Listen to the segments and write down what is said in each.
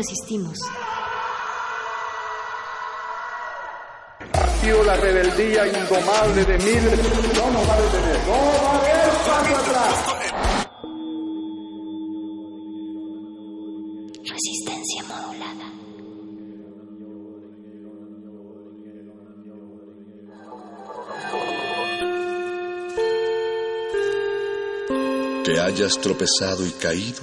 Resistimos. Ha sido la rebeldía indomable de miles. No nos va a detener. No va a haber paso atrás. Resistencia modulada. Que hayas tropezado y caído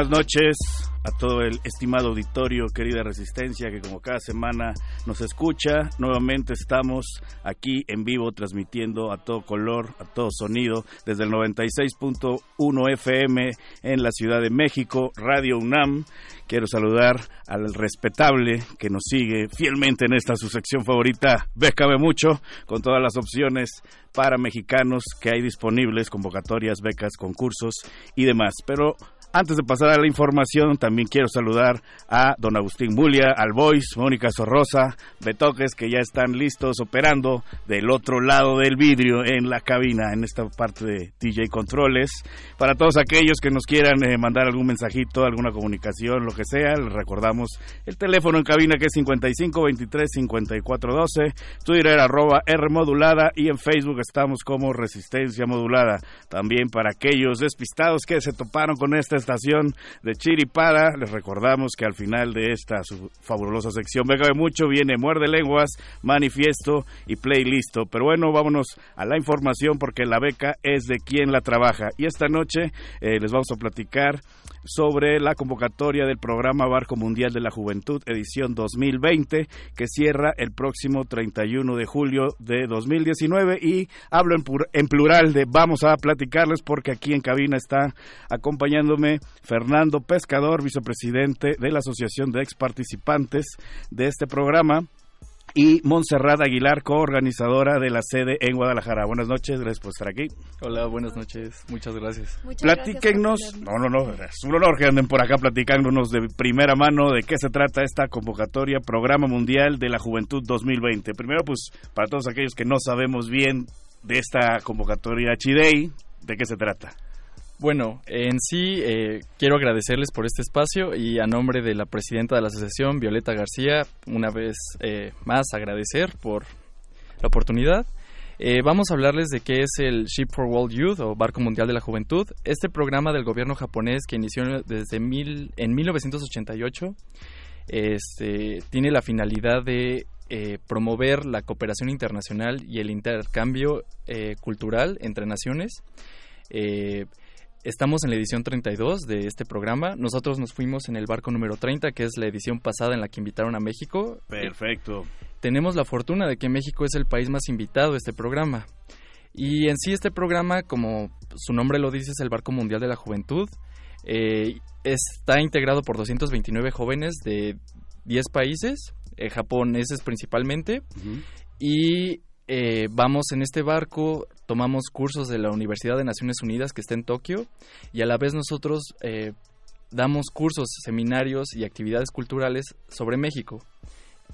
Buenas noches a todo el estimado auditorio, querida Resistencia, que como cada semana nos escucha. Nuevamente estamos aquí en vivo transmitiendo a todo color, a todo sonido, desde el 96.1 FM en la Ciudad de México, Radio UNAM. Quiero saludar al respetable que nos sigue fielmente en esta su sección favorita, Bécame Mucho, con todas las opciones para mexicanos que hay disponibles, convocatorias, becas, concursos y demás. Pero antes de pasar a la información, también quiero saludar a don Agustín Mulia, al Voice, Mónica Sorrosa, Betoques, que ya están listos operando del otro lado del vidrio en la cabina, en esta parte de DJ Controles. Para todos aquellos que nos quieran eh, mandar algún mensajito, alguna comunicación, lo que sea, les recordamos el teléfono en cabina que es 55 23 54 12, Twitter arroba R modulada y en Facebook estamos como Resistencia Modulada. También para aquellos despistados que se toparon con esta estación de Chiripada. Les recordamos que al final de esta su fabulosa sección Venga mucho viene Muerde Lenguas, Manifiesto y Playlist. Pero bueno, vámonos a la información porque la beca es de quien la trabaja. Y esta noche eh, les vamos a platicar sobre la convocatoria del programa Barco Mundial de la Juventud edición 2020 que cierra el próximo 31 de julio de 2019 y hablo en, en, plural de vamos a platicarles porque aquí en cabina está acompañándome Fernando Pescador, vicepresidente de la Asociación de Ex Participantes de este programa y Montserrat Aguilar, coorganizadora de la sede en Guadalajara. Buenas noches, gracias por estar aquí. Hola, buenas noches, muchas gracias. Muchas Platíquenos, no, no, no, es un honor que anden por acá platicándonos de primera mano de qué se trata esta convocatoria Programa Mundial de la Juventud 2020. Primero, pues, para todos aquellos que no sabemos bien de esta convocatoria Chidei, ¿de qué se trata? Bueno, en sí eh, quiero agradecerles por este espacio y a nombre de la presidenta de la asociación, Violeta García, una vez eh, más agradecer por la oportunidad. Eh, vamos a hablarles de qué es el Ship for World Youth o Barco Mundial de la Juventud. Este programa del gobierno japonés que inició desde mil, en 1988 este, tiene la finalidad de promover la cooperación internacional y el intercambio cultural entre naciones. Estamos en la edición 32 de este programa. Nosotros nos fuimos en el barco número 30, que es la edición pasada en la que invitaron a México. Perfecto. tenemos la fortuna de que México es el país más invitado a este programa. Y en sí este programa, como su nombre lo dice, es el Barco Mundial de la Juventud. Eh, está integrado por 229 jóvenes de 10 países, eh, japoneses principalmente, y eh, vamos en este barco, tomamos cursos de la Universidad de Naciones Unidas que está en Tokio, y a la vez nosotros damos cursos, seminarios y actividades culturales sobre México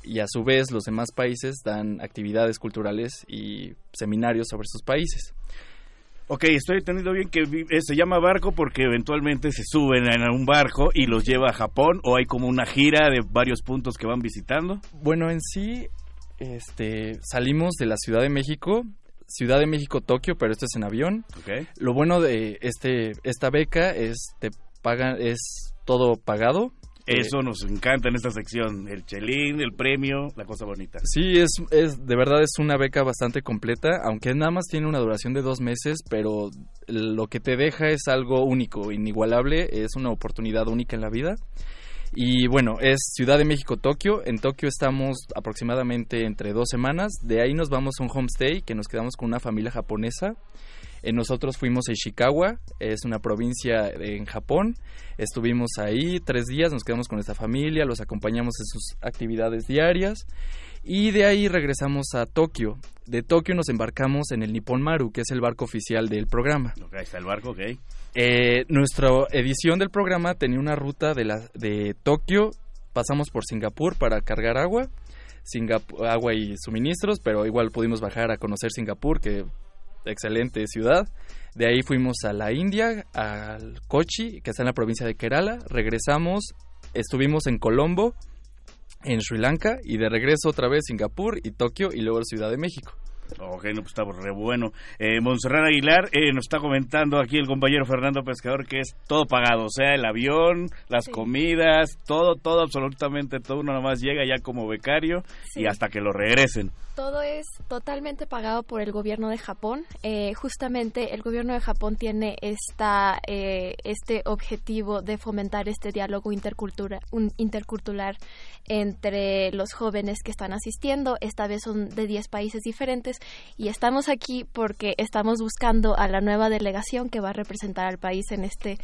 y a su vez los demás países dan actividades culturales y seminarios sobre sus países. Ok, estoy entendiendo bien que eh, se llama barco porque eventualmente se suben en un barco y los lleva a Japón o hay como una gira de varios puntos que van visitando. Bueno, en sí, este, salimos de la Ciudad de México, Ciudad de México Tokio, pero esto es en avión. Okay. Lo bueno de este esta beca es te pagan es todo pagado, eso nos encanta en esta sección, el chelín, el premio, la cosa bonita. Sí, es, es de verdad es una beca bastante completa, aunque nada más tiene una duración de dos meses, pero lo que te deja es algo único, inigualable, es una oportunidad única en la vida. Y bueno, es Ciudad de México, Tokio. En Tokio estamos aproximadamente entre dos semanas. De ahí nos vamos a un homestay que nos quedamos con una familia japonesa. Eh, nosotros fuimos a Ishikawa, es una provincia en Japón. Estuvimos ahí tres días, nos quedamos con esta familia, los acompañamos en sus actividades diarias. Y de ahí regresamos a Tokio. De Tokio nos embarcamos en el Nippon Maru, que es el barco oficial del programa. está el barco, ok. Eh, nuestra edición del programa tenía una ruta de, la, de Tokio, pasamos por Singapur para cargar agua, agua y suministros, pero igual pudimos bajar a conocer Singapur, que excelente ciudad. De ahí fuimos a la India, al Kochi, que está en la provincia de Kerala. Regresamos, estuvimos en Colombo, en Sri Lanka, y de regreso otra vez Singapur y Tokio y luego Ciudad de México. Ok, no, pues está re bueno. Eh, Monserrat Aguilar eh, nos está comentando aquí el compañero Fernando Pescador que es todo pagado, o sea, el avión, las comidas, todo, todo, absolutamente todo. Uno nomás llega ya como becario y hasta que lo regresen. Todo es totalmente pagado por el gobierno de Japón. Eh, justamente el gobierno de Japón tiene esta, eh, este objetivo de fomentar este diálogo intercultural entre los jóvenes que están asistiendo. Esta vez son de 10 países diferentes y estamos aquí porque estamos buscando a la nueva delegación que va a representar al país en este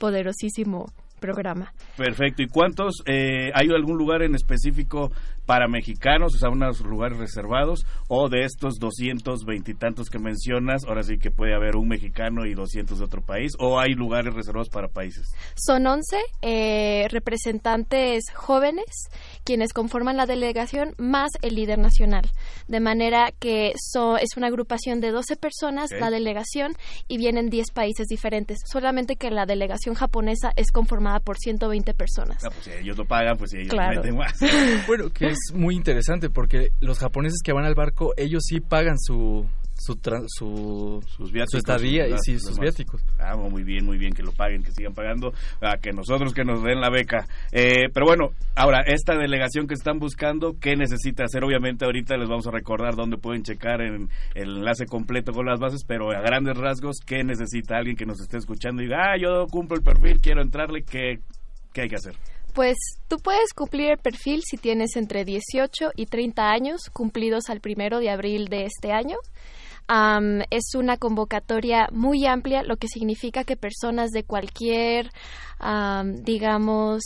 poderosísimo programa. Perfecto. ¿Y cuántos? Eh, ¿Hay algún lugar en específico para mexicanos, o sea, unos lugares reservados? ¿O de estos doscientos veintitantos que mencionas, ahora sí que puede haber un mexicano y doscientos de otro país? ¿O hay lugares reservados para países? Son once eh, representantes jóvenes quienes conforman la delegación más el líder nacional. De manera que es una agrupación de 12 personas la delegación y vienen 10 países diferentes. Solamente que la delegación japonesa es conformada por 120 personas. Ah, pues si ellos lo pagan, pues si ellos meten más. bueno, que es muy interesante porque los japoneses que van al barco, ellos sí pagan su su, su, sus viáticos, estadía y sí, sus viáticos. Ah, muy bien, muy bien que lo paguen, que sigan pagando, a que nosotros que nos den la beca. Eh, pero bueno, ahora, esta delegación que están buscando, ¿qué necesita hacer? Obviamente ahorita les vamos a recordar dónde pueden checar en el enlace completo con las bases, pero a grandes rasgos, ¿qué necesita alguien que nos esté escuchando y diga, ah, yo cumplo el perfil, quiero entrarle, ¿qué, qué hay que hacer? Pues tú puedes cumplir el perfil si tienes entre 18 y 30 años, cumplidos al primero de abril de este año es una convocatoria muy amplia, lo que significa que personas de cualquier, digamos,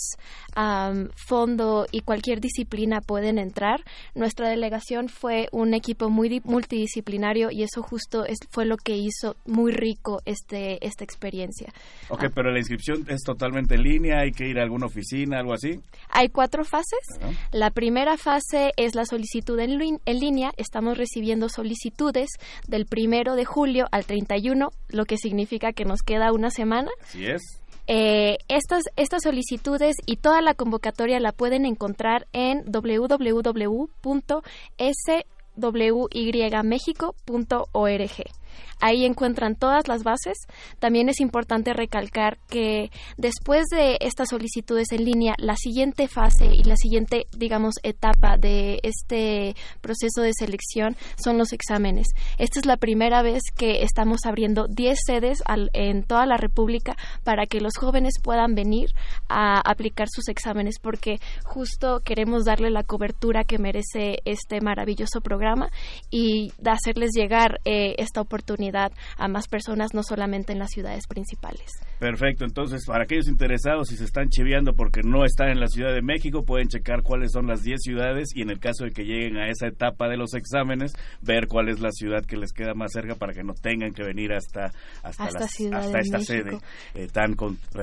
fondo y cualquier disciplina pueden entrar. Nuestra delegación fue un equipo muy multidisciplinario y eso justo fue lo que hizo muy rico este, esta experiencia. Ok, ah. pero la inscripción es totalmente en línea, hay que ir a alguna oficina, algo así. Hay cuatro fases. La primera fase es la solicitud en, en línea. Estamos recibiendo solicitudes del primero de julio al 31, lo que significa que nos queda una semana. Así es. Eh, estas, estas solicitudes y toda la convocatoria la pueden encontrar en www.swymexico.org. Ahí encuentran todas las bases. También es importante recalcar que después de estas solicitudes en línea, la siguiente fase y la siguiente, digamos, etapa de este proceso de selección son los exámenes. Esta es la primera vez que estamos abriendo 10 sedes en toda la República para que los jóvenes puedan venir a aplicar sus exámenes porque justo queremos darle la cobertura que merece este maravilloso programa y hacerles llegar eh, esta oportunidad a más personas, no solamente en las ciudades principales. Perfecto, entonces para aquellos interesados, si se están chiviando porque no están en la Ciudad de México, pueden checar cuáles son las 10 ciudades y en el caso de que lleguen a esa etapa de los exámenes, ver cuál es la ciudad que les queda más cerca para que no tengan que venir hasta, hasta, hasta esta sede eh, tan,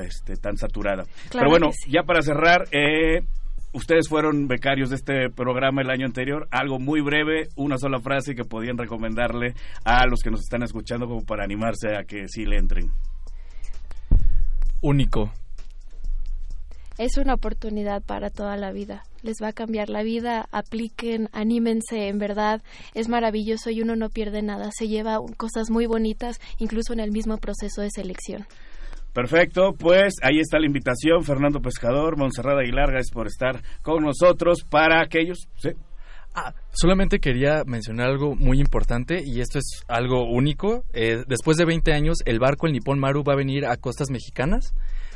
este, tan saturada. Pero bueno, ya para cerrar, eh, ustedes fueron becarios de este programa el año anterior. Algo muy breve, una sola frase que podían recomendarle a los que nos están escuchando como para animarse a que sí le entren. Único. Es una oportunidad para toda la vida. Les va a cambiar la vida. Apliquen, anímense, en verdad. Es maravilloso y uno no pierde nada. Se lleva cosas muy bonitas, incluso en el mismo proceso de selección. Perfecto, pues ahí está la invitación. Fernando Pescador, Monserrat Aguilar, gracias por estar con nosotros para aquellos. ¿sí? Ah, solamente quería mencionar algo muy importante y esto es algo único. Eh, después de 20 años, el barco, el Nippon Maru, va a venir a costas mexicanas,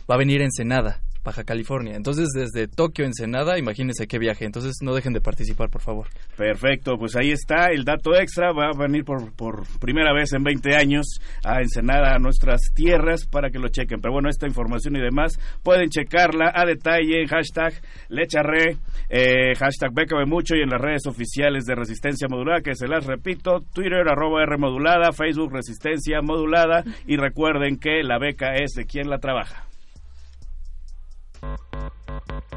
va a venir a Ensenada. Baja California. Entonces, desde Tokio, Ensenada, imagínense qué viaje. Entonces, no dejen de participar, por favor. Perfecto, pues ahí está el dato extra. Va a venir por, por primera vez en 20 años a Ensenada, a nuestras tierras, para que lo chequen. Pero bueno, esta información y demás pueden checarla a detalle en hashtag lecharre, eh, hashtag Bécame Mucho y en las redes oficiales de Resistencia Modulada, que se las repito, Twitter, arroba R Modulada, Facebook Resistencia Modulada y recuerden que la beca es de quien la trabaja. Thank you.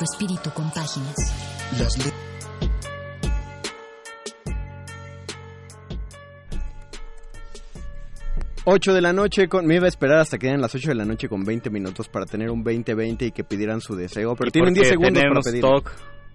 Nuestro espíritu con páginas. Las 8 de la noche, con, me iba a esperar hasta que eran las 8 de la noche con 20 minutos para tener un 20-20 y que pidieran su deseo, pero tienen porque 10 segundos para pedir. talk.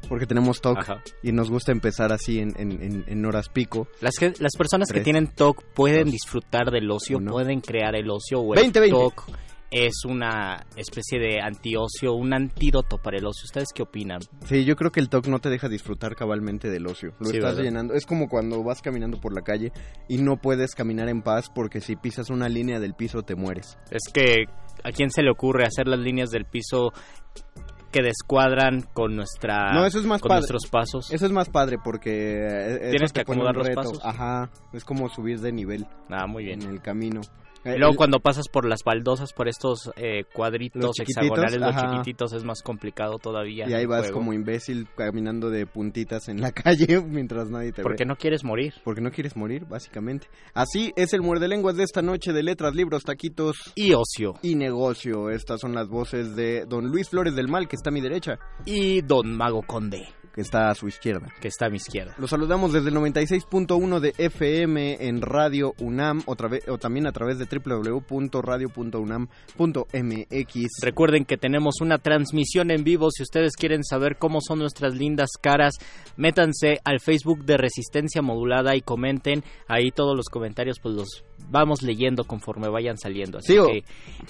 Porque tenemos Ajá. y nos gusta empezar así en, en- en- en horas pico. Las, que- las personas Tres, que tienen TOC pueden dos, disfrutar del ocio, uno. pueden crear el ocio o el 20, 20. TOC es una especie de antiocio, un antídoto para el ocio. ¿Ustedes qué opinan? Sí, yo creo que el talk no te deja disfrutar cabalmente del ocio. Lo Sí, estás ¿verdad? llenando. Es como cuando vas caminando por la calle y no puedes caminar en paz porque si pisas una línea del piso te mueres. Es que a quién se le ocurre hacer las líneas del piso que descuadran con nuestra No, eso es más con padre. nuestros pasos. Eso es más padre porque eh, Tienes que acomodar un los pasos. Ajá, es como subir de nivel Ah, muy bien. en el camino. Y Eh, luego el- cuando pasas por las baldosas, por estos eh, cuadritos Los hexagonales, los ajá. chiquititos, es más complicado todavía. Y ahí vas juego. como imbécil caminando de puntitas en la calle mientras nadie te Porque ve. no quieres morir. Porque no quieres morir, básicamente. Así es el muerde lenguas de esta noche de letras, libros, taquitos Y ocio. y negocio. Estas son las voces de don Luis Flores del Mal, que está a mi derecha, Y Don Mago Conde, que está a su izquierda. que está a mi izquierda. Los saludamos desde el 96.1 de FM en Radio UNAM o, trave- o también a través de www.radio.unam.mx. Recuerden que tenemos una transmisión en vivo. Si ustedes quieren saber cómo son nuestras lindas caras, métanse al Facebook de Resistencia Modulada y comenten. Ahí todos los comentarios, pues los vamos leyendo conforme vayan saliendo. Así Sí, que,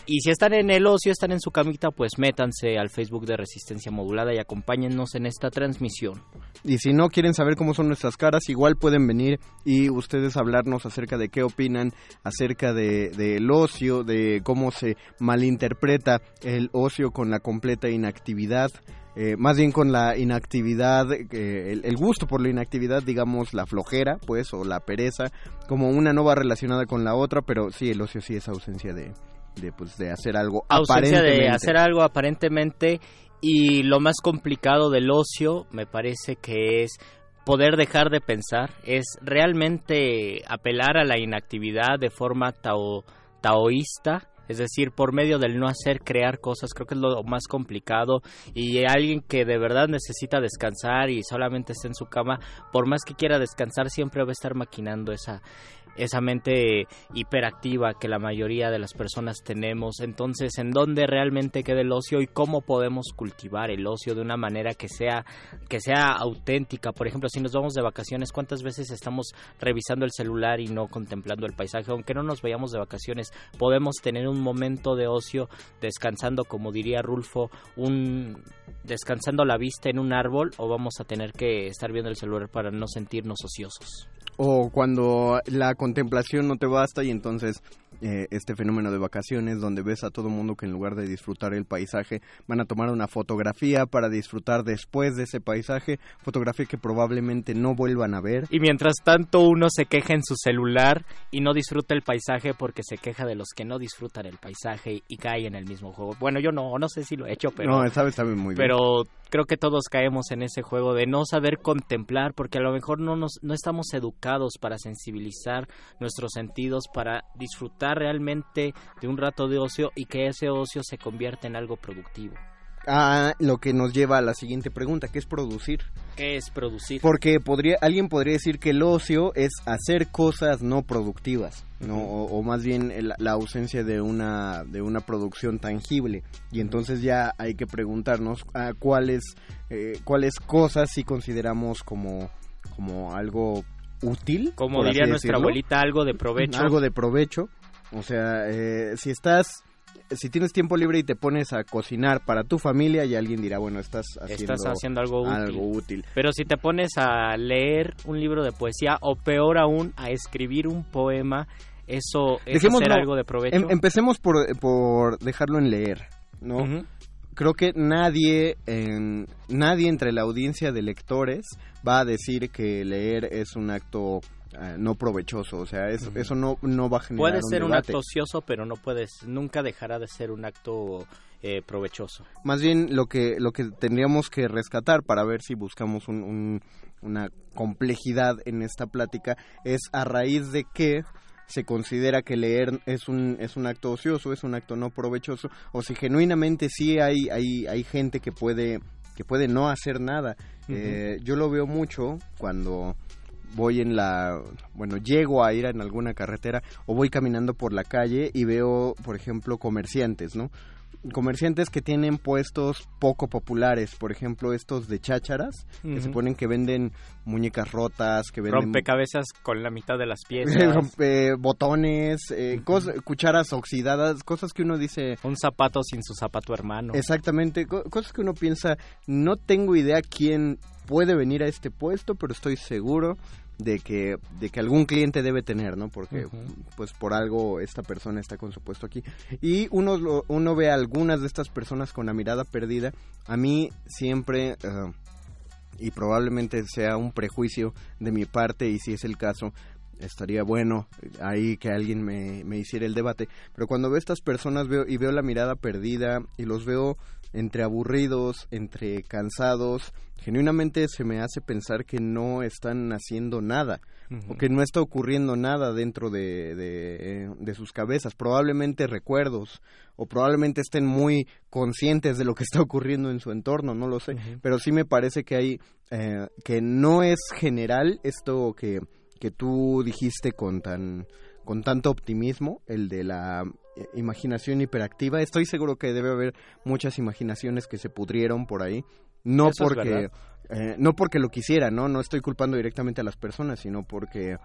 y si están en el ocio, están en su camita, pues métanse al Facebook de Resistencia Modulada y acompáñennos en esta transmisión. Y si no quieren saber cómo son nuestras caras, igual pueden venir y ustedes hablarnos acerca de qué opinan, acerca de del ocio, de cómo se malinterpreta el ocio con la completa inactividad. eh, más bien con la inactividad, eh, el, el gusto por la inactividad, digamos la flojera, pues, o la pereza, como una no va relacionada con la otra, pero sí, el ocio sí es ausencia de, de, pues, de hacer algo ausencia de hacer algo aparentemente y lo más complicado del ocio me parece que es poder dejar de pensar, es realmente apelar a la inactividad de forma tao- taoísta, es decir, por medio del no hacer, crear cosas, creo que es lo más complicado. Y alguien que de verdad necesita descansar y solamente está en su cama, por más que quiera descansar, siempre va a estar maquinando esa esa mente hiperactiva que la mayoría de las personas tenemos. Entonces, ¿en dónde realmente queda el ocio y cómo podemos cultivar el ocio de una manera que sea que sea auténtica? Por ejemplo, si nos vamos de vacaciones, ¿cuántas veces estamos revisando el celular y no contemplando el paisaje? Aunque no nos vayamos de vacaciones, podemos tener un momento de ocio descansando, como diría Rulfo, un descansando la vista en un árbol o vamos a tener que estar viendo el celular para no sentirnos ociosos. O cuando la contemplación no te basta y entonces eh, este fenómeno de vacaciones donde ves a todo mundo que en lugar de disfrutar el paisaje van a tomar una fotografía para disfrutar después de ese paisaje, fotografía que probablemente no vuelvan a ver. Y mientras tanto uno se queja en su celular y no disfruta el paisaje porque se queja de los que no disfrutan el paisaje y cae en el mismo juego. Bueno, yo no, no sé si lo he hecho, pero no, sabes, sabe muy bien. pero creo que todos caemos en ese juego de no saber contemplar porque a lo mejor no nos no estamos educados para sensibilizar nuestros sentidos para disfrutar realmente de un rato de ocio y que ese ocio se convierta en algo productivo. Ah, lo que nos lleva a la siguiente pregunta, ¿qué es producir? ¿Qué es producir? Porque podría, alguien podría decir que el ocio es hacer cosas no productivas, ¿no? o, o más bien el- la ausencia de una, de una producción tangible. Y entonces ya hay que preguntarnos a cuáles, eh, cuáles cosas sí consideramos como, como algo útil. Como diría nuestra decirlo. abuelita, algo de provecho. Algo de provecho. O sea, eh, si estás... Si tienes tiempo libre y te pones a cocinar para tu familia, y alguien dirá, bueno, estás haciendo, Estás haciendo algo útil. algo útil. Pero si te pones a leer un libro de poesía o peor aún a escribir un poema, eso es hacer algo de provecho. Em- empecemos por, por dejarlo en leer. ¿no? Creo que nadie, en, nadie entre la audiencia de lectores va a decir que leer es un acto eh, no provechoso, o sea, eso, eso no, no va a generar Puede ser un, debate. acto ocioso, pero no puedes, nunca dejará de ser un acto eh, provechoso. Más bien lo que lo que tendríamos que rescatar para ver si buscamos un- un- una complejidad en esta plática es a raíz de que se considera que leer es un es un acto ocioso, es un acto no provechoso o si genuinamente sí hay hay hay gente que puede que puede no hacer nada. Eh, yo lo veo mucho cuando voy en la, bueno, llego a ir en alguna carretera o voy caminando por la calle y veo, por ejemplo, comerciantes, ¿no? Comerciantes que tienen puestos poco populares, por ejemplo, estos de chácharas, que se ponen que venden muñecas rotas, que venden Rompecabezas con la mitad de las piezas. rompe- botones, eh, cucharas oxidadas, cosas que uno dice... Un zapato sin su zapato hermano. Exactamente, co- cosas que uno piensa, no tengo idea quién puede venir a este puesto, pero estoy seguro de que de que algún cliente debe tener, ¿no? Porque pues por algo esta persona está con su puesto aquí. Y uno uno ve a algunas de estas personas con la mirada perdida. A mí siempre eh, y probablemente sea un prejuicio de mi parte y si es el caso estaría bueno ahí que alguien me, me hiciera el debate. Pero cuando veo estas personas veo y veo la mirada perdida y los veo entre aburridos entre cansados genuinamente se me hace pensar que no están haciendo nada o que no está ocurriendo nada dentro de, de, eh, de sus cabezas. Probablemente recuerdos o probablemente estén muy conscientes de lo que está ocurriendo en su entorno no lo sé. Pero sí me parece que hay eh, que no es general esto que, que tú dijiste con tan con tanto optimismo el de la eh, imaginación hiperactiva. Estoy seguro que debe haber muchas imaginaciones que se pudrieron por ahí. No Eso porque eh, no porque lo quisiera, ¿no? No estoy culpando directamente a las personas, sino porque eh,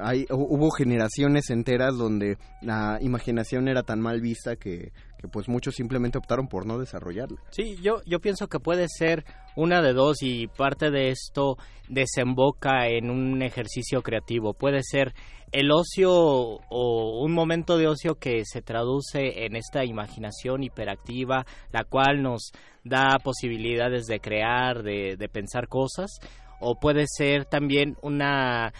hay, hu- hubo generaciones enteras donde la imaginación era tan mal vista que, que pues muchos simplemente optaron por no desarrollarla. Sí, yo, yo pienso que puede ser una de dos y parte de esto desemboca en un ejercicio creativo. Puede ser el ocio o un momento de ocio que se traduce en esta imaginación hiperactiva, la cual nos da posibilidades de crear, de, de pensar cosas, o puede ser también una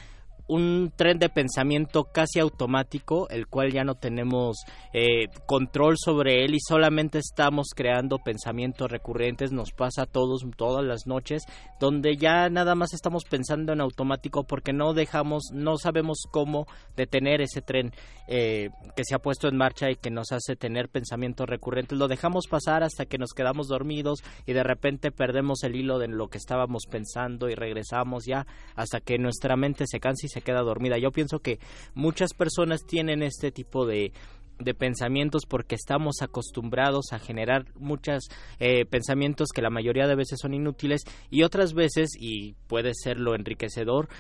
un tren de pensamiento casi automático, el cual ya no tenemos eh, control sobre él y solamente estamos creando pensamientos recurrentes, nos pasa a todos todas las noches, donde ya nada más estamos pensando en automático porque no dejamos, no sabemos cómo detener ese tren eh, que se ha puesto en marcha y que nos hace tener pensamientos recurrentes, lo dejamos pasar hasta que nos quedamos dormidos y de repente perdemos el hilo de lo que estábamos pensando y regresamos ya hasta que nuestra mente se cansa y se queda dormida. Yo pienso que muchas personas tienen este tipo de de pensamientos porque estamos acostumbrados a generar muchos pensamientos que la mayoría de veces son inútiles y otras veces, y puede ser lo enriquecedor,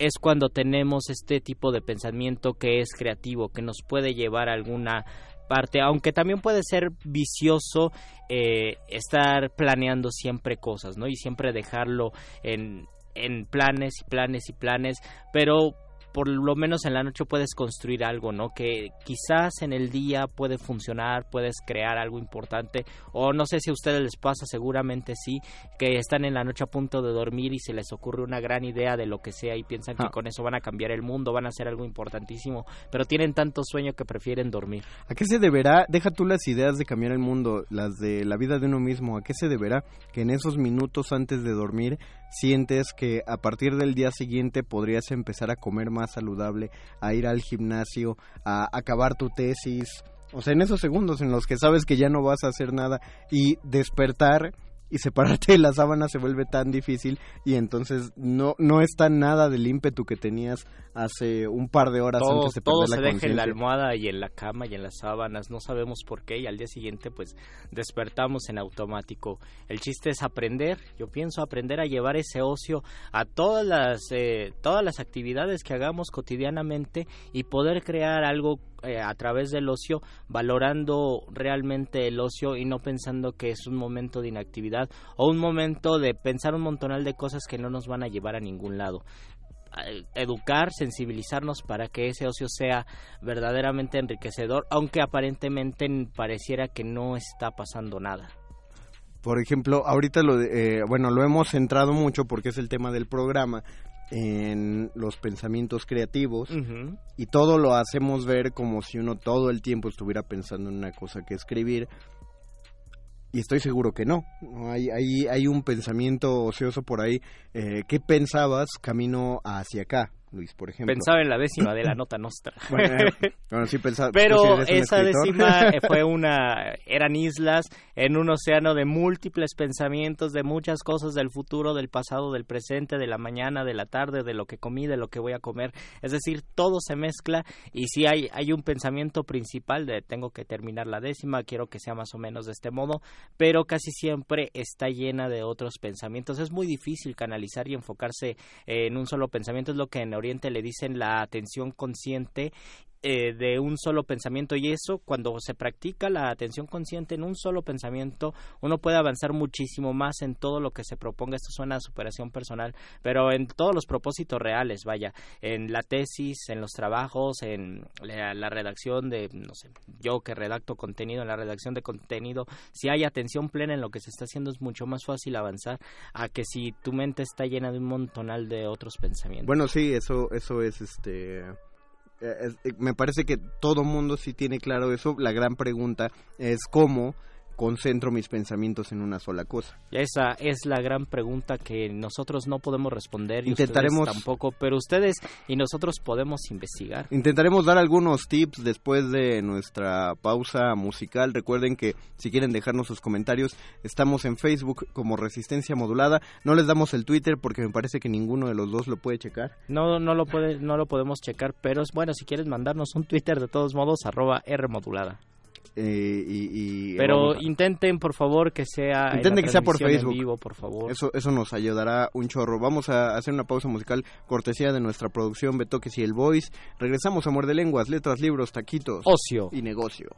es cuando tenemos este tipo de pensamiento que es creativo, que nos puede llevar a alguna parte, aunque también puede ser vicioso eh, estar planeando siempre cosas, ¿no? Y siempre dejarlo en, en planes y planes y planes, pero por lo menos en la noche puedes construir algo, ¿no? Que quizás en el día puede funcionar, puedes crear algo importante, o no sé si a ustedes les pasa, seguramente sí, que están en la noche a punto de dormir y se les ocurre una gran idea de lo que sea y piensan que Ah. con eso van a cambiar el mundo, van a hacer algo importantísimo, pero tienen tanto sueño que prefieren dormir. ¿A qué se deberá, deja tú las ideas de cambiar el mundo, las de la vida de uno mismo, a qué se deberá que en esos minutos antes de dormir sientes que a partir del día siguiente podrías empezar a comer más saludable, a ir al gimnasio, a acabar tu tesis? O sea, en esos segundos en los que sabes que ya no vas a hacer nada y despertar y separarte de la sábana se vuelve tan difícil y entonces no no está nada del ímpetu que tenías hace un par de horas todo, antes de todo perder se la deja en la almohada y en la cama y en las sábanas, no sabemos por qué y al día siguiente pues despertamos en automático. El chiste es aprender, yo pienso aprender a llevar ese ocio a todas las eh, todas las actividades que hagamos cotidianamente y poder crear algo eh, a través del ocio, valorando realmente el ocio y no pensando que es un momento de inactividad o un momento de pensar un montonal de cosas que no nos van a llevar a ningún lado eh, educar, sensibilizarnos para que ese ocio sea verdaderamente enriquecedor, aunque aparentemente pareciera que no está pasando nada. Por ejemplo, ahorita lo, eh, bueno, lo hemos centrado mucho porque es el tema del programa en los pensamientos creativos y todo lo hacemos ver como si uno todo el tiempo estuviera pensando en una cosa que escribir y estoy seguro que no. Hay, hay, hay un pensamiento ocioso por ahí. Eh, ¿Qué pensabas camino hacia acá? Luis, por ejemplo. Pensaba en la décima de la nota nostra. Bueno, sí pensaba. Pero esa décima fue una, eran islas en un océano de múltiples pensamientos, de muchas cosas del futuro, del pasado, del presente, de la mañana, de la tarde, de lo que comí, de lo que voy a comer. Es decir, todo se mezcla y sí hay, hay un pensamiento principal de tengo que terminar la décima, quiero que sea más o menos de este modo, pero casi siempre está llena de otros pensamientos. Es muy difícil canalizar y enfocarse en un solo pensamiento, es lo que en Oriente le dicen la atención consciente eh, de un solo pensamiento. Y eso cuando se practica la atención consciente en un solo pensamiento uno puede avanzar muchísimo más en todo lo que se proponga. Esto suena a superación personal pero en todos los propósitos reales vaya en la tesis en los trabajos en la, la redacción de no sé yo que redacto contenido en la redacción de contenido si hay atención plena en lo que se está haciendo es mucho más fácil avanzar a que si tu mente está llena de un montonal de otros pensamientos. Bueno sí eso eso es este me parece que todo mundo sí tiene claro eso. La gran pregunta es cómo concentro mis pensamientos en una sola cosa. Esa es la gran pregunta que nosotros no podemos responder y intentaremos tampoco, pero ustedes y nosotros podemos investigar. Intentaremos dar algunos tips después de nuestra pausa musical. Recuerden que si quieren dejarnos sus comentarios, estamos en Facebook como Resistencia Modulada. No les damos el Twitter porque me parece que ninguno de los dos lo puede checar. No, no lo puede, no lo podemos checar, pero es bueno si quieren mandarnos un Twitter de todos modos arroba R modulada. Eh, y, Pero intenten, por favor, que sea. Intenten que sea por Facebook. Vivo, por favor. Eso, eso nos ayudará un chorro. Vamos a hacer una pausa musical cortesía de nuestra producción Betoques y el Voice. Regresamos a Muerde Lenguas, Letras, Libros, Taquitos. Ocio. Y Negocio.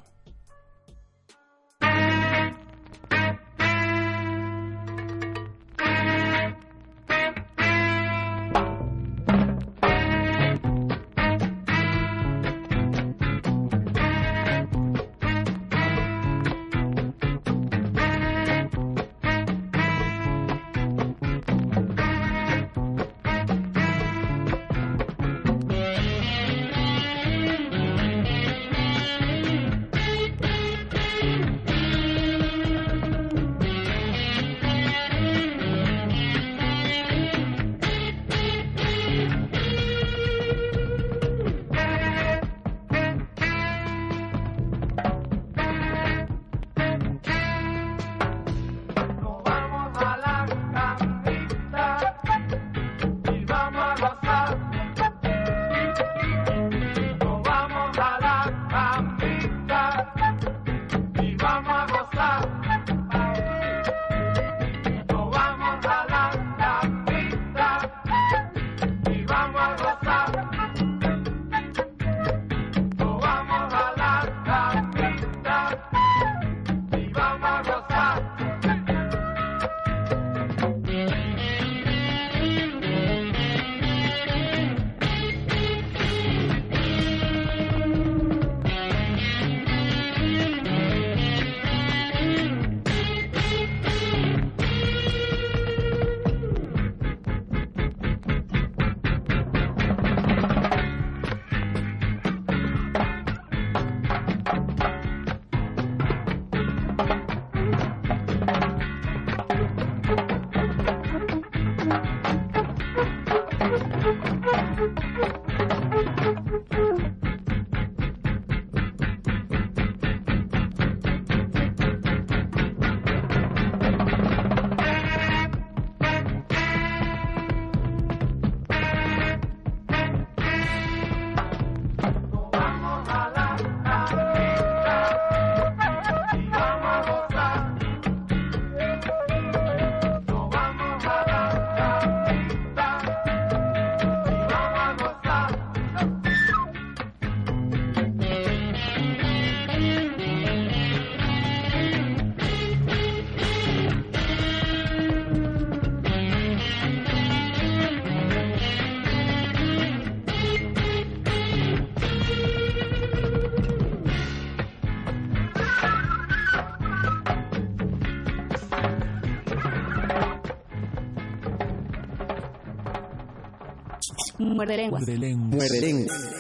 Muerde lenguas. Muerde lenguas.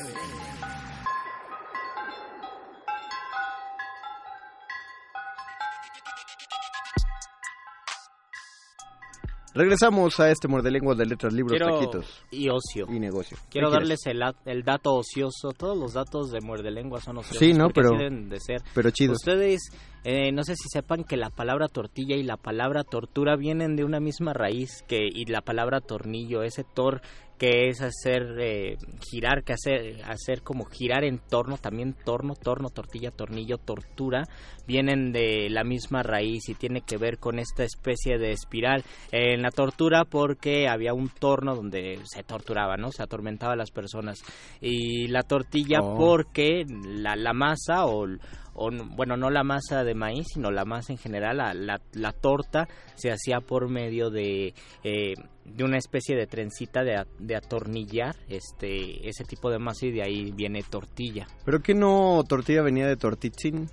Regresamos a este mordelenguas de letras, libros, Quiero- taquitos y ocio. y negocio. Quiero ¿Qué quieres? darles el, a- el dato ocioso. Todos los datos de muerde lengua son ociosos. Sí, ¿no? porque Pero- así deben de ser. pero chidos. Ustedes, eh, no sé si sepan que la palabra tortilla y la palabra tortura vienen de una misma raíz que y la palabra tornillo, ese tor que es hacer eh, girar, que hacer hacer como girar en torno, también torno, torno, tortilla, tornillo, tortura, vienen de la misma raíz y tiene que ver con esta especie de espiral. En la tortura porque había un torno donde se torturaba, ¿no? Se atormentaba a las personas. Y la tortilla Oh. porque la, la masa o, o, bueno, no la masa de maíz, sino la masa en general, la, la, la torta se hacía por medio de, eh, de una especie de trencita de, de atornillar este ese tipo de masa y de ahí viene tortilla. ¿Pero que no tortilla venía de tortitzin?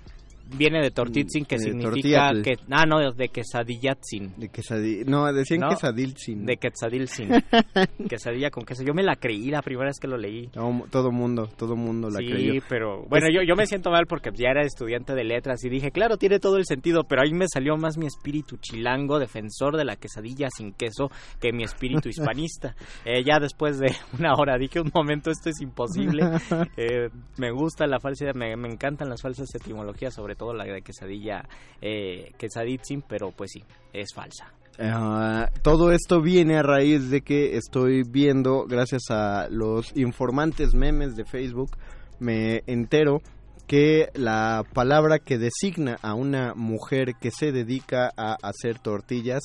Viene de tortitzin que De significa tortilla. que ah no de quesadillatzin. De quesadilla. No, decían No, quesadilzin. De quetzadilzin. Quesadilla con queso. Yo me la creí la primera vez que lo leí. No, todo mundo, todo mundo la sí, creyó. pero bueno, Es- yo, yo me siento mal porque ya era estudiante de letras y dije, claro, tiene todo el sentido, pero ahí me salió más mi espíritu chilango, defensor de la quesadilla sin queso, que mi espíritu hispanista. Eh, ya después de una hora dije, un momento, esto es imposible. Eh, me gusta la falsa, me, me encantan las falsas etimologías, sobre todo la de quesadilla, eh, quesaditzin, pero pues sí, es falsa. Ah, todo esto viene a raíz de que estoy viendo, gracias a los informantes memes de Facebook, me entero que la palabra que designa a una mujer que se dedica a hacer tortillas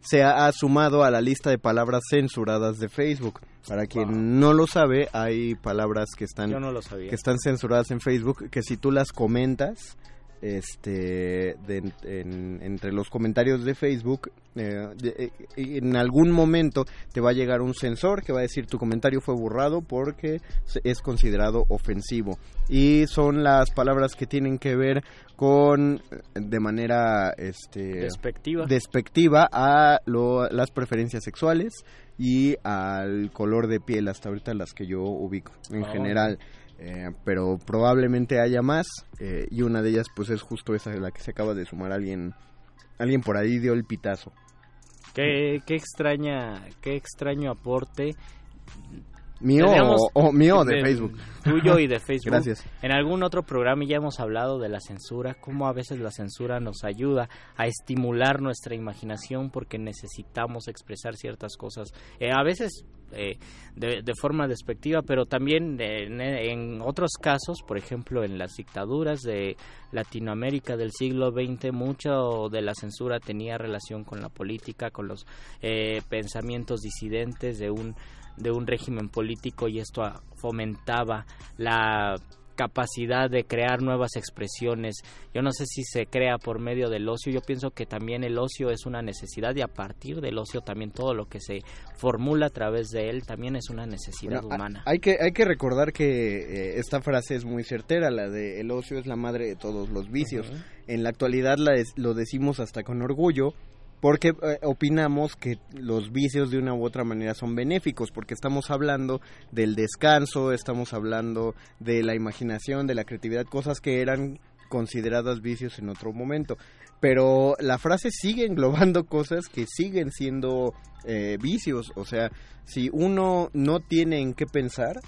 se ha sumado a la lista de palabras censuradas de Facebook. Para quien no lo sabe, hay palabras que están no que están censuradas en Facebook, que si tú las comentas, este, de- en- entre los comentarios de Facebook, eh, de- eh, en algún momento te va a llegar un sensor que va a decir tu comentario fue borrado porque es considerado ofensivo. Y son las palabras que tienen que ver con, de manera, este, Despectiva. despectiva a lo- las preferencias sexuales y al color de piel, hasta ahorita las que yo ubico en Ah, general. Eh, pero probablemente haya más eh, y una de ellas pues es justo esa la que se acaba de sumar alguien alguien por ahí dio el pitazo Qué, qué extraña, qué extraño aporte. Mío o, o mío de, Facebook Tuyo y de Facebook. gracias En algún otro programa ya hemos hablado de la censura, cómo a veces la censura nos ayuda a estimular nuestra imaginación porque necesitamos expresar ciertas cosas. Eh, a veces eh, de, de forma despectiva, pero también en, en otros casos, por ejemplo en las dictaduras de Latinoamérica del siglo XX, mucho de la censura tenía relación con la política, con los eh, pensamientos disidentes de un de un régimen político y esto ah, fomentaba la capacidad de crear nuevas expresiones. Yo no sé si se crea por medio del ocio, yo pienso que también el ocio es una necesidad y a partir del ocio también todo lo que se formula a través de él también es una necesidad Bueno, humana. Hay que, hay que recordar que eh, esta frase es muy certera, la de el ocio es la madre de todos los vicios. En la actualidad la es- lo decimos hasta con orgullo porque eh, opinamos que los vicios de una u otra manera son benéficos, porque estamos hablando del descanso, estamos hablando de la imaginación, de la creatividad, cosas que eran consideradas vicios en otro momento. Pero la frase sigue englobando cosas que siguen siendo eh, vicios. O sea, si uno no tiene en qué pensar,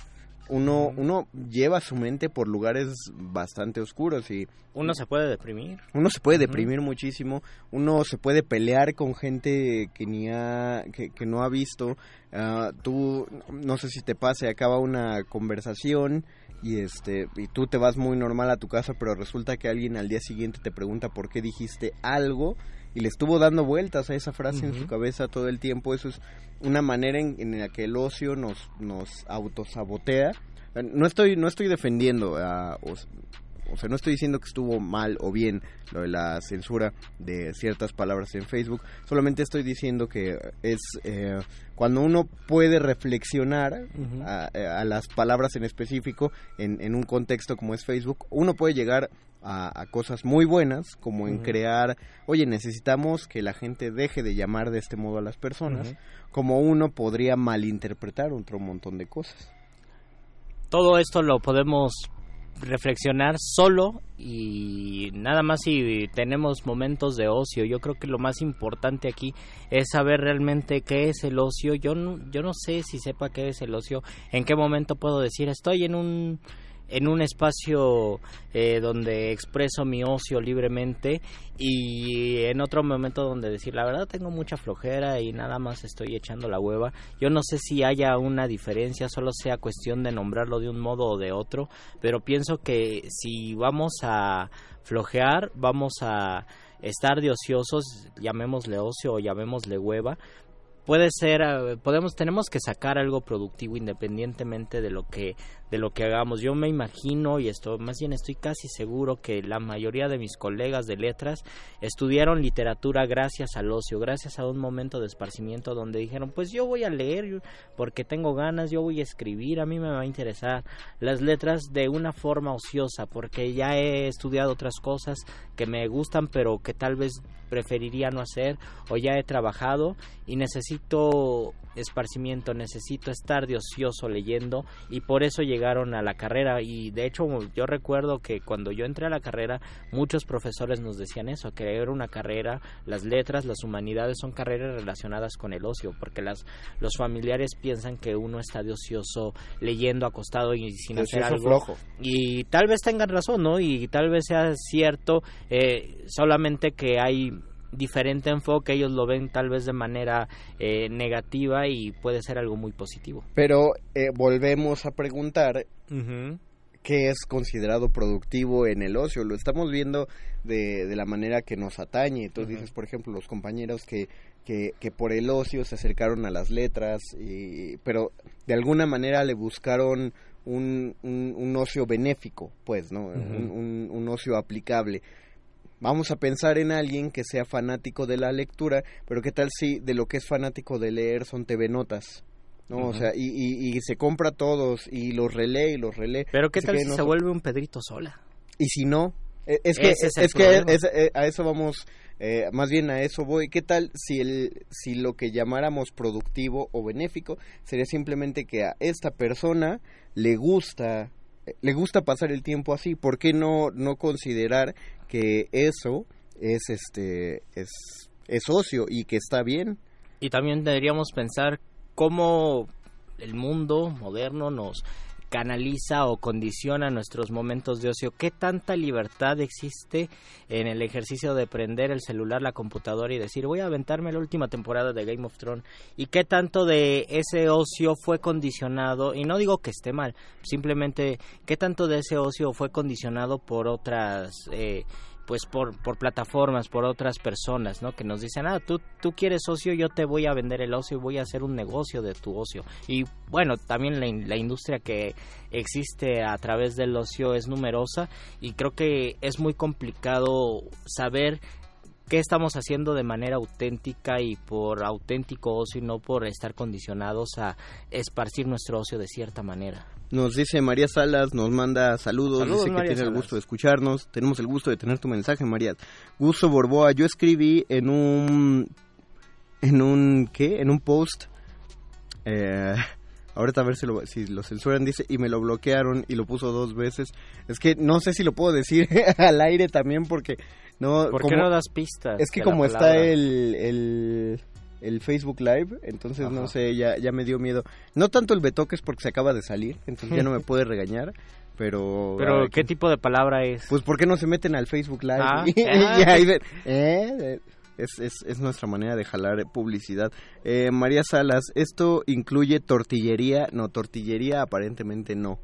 uno, uno lleva su mente por lugares bastante oscuros y Uno se puede deprimir. uno se puede deprimir muchísimo, uno se puede pelear con gente que ni ha, que, que no ha visto. Ah, tú, no sé si te pase, acaba una conversación y este y tú te vas muy normal a tu casa, pero resulta que alguien al día siguiente te pregunta por qué dijiste algo y le estuvo dando vueltas a esa frase en su cabeza todo el tiempo. Eso es una manera en, en la que el ocio nos, nos autosabotea. No estoy, no estoy defendiendo a, o, sea, no estoy diciendo que estuvo mal o bien lo de la censura de ciertas palabras en Facebook, solamente estoy diciendo que es eh, cuando uno puede reflexionar a, las palabras en específico en, en un contexto como es Facebook, uno puede llegar a, cosas muy buenas, como en crear, oye, necesitamos que la gente deje de llamar de este modo a las personas, como uno podría malinterpretar otro montón de cosas. Todo esto lo podemos reflexionar solo y nada más si tenemos momentos de ocio. Yo creo que lo más importante aquí es saber realmente qué es el ocio. Yo no, yo no sé si sepa qué es el ocio, en qué momento puedo decir estoy en un en un espacio eh, donde expreso mi ocio libremente y en otro momento donde decir la verdad tengo mucha flojera y nada más estoy echando la hueva. Yo no sé si haya una diferencia, solo sea cuestión de nombrarlo de un modo o de otro, pero pienso que si vamos a flojear, vamos a estar de ociosos, llamémosle ocio o llamémosle hueva, puede ser eh, podemos tenemos que sacar algo productivo independientemente de lo que de lo que hagamos. Yo me imagino y esto más bien estoy casi seguro que la mayoría de mis colegas de letras estudiaron literatura gracias al ocio gracias a un momento de esparcimiento donde dijeron pues yo voy a leer porque tengo ganas yo voy a escribir a mí me va a interesar las letras de una forma ociosa porque ya he estudiado otras cosas que me gustan pero que tal vez preferiría no hacer o ya he trabajado y necesito esparcimiento, necesito estar de ocioso leyendo y por eso llegaron a la carrera. Y de hecho yo recuerdo que cuando yo entré a la carrera muchos profesores nos decían eso, que era una carrera, las letras, las humanidades son carreras relacionadas con el ocio porque las los familiares piensan que uno está de ocioso leyendo acostado y sin hacer algo. y tal vez tengan razón, ¿no? Y tal vez sea cierto eh, solamente que hay diferente enfoque, ellos lo ven tal vez de manera eh, negativa y puede ser algo muy positivo. Pero eh, volvemos a preguntar qué es considerado productivo en el ocio. Lo estamos viendo de, de la manera que nos atañe. Tú dices, por ejemplo, los compañeros que, que, que, por el ocio se acercaron a las letras, y, pero de alguna manera le buscaron un, un, ocio benéfico, pues, ¿no? un, un ocio aplicable vamos a pensar en alguien que sea fanático de la lectura, pero qué tal si de lo que es fanático de leer son TV notas. ¿no? O sea, y, y, se compra todos y los relee y los relee. Pero qué tal si se vuelve un Pedrito sola. Y si no, e, es que, es, que eh, a eso vamos, eh, más bien a eso voy. ¿Qué tal si, el, si lo que llamáramos productivo o benéfico sería simplemente que a esta persona le gusta le gusta pasar el tiempo así, ¿por qué no, no considerar que eso es este es, es ocio y que está bien? Y también deberíamos pensar cómo el mundo moderno nos canaliza o condiciona nuestros momentos de ocio. ¿Qué tanta libertad existe en el ejercicio de prender el celular, la computadora y decir voy a aventarme la última temporada de Game of Thrones? ¿Y qué tanto de ese ocio fue condicionado? Y no digo que esté mal, simplemente qué tanto de ese ocio fue condicionado por otras... Eh, pues por, por plataformas, por otras personas, ¿no? Que nos dicen, ah, tú, tú quieres ocio, yo te voy a vender el ocio y voy a hacer un negocio de tu ocio. Y bueno, también la, la industria que existe a través del ocio es numerosa y creo que es muy complicado saber qué estamos haciendo de manera auténtica y por auténtico ocio y no por estar condicionados a esparcir nuestro ocio de cierta manera. Nos dice María Salas, nos manda saludos, dice que tiene el gusto de escucharnos. Tenemos el gusto de tener tu mensaje, María. Gusto Borboa, yo escribí en un en un ¿qué? En un post eh, ahorita a ver si lo, si lo censuran, dice, y me lo bloquearon y lo puso dos veces. Es que no sé si lo puedo decir al aire también porque no... ¿Por qué no das pistas? Es que como está el, el Facebook Live, entonces no sé, ya, ya me dio miedo. No tanto el betoques porque se acaba de salir, entonces ya no me puede regañar. Pero, pero ¿qué tipo de palabra es? Pues ¿por qué no se meten al Facebook Live? Ah, ¿eh? Es, es, es, nuestra manera de jalar publicidad. Eh, María Salas, ¿esto incluye tortillería? No, tortillería aparentemente no.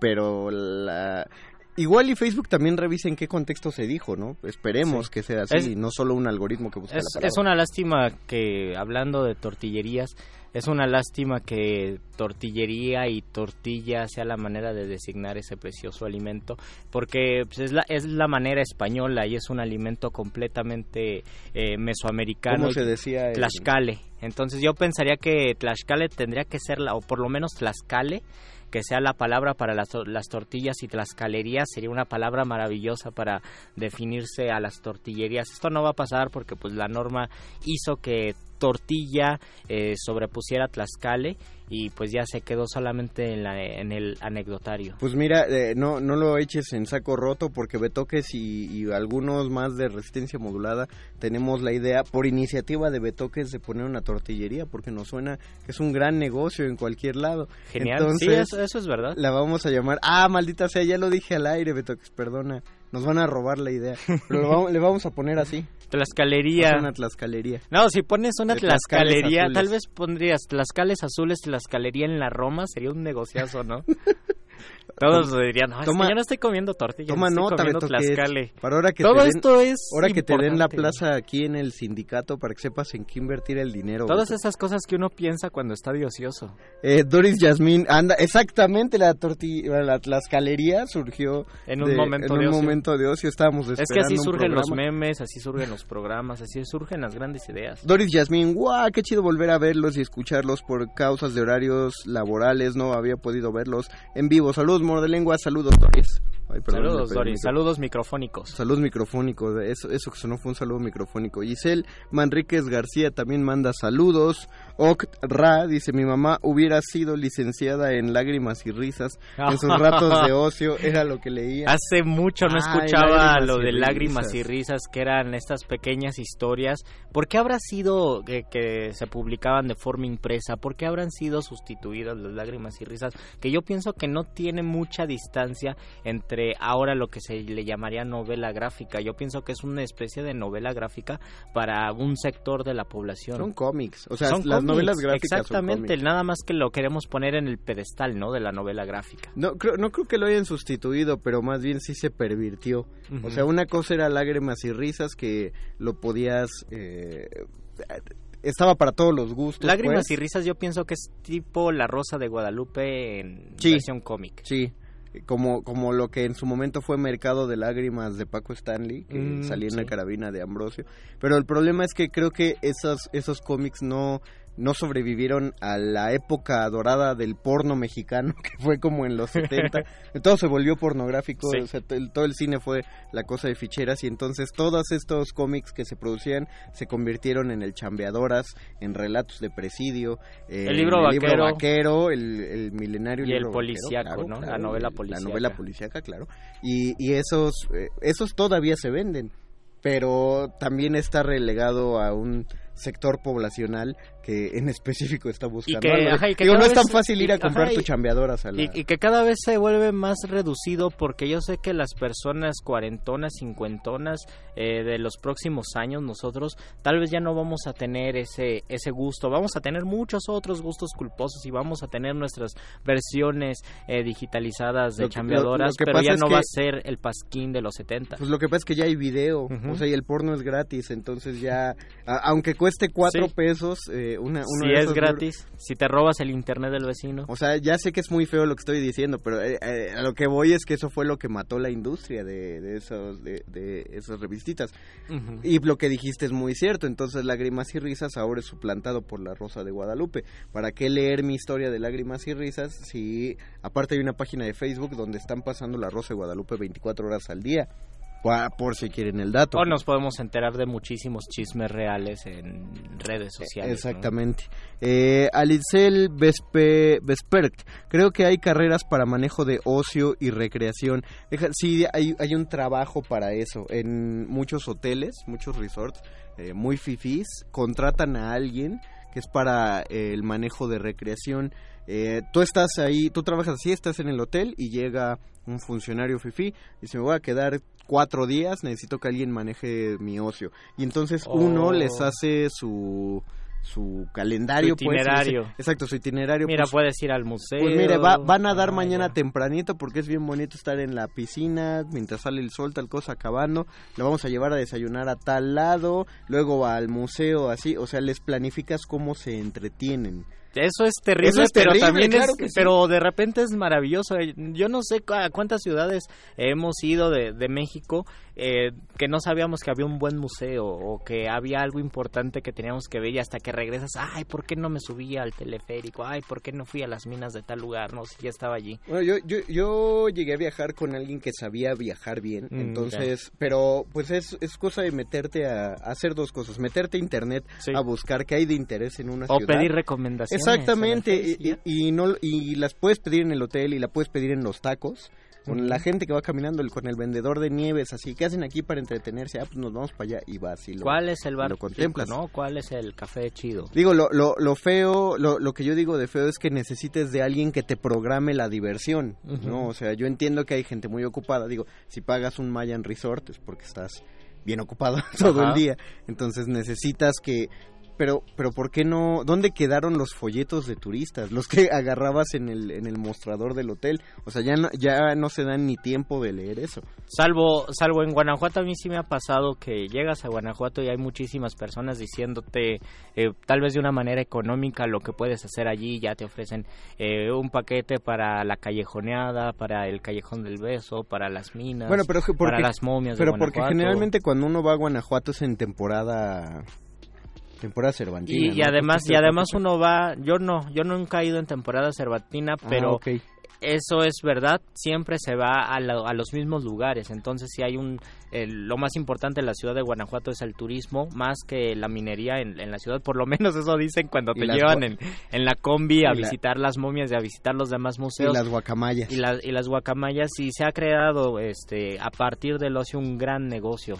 Pero la, Igual y Facebook también revisa en qué contexto se dijo, ¿no? Esperemos que sea así, no solo un algoritmo que busca es, la palabra. Es una lástima que, hablando de tortillerías, Es una lástima que tortillería y tortilla sea la manera de designar ese precioso alimento, porque pues, es, la, es la manera española y es un alimento completamente eh, mesoamericano. ¿Cómo se decía? Tlaxcale. Entonces yo pensaría que Tlaxcale tendría que ser, la, o por lo menos Tlaxcale, que sea la palabra para las, las tortillas y tlaxcalerías sería una palabra maravillosa para definirse a las tortillerías. Esto no va a pasar porque pues la norma hizo que tortilla eh, sobrepusiera Tlaxcale y pues ya se quedó solamente en, la, en el anecdotario. Pues mira, eh, no, no lo eches en saco roto porque Betoques y, y, algunos más de resistencia modulada tenemos la idea por iniciativa de Betoques de poner una tortillería porque nos suena que es un gran negocio en cualquier lado. Genial, Entonces, sí, eso, eso es verdad. La vamos a llamar, ah, maldita sea, ya lo dije al aire Betoques, perdona. Nos van a robar la idea. Pero vamos, le vamos a poner así. Tlaxcalería. Una tlaxcalería. No, si pones una tlaxcalería, tal vez pondrías tlaxcales azules, tlaxcalería en la Roma, sería un negociazo, ¿no? Todos dirían, no, toma, es que yo no estoy comiendo tortillas, toma estoy nota, comiendo tlaxcale. Para ahora que Todo te den, esto es Ahora que te den la plaza aquí en el sindicato para que sepas en qué invertir el dinero. Todas esas cosas que uno piensa cuando está de ocioso. Eh, Doris Yasmín, anda, exactamente, la tortilla, la tlaxcalería surgió En un de- momento en de un ocio. momento de ocio. Estábamos Es que esperando así surgen los memes, así surgen los programas, así surgen las grandes ideas. Doris Yasmín, guau, qué chido volver a verlos y escucharlos por causas de horarios laborales, no había podido verlos en vivo. Saludos, de lengua, saludos, Doris. Ay, perdón, Saludos, Doris, saludos microfónicos. Salud microfónico, eso, eso que sonó fue un saludo microfónico. Giselle Manríquez García también manda saludos. Oct Ra dice, mi mamá hubiera sido licenciada en lágrimas y risas. En sus ratos de ocio era lo que leía. Hace mucho no Ay, escuchaba lo y de lágrimas risas. y risas, que eran estas pequeñas historias. ¿Por qué habrá sido que, que se publicaban de forma impresa? ¿Por qué habrán sido sustituidas las lágrimas y risas? Que yo pienso que no tiene mucha distancia entre ahora lo que se le llamaría novela gráfica. Yo pienso que es una especie de novela gráfica para un sector de la población. Son cómics, o sea, Son las cómics, novelas gráficas Exactamente, nada más que lo queremos poner en el pedestal, ¿no? De la novela gráfica. No creo, no creo que lo hayan sustituido, pero más bien sí se pervirtió. O sea, una cosa era lágrimas y risas que lo podías... eh, estaba para todos los gustos. Lágrimas pues. y risas yo pienso que es tipo La Rosa de Guadalupe en Sí. versión cómic. Sí, como, como lo que en su momento fue Mercado de Lágrimas de Paco Stanley, que Mm, salía en la carabina de Ambrosio. Pero el problema es que creo que esos, esos cómics no, no sobrevivieron a la época dorada del porno mexicano, que fue como en los 70. todo se volvió pornográfico, Sí. o sea, to- el- todo el cine fue la cosa de ficheras y entonces todos estos cómics que se producían se convirtieron en el chambeadoras, en relatos de presidio, eh, El libro en vaquero. vaquero, el, el milenario Y el libro vaquero, policíaco, claro, ¿no? La novela el- policíaca. La novela policíaca, claro. Y, y esos, eh, esos todavía se venden, pero también está relegado a un sector poblacional que en específico está buscando que, algo. ajá, y que Digo, no es tan fácil ir a comprar ajá, tu y- chambeadoras a la... Y, y que cada vez se vuelve más reducido porque yo sé que las personas cuarentonas, cincuentonas eh, de los próximos años nosotros tal vez ya no vamos a tener ese ese gusto, vamos a tener muchos otros gustos culposos y vamos a tener nuestras versiones eh, digitalizadas de que- chambeadoras, lo pero ya no va a ser el pasquín de los 70. Pues lo que pasa es que ya hay video, o sea, y el porno es gratis, entonces ya, a- aunque cueste cuatro Sí. pesos, eh, una, uno Si de es esos libros- gratis, si te robas el internet del vecino. O sea, ya sé que es muy feo lo que estoy diciendo, pero eh, eh, a lo que voy es que eso fue lo que mató la industria de, de esos, de, de esas revistitas. Y lo que dijiste es muy cierto, entonces Lágrimas y Risas ahora es suplantado por La Rosa de Guadalupe. ¿Para qué leer mi historia de Lágrimas y Risas si aparte hay una página de Facebook donde están pasando La Rosa de Guadalupe 24 horas al día? Por si quieren el dato. O nos podemos enterar de muchísimos chismes reales en redes sociales. ¿no? Exactamente. Eh, Alicel Vespe, Vespert, creo que hay carreras para manejo de ocio y recreación. Deja- sí, hay, hay un trabajo para eso. En muchos hoteles, muchos resorts, eh, muy fifís, contratan a alguien que es para eh, el manejo de recreación. Eh, tú estás ahí, tú trabajas así, estás en el hotel y llega un funcionario fifí y dice, me voy a quedar cuatro días, necesito que alguien maneje mi ocio. Y entonces uno Oh. les hace su su calendario. Su itinerario. Pues, exacto, su itinerario. Mira, pues, puedes ir al museo. Pues mire, va- van a dar Ah, mañana ya. tempranito porque es bien bonito estar en la piscina mientras sale el sol, tal cosa acabando. Lo vamos a llevar a desayunar a tal lado, luego al museo, así. O sea, les planificas cómo se entretienen. Eso es terrible, Eso es pero también claro es, sí. pero de repente es maravilloso. Yo no sé a cuántas ciudades hemos ido de, de México eh, que no sabíamos que había un buen museo o que había algo importante que teníamos que ver y hasta que regresas, ay, ¿por qué no me subí al teleférico? Ay, ¿por qué no fui a las minas de tal lugar? No, si ya estaba allí. Bueno, yo, yo, yo llegué a viajar con alguien que sabía viajar bien, Mm, entonces, pero pues es, es cosa de meterte a, a hacer dos cosas, meterte a internet a buscar qué hay de interés en una O ciudad. pedir recomendaciones. Exactamente, y no, y las puedes pedir en el hotel y la puedes pedir en los tacos. Con la gente que va caminando, el- con el vendedor de nieves, así, ¿qué hacen aquí para entretenerse? Ah, pues nos vamos para allá y vas y lo, ¿Cuál es el bar lo contemplas. rico, no? ¿Cuál es el café chido? Digo, lo, lo, lo feo, lo, lo que yo digo de feo es que necesites de alguien que te programe la diversión. ¿no? O sea, yo entiendo que hay gente muy ocupada, digo, si pagas un Mayan Resort es porque estás bien ocupado todo Ajá. el día, entonces necesitas que... Pero, pero ¿por qué no? ¿Dónde quedaron los folletos de turistas? Los que agarrabas en el, en el mostrador del hotel. O sea, ya no, ya no se dan ni tiempo de leer eso. Salvo, salvo en Guanajuato, a mí sí me ha pasado que llegas a Guanajuato y hay muchísimas personas diciéndote, eh, tal vez de una manera económica, lo que puedes hacer allí. Ya te ofrecen eh, un paquete para la callejoneada, para el callejón del beso, para las minas, Bueno, pero que- para porque, las momias. pero de porque generalmente cuando uno va a Guanajuato es en temporada temporada cervantina. Y, y además, y además uno va, yo no, yo nunca he ido en temporada cervantina, Ah, pero eso es verdad, siempre se va a, la- a los mismos lugares, entonces si hay un, el- lo más importante en la ciudad de Guanajuato es el turismo, más que la minería en, en la ciudad, por lo menos eso dicen cuando Y te llevan en, en la combi a y la- visitar las momias y a visitar los demás Y museos. las guacamayas. y, la- y las guacamayas y se ha creado este a partir del ocio un gran negocio.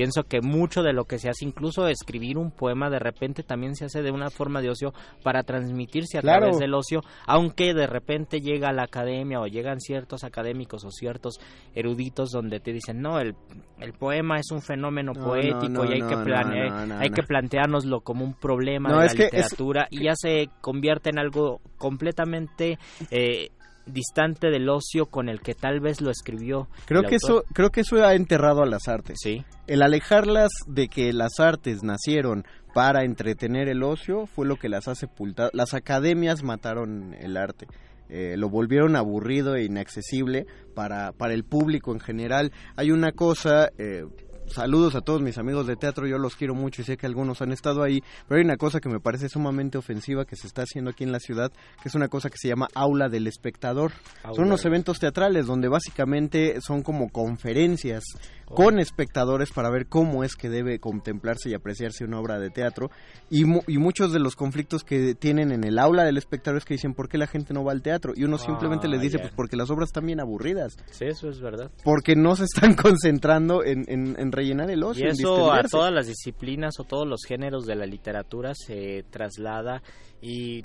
Pienso que mucho de lo que se hace, incluso escribir un poema, de repente también se hace de una forma de ocio para transmitirse a Claro. través del ocio, aunque de repente llega a la academia o llegan ciertos académicos o ciertos eruditos donde te dicen, no, el, el poema es un fenómeno No, poético no, y hay, que, plane- hay que planteárnoslo como un problema de es la que es- literatura y ya se convierte en algo completamente... eh, distante del ocio con el que tal vez lo escribió Creo que autor. eso creo que eso ha enterrado a las artes. Sí. El alejarlas de que las artes nacieron para entretener el ocio fue lo que las ha sepultado. Las academias mataron el arte. Eh, lo volvieron aburrido e inaccesible para, para el público en general. Hay una cosa, eh, saludos a todos mis amigos de teatro, yo los quiero mucho y sé que algunos han estado ahí, pero hay una cosa que me parece sumamente ofensiva que se está haciendo aquí en la ciudad, que es una cosa que se llama aula del espectador. Aula Son unos eventos teatrales donde básicamente son como conferencias con espectadores para ver cómo es que debe contemplarse y apreciarse una obra de teatro y, mu- y muchos de los conflictos que tienen en el aula del espectador es que dicen ¿por qué la gente no va al teatro? y uno simplemente les Ah, dice ya. pues porque las obras están bien aburridas Sí, eso es verdad. porque no se están concentrando en, en- en rellenar el ocio Y eso a todas las disciplinas o todos los géneros de la literatura se traslada y,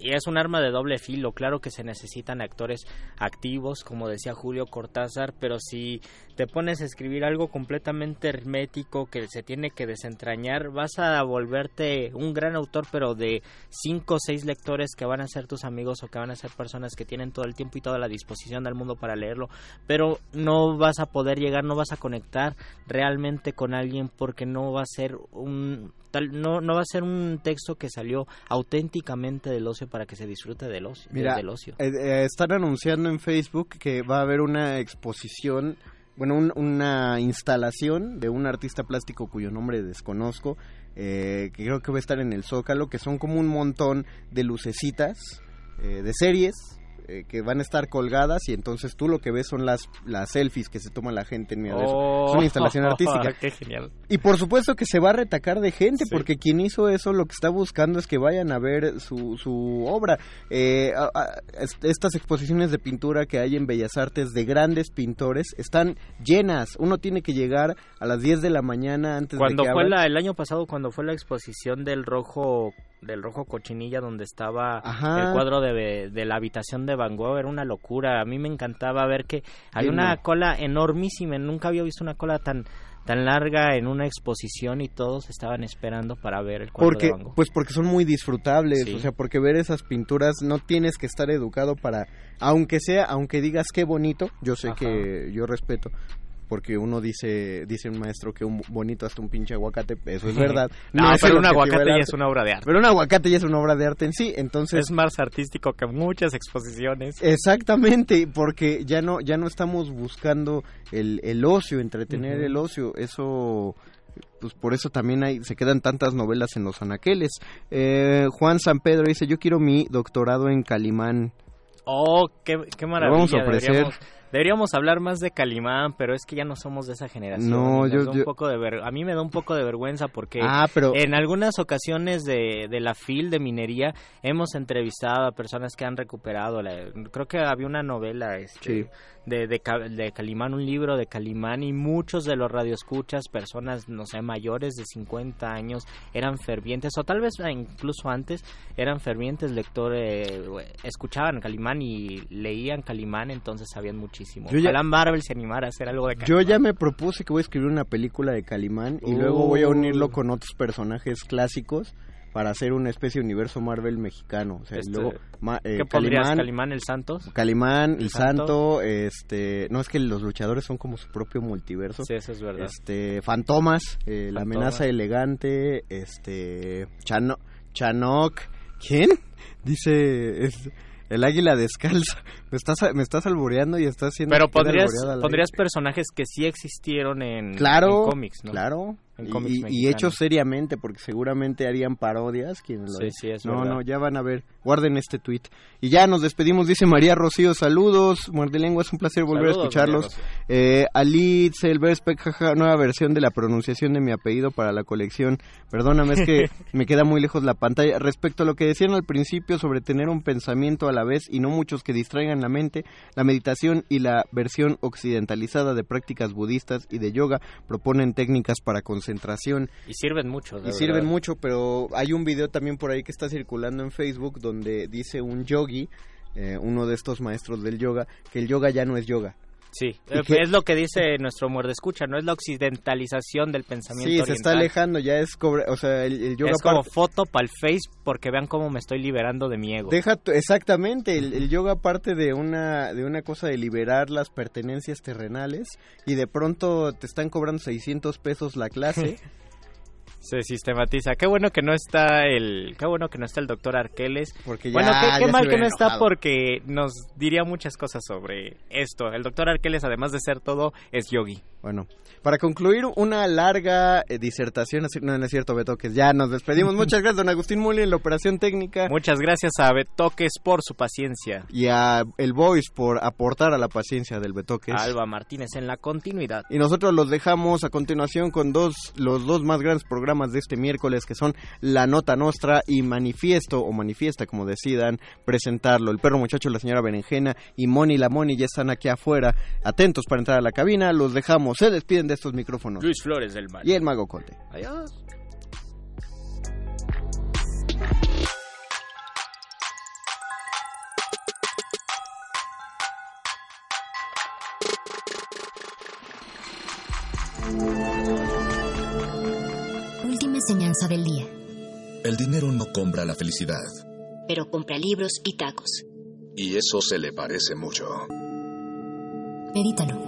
y es un arma de doble filo. Claro que se necesitan actores activos, como decía Julio Cortázar, pero si te pones a escribir algo completamente hermético que se tiene que desentrañar, vas a volverte un gran autor, pero de cinco o seis lectores que van a ser tus amigos o que van a ser personas que tienen todo el tiempo y toda la disposición del mundo para leerlo, pero no vas a poder llegar, no vas a conectar realmente con alguien porque no va a ser un tal no no va a ser un texto que salió auténticamente del ocio para que se disfrute del ocio Mira, del ocio. eh, eh, están anunciando en Facebook que va a haber una exposición, bueno, un- una instalación de un artista plástico cuyo nombre desconozco, eh, que creo que va a estar en el Zócalo, que son como un montón de lucecitas eh, de series eh, que van a estar colgadas y entonces tú lo que ves son las, las selfies que se toma la gente en medio de eso. Es una instalación artística. Oh, qué genial Y por supuesto que se va a retacar de gente, Sí. porque quien hizo eso lo que está buscando es que vayan a ver su, su obra. Eh, a- a- est- estas exposiciones de pintura que hay en Bellas Artes de grandes pintores están llenas. Uno tiene que llegar a las 10 de la mañana antes cuando de que fue la, el año pasado cuando fue la exposición del rojo del rojo cochinilla donde estaba Ajá. el cuadro de, de la habitación de Van Gogh era una locura a mí me encantaba ver que hay Bien, una cola enormísima nunca había visto una cola tan tan larga en una exposición y todos estaban esperando para ver el cuadro porque, de Van Gogh. Pues porque son muy disfrutables, Sí. o sea, porque ver esas pinturas no tienes que estar educado para, aunque sea, aunque digas qué bonito, yo sé Ajá. que yo respeto, porque uno dice, dice un maestro que un bonito hasta un pinche aguacate, eso es verdad. No, pero un aguacate ya es una obra de arte. Pero un aguacate ya es una obra de arte en sí, entonces... Es más artístico que muchas exposiciones. Exactamente, porque ya no ya no estamos buscando el, el ocio, entretener el ocio, eso pues por eso también hay se quedan tantas novelas en los anaqueles. Eh, Juan San Pedro dice, "Yo quiero mi doctorado en Calimán." Oh, qué, qué maravilla. vamos a ofrecer. Deberíamos, deberíamos hablar más de Calimán, pero es que ya no somos de esa generación. No, yo- da un yo- poco de ver- A mí me da un poco de vergüenza porque Ah, pero en algunas ocasiones de, de la FIL de minería hemos entrevistado a personas que han recuperado. la- creo que había una novela este, Sí. De, de, de Calimán, un libro de Calimán, y muchos de los radioescuchas, personas, no sé, mayores de 50 años, eran fervientes, o tal vez incluso antes, eran fervientes lectores, eh, escuchaban Calimán y leían Calimán, entonces sabían muchísimo. Yo ya- Marvel se animara a hacer algo de Calimán. yo ya me propuse que voy a escribir una película de Calimán y luego voy a unirlo con otros personajes clásicos para hacer una especie de universo Marvel mexicano, o sea, Este, luego ma- eh, ¿Qué pondrías? Calimán, ¿Calimán el Santos? Calimán, ¿El el Santo, este, no es que los luchadores son como su propio multiverso. Sí, eso es verdad. Este, Fantomas, eh, la amenaza elegante, este, Chano, Chanok, ¿quién? Dice, es- el águila descalza. Me estás, me estás albureando y estás haciendo. Pero la- pondrías personajes que sí existieron en, Claro, en cómics, ¿no? claro. En Y- cómics y, hechos seriamente, porque seguramente harían parodias. Quienes lo Sí, es no, verdad. no, ya van a ver. Guarden este tweet. Y ya nos despedimos, dice María Rocío. Saludos, Muerde Lengua, es un placer volver Saludos, a escucharlos. Eh, Ali Selberspec, jaja, nueva versión de la pronunciación de mi apellido para la colección. Perdóname, es que me queda muy lejos la pantalla. Respecto a lo que decían al principio sobre tener un pensamiento a la vez y no muchos que distraigan la mente, la meditación y la versión occidentalizada de prácticas budistas y de yoga proponen técnicas para concentración Y sirven mucho. y sirven mucho, pero hay un video también por ahí que está circulando en Facebook donde dice un yogi, eh, uno de estos maestros del yoga, que el yoga ya no es yoga. Sí, ¿Y eh, qué? es lo que dice nuestro muerde escucha, no es la occidentalización del pensamiento Sí, se está oriental. alejando, ya es cobre, o sea, el, el yoga es como foto para el Face porque vean cómo me estoy liberando de mi ego. deja exactamente, el, el yoga parte de una de una cosa de liberar las pertenencias terrenales y de pronto te están cobrando 600 pesos la clase. Se sistematiza. Qué bueno que no está el, qué bueno que no está el doctor Arqueles. Porque ya, bueno, qué, qué ya mal que no está porque nos diría muchas cosas sobre esto. El doctor Arqueles, además de ser todo, es yogi. Bueno, para concluir una larga eh, disertación, no, no es cierto, Betoques, ya nos despedimos. Muchas gracias, don Agustín Muli, en la operación técnica. Muchas gracias a Betoques por su paciencia. Y a el Voice por aportar a la paciencia del Betoques. A Alba Martínez en la continuidad. Y nosotros los dejamos a continuación con dos, los dos más grandes programas de este miércoles, que son La Nota Nostra y Manifiesto, o Manifiesta, como decidan presentarlo. El perro muchacho, la señora Berenjena y Moni la Moni ya están aquí afuera, atentos para entrar a la cabina. Los dejamos, se despiden de estos micrófonos. Luis Flores del Mal. Y el Mago Conte. Adiós. Última enseñanza del día. El dinero no compra la felicidad. Pero compra libros y tacos. Y eso se le parece mucho. Medítalo.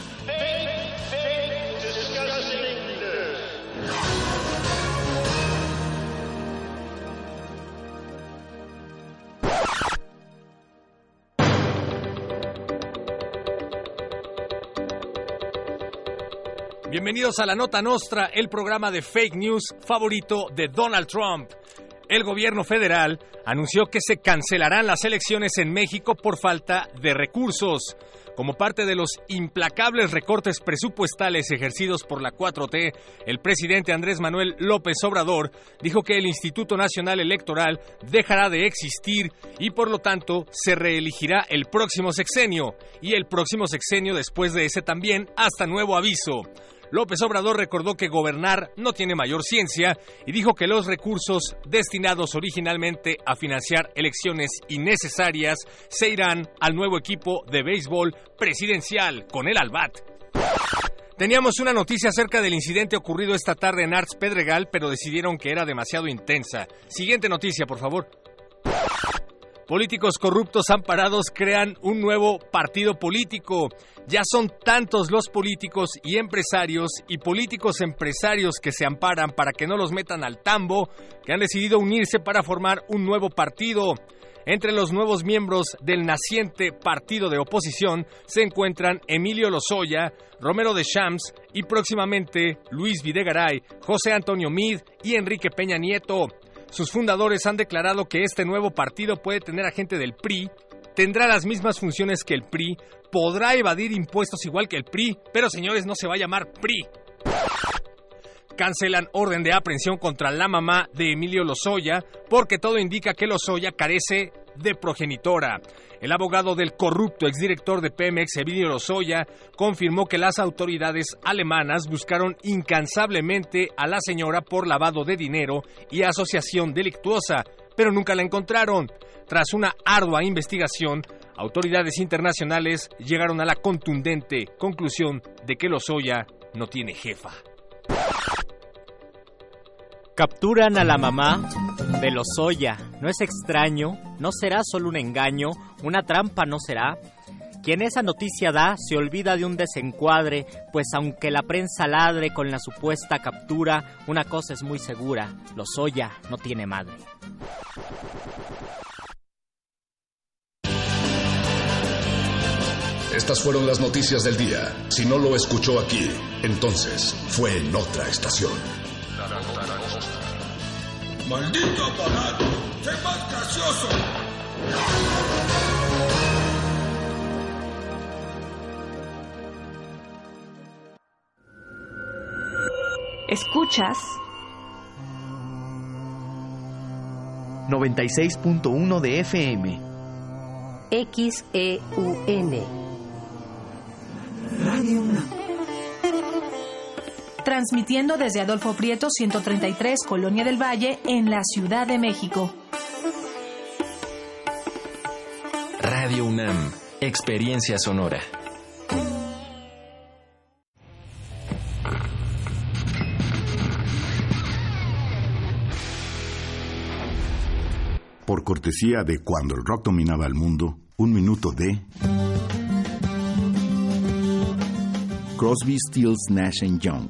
Bienvenidos a la Nota Nostra, el programa de fake news favorito de Donald Trump. el gobierno federal anunció que se cancelarán las elecciones en México por falta de recursos. Como parte de los implacables recortes presupuestales ejercidos por la 4T, el presidente Andrés Manuel López Obrador dijo que el Instituto Nacional Electoral dejará de existir y por lo tanto se reelegirá el próximo sexenio y el próximo sexenio después de ese también hasta nuevo aviso. López Obrador recordó que gobernar no tiene mayor ciencia y dijo que los recursos destinados originalmente a financiar elecciones innecesarias se irán al nuevo equipo de béisbol presidencial con el Albat. Teníamos una noticia acerca del incidente ocurrido esta tarde en Arts Pedregal, pero decidieron que era demasiado intensa. Siguiente noticia, por favor. Políticos corruptos amparados crean un nuevo partido político. Ya son tantos los políticos y empresarios y políticos empresarios que se amparan para que no los metan al tambo, que han decidido unirse para formar un nuevo partido. Entre los nuevos miembros del naciente partido de oposición se encuentran Emilio Lozoya, Romero de Shams y próximamente Luis Videgaray, José Antonio Mid y Enrique Peña Nieto. Sus fundadores han declarado que este nuevo partido puede tener a gente del PRI, tendrá las mismas funciones que el PRI, podrá evadir impuestos igual que el PRI, pero señores, no se va a llamar PRI. Cancelan orden de aprehensión contra la mamá de Emilio Lozoya porque todo indica que Lozoya carece de progenitora. El abogado del corrupto exdirector de Pemex, Emilio Lozoya, confirmó que las autoridades alemanas buscaron incansablemente a la señora por lavado de dinero y asociación delictuosa, pero nunca la encontraron. Tras una ardua investigación, autoridades internacionales llegaron a la contundente conclusión de que Lozoya no tiene jefa. Capturan a la mamá de Lozoya. No es extraño, no será solo un engaño, una trampa no será. Quien esa noticia da se olvida de un desencuadre, pues aunque la prensa ladre con la supuesta captura, una cosa es muy segura, Lozoya no tiene madre. Estas fueron las noticias del día. Si no lo escuchó aquí, entonces fue en otra estación. ¡Maldito aparato! ¡Sé más gracioso! Escuchas 96.1 de FM. XEUN. Radio Transmitiendo desde Adolfo Prieto 133, Colonia del Valle, en la Ciudad de México. Radio UNAM. Experiencia sonora. Por cortesía de Cuando el rock dominaba el mundo, un minuto de Crosby, Stills, Nash Young,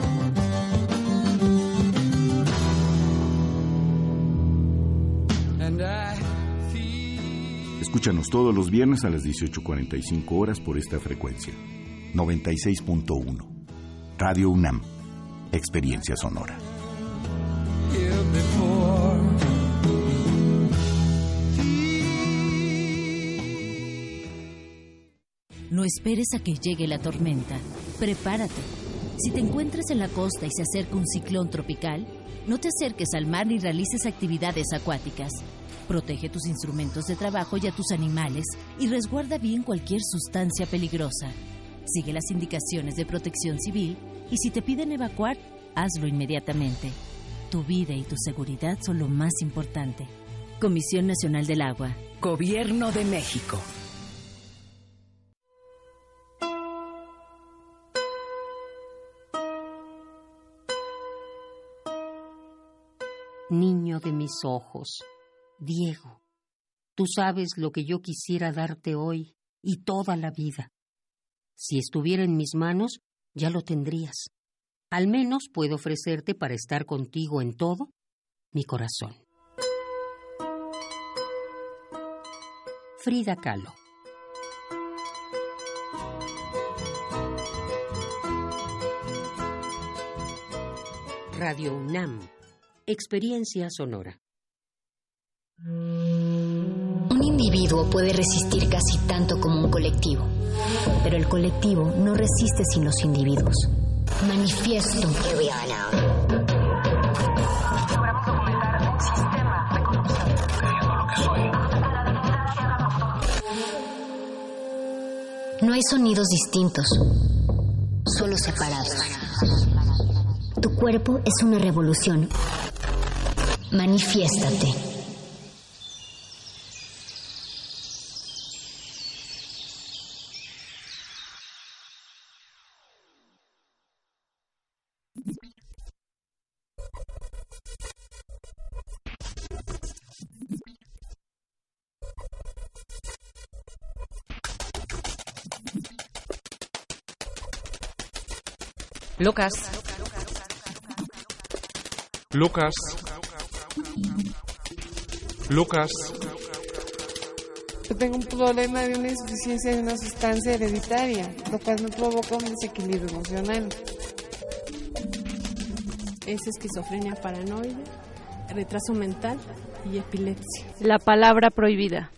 Escúchanos todos los viernes a las 18.45 horas por esta frecuencia. 96.1. Radio UNAM. Experiencia sonora. No esperes a que llegue la tormenta. Prepárate. Si te encuentras en la costa y se acerca un ciclón tropical, no te acerques al mar ni realices actividades acuáticas. Protege tus instrumentos de trabajo y a tus animales y resguarda bien cualquier sustancia peligrosa. Sigue las indicaciones de protección civil y si te piden evacuar, hazlo inmediatamente. Tu vida y tu seguridad son lo más importante. Comisión Nacional del Agua. Gobierno de México. Niño de mis ojos, Diego, tú sabes lo que yo quisiera darte hoy y toda la vida. Si estuviera en mis manos, ya lo tendrías. Al menos puedo ofrecerte para estar contigo en todo mi corazón. Frida Kahlo. Radio UNAM. Experiencia sonora. Un individuo puede resistir casi tanto como un colectivo, pero el colectivo no resiste sin los individuos. Manifiesto. No hay sonidos distintos, solo separados. Tu cuerpo es una revolución. Manifiéstate. Lucas. Lucas. Lucas. Yo tengo un problema de una insuficiencia de una sustancia hereditaria, lo cual me provoca un desequilibrio emocional. Es esquizofrenia paranoide, retraso mental y epilepsia. La palabra prohibida.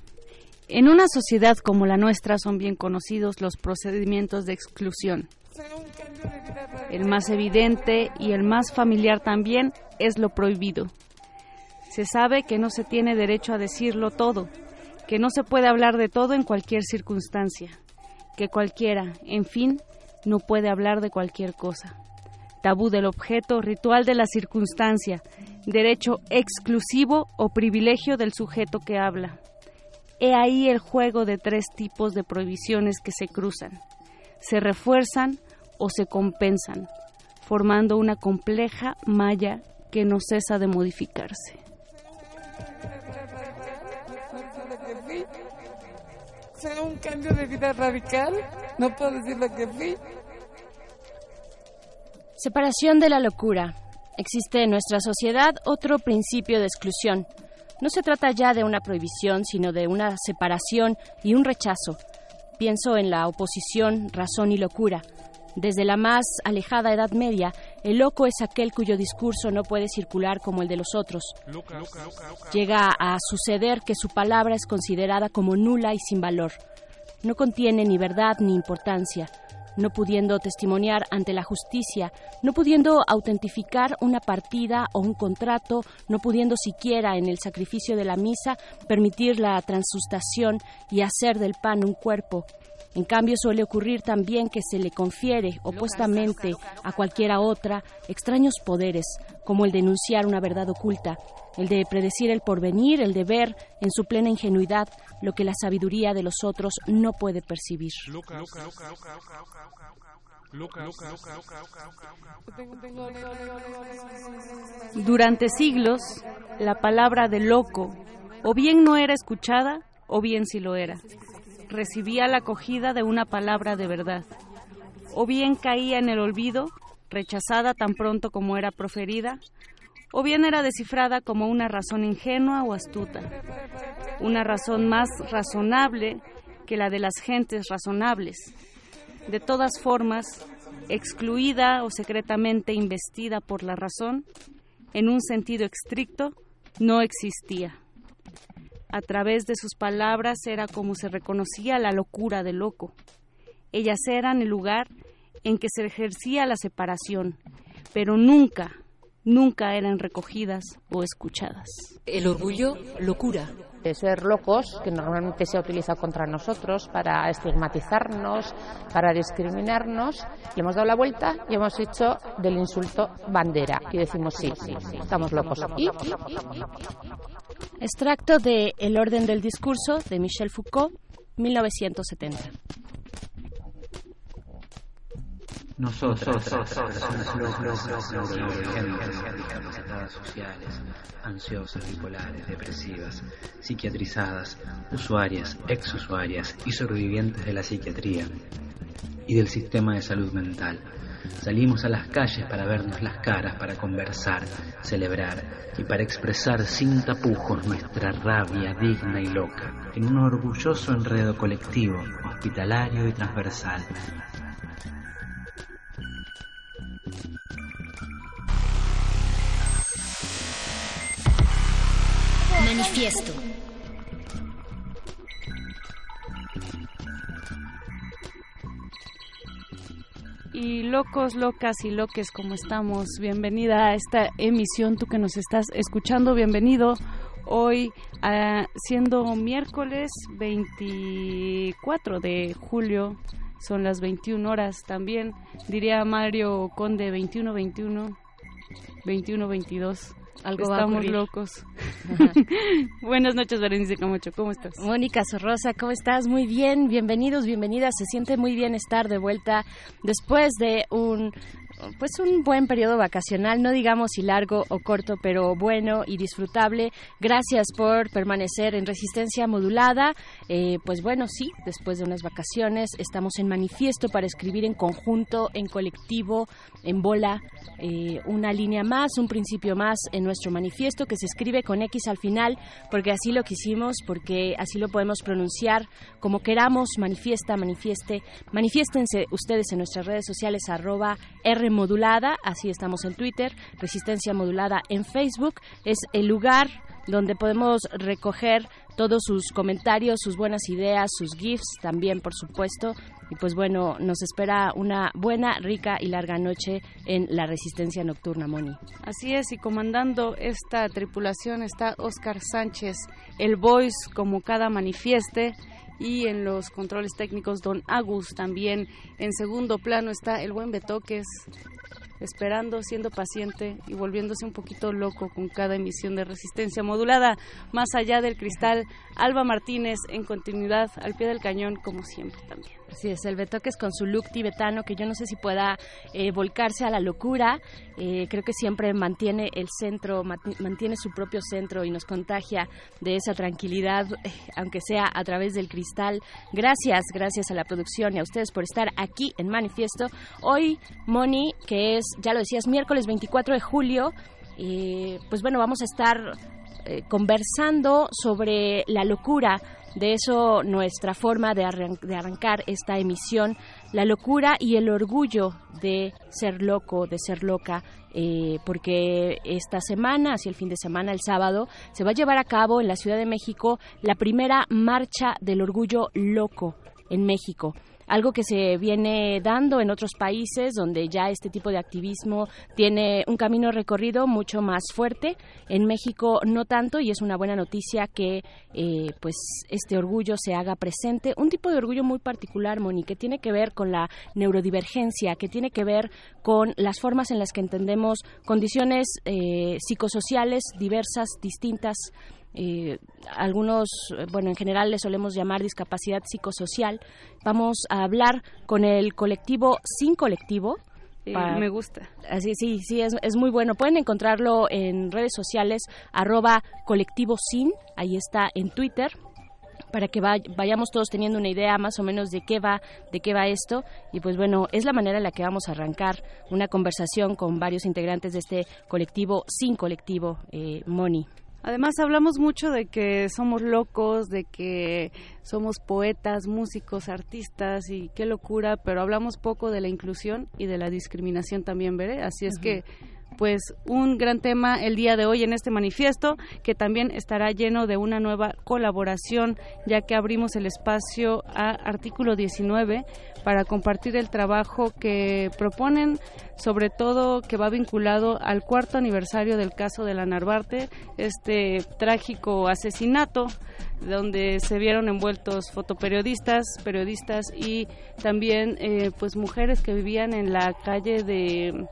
En una sociedad como la nuestra son bien conocidos los procedimientos de exclusión. El más evidente y el más familiar también es lo prohibido. Se sabe que no se tiene derecho a decirlo todo, que no se puede hablar de todo en cualquier circunstancia, que cualquiera, en fin, no puede hablar de cualquier cosa. Tabú del objeto, ritual de la circunstancia, derecho exclusivo o privilegio del sujeto que habla. He ahí el juego de tres tipos de prohibiciones que se cruzan se refuerzan o se compensan, formando una compleja malla que no cesa de modificarse. ¿Será un cambio de vida radical? No puedo decir lo que fui. Separación de la locura. Existe en nuestra sociedad otro principio de exclusión. No se trata ya de una prohibición, sino de una separación y un rechazo Pienso en la oposición, razón y locura. Desde la más alejada Edad Media, el loco es aquel cuyo discurso no puede circular como el de los otros. Llega a suceder que su palabra es considerada como nula y sin valor. No contiene ni verdad ni importancia no pudiendo testimoniar ante la justicia, no pudiendo autentificar una partida o un contrato, no pudiendo siquiera en el sacrificio de la misa permitir la transustación y hacer del pan un cuerpo. En cambio, suele ocurrir también que se le confiere opuestamente a cualquiera otra extraños poderes, como el de enunciar una verdad oculta, el de predecir el porvenir, el de ver en su plena ingenuidad lo que la sabiduría de los otros no puede percibir. Durante siglos, la palabra de loco o bien no era escuchada o bien sí lo era. Recibía la acogida de una palabra de verdad. O bien caía en el olvido, rechazada tan pronto como era proferida, o bien era descifrada como una razón ingenua o astuta, una razón más razonable que la de las gentes razonables. De todas formas, excluida o secretamente investida por la razón, en un sentido estricto, no existía. A través de sus palabras era como se reconocía la locura del loco. Ellas eran el lugar en que se ejercía la separación, pero nunca, nunca eran recogidas o escuchadas. El orgullo, locura. De ser locos, que normalmente se utiliza contra nosotros para estigmatizarnos, para discriminarnos, le hemos dado la vuelta y hemos hecho del insulto bandera. Y decimos sí, estamos locos. ¿Y? Extracto de El orden del discurso de Michel Foucault, 1970. Nosotros, sociales, ansiosas, bipolares, depresivas, psiquiatrizadas, usuarias, exusuarias y sobrevivientes de la psiquiatría y del sistema de salud mental, Salimos a las calles para vernos las caras, para conversar, celebrar y para expresar sin tapujos nuestra rabia digna y loca en un orgulloso enredo colectivo, hospitalario y transversal. Manifiesto. Y locos, locas y loques, como estamos, bienvenida a esta emisión, tú que nos estás escuchando, bienvenido hoy, siendo miércoles 24 de julio, son las 21 horas también, diría Mario Conde 21-21, 21-22. Algo va a Estamos ocurrir. locos. Buenas noches, Berenice Camacho, ¿cómo estás? Mónica Sorrosa, ¿cómo estás? Muy bien, bienvenidos, bienvenidas. Se siente muy bien estar de vuelta después de un pues un buen periodo vacacional, no digamos si largo o corto, pero bueno y disfrutable. Gracias por permanecer en resistencia modulada. Eh, pues bueno, sí, después de unas vacaciones estamos en manifiesto para escribir en conjunto, en colectivo, en bola, eh, una línea más, un principio más en nuestro manifiesto que se escribe con X al final, porque así lo quisimos, porque así lo podemos pronunciar como queramos, manifiesta, manifieste, manifiéstense ustedes en nuestras redes sociales arroba R modulada, así estamos en Twitter, Resistencia Modulada en Facebook, es el lugar donde podemos recoger todos sus comentarios, sus buenas ideas, sus GIFs también, por supuesto. Y pues bueno, nos espera una buena, rica y larga noche en la Resistencia Nocturna, Moni. Así es, y comandando esta tripulación está Oscar Sánchez, el voice como cada manifieste, y en los controles técnicos Don Agus también. En segundo plano está el buen Betoques, esperando, siendo paciente y volviéndose un poquito loco con cada emisión de resistencia modulada. Más allá del cristal, Alba Martínez en continuidad al pie del cañón como siempre también. Así es, el Betoques con su look tibetano, que yo no sé si pueda eh, volcarse a la locura. Eh, creo que siempre mantiene el centro, mantiene su propio centro y nos contagia de esa tranquilidad, eh, aunque sea a través del cristal. Gracias, gracias a la producción y a ustedes por estar aquí en Manifiesto. Hoy, Moni, que es, ya lo decías, miércoles 24 de julio, eh, pues bueno, vamos a estar eh, conversando sobre la locura. De eso nuestra forma de, arran- de arrancar esta emisión, la locura y el orgullo de ser loco, de ser loca, eh, porque esta semana, hacia el fin de semana, el sábado, se va a llevar a cabo en la Ciudad de México la primera marcha del orgullo loco en México algo que se viene dando en otros países donde ya este tipo de activismo tiene un camino recorrido mucho más fuerte. En México no tanto y es una buena noticia que eh, pues este orgullo se haga presente. Un tipo de orgullo muy particular, Moni, que tiene que ver con la neurodivergencia, que tiene que ver con las formas en las que entendemos condiciones eh, psicosociales diversas, distintas. Eh, algunos, bueno, en general le solemos llamar discapacidad psicosocial. Vamos a hablar con el colectivo Sin Colectivo. Me gusta. Así, sí, sí, es, es muy bueno. Pueden encontrarlo en redes sociales, arroba colectivo sin, ahí está en Twitter para que vay- vayamos todos teniendo una idea más o menos de qué va de qué va esto y pues bueno es la manera en la que vamos a arrancar una conversación con varios integrantes de este colectivo sin colectivo eh, Moni Además hablamos mucho de que somos locos, de que somos poetas, músicos, artistas y qué locura, pero hablamos poco de la inclusión y de la discriminación también, veré. Así es que pues un gran tema el día de hoy en este manifiesto que también estará lleno de una nueva colaboración ya que abrimos el espacio a artículo 19 para compartir el trabajo que proponen sobre todo que va vinculado al cuarto aniversario del caso de la Narvarte, este trágico asesinato donde se vieron envueltos fotoperiodistas, periodistas y también eh, pues mujeres que vivían en la calle de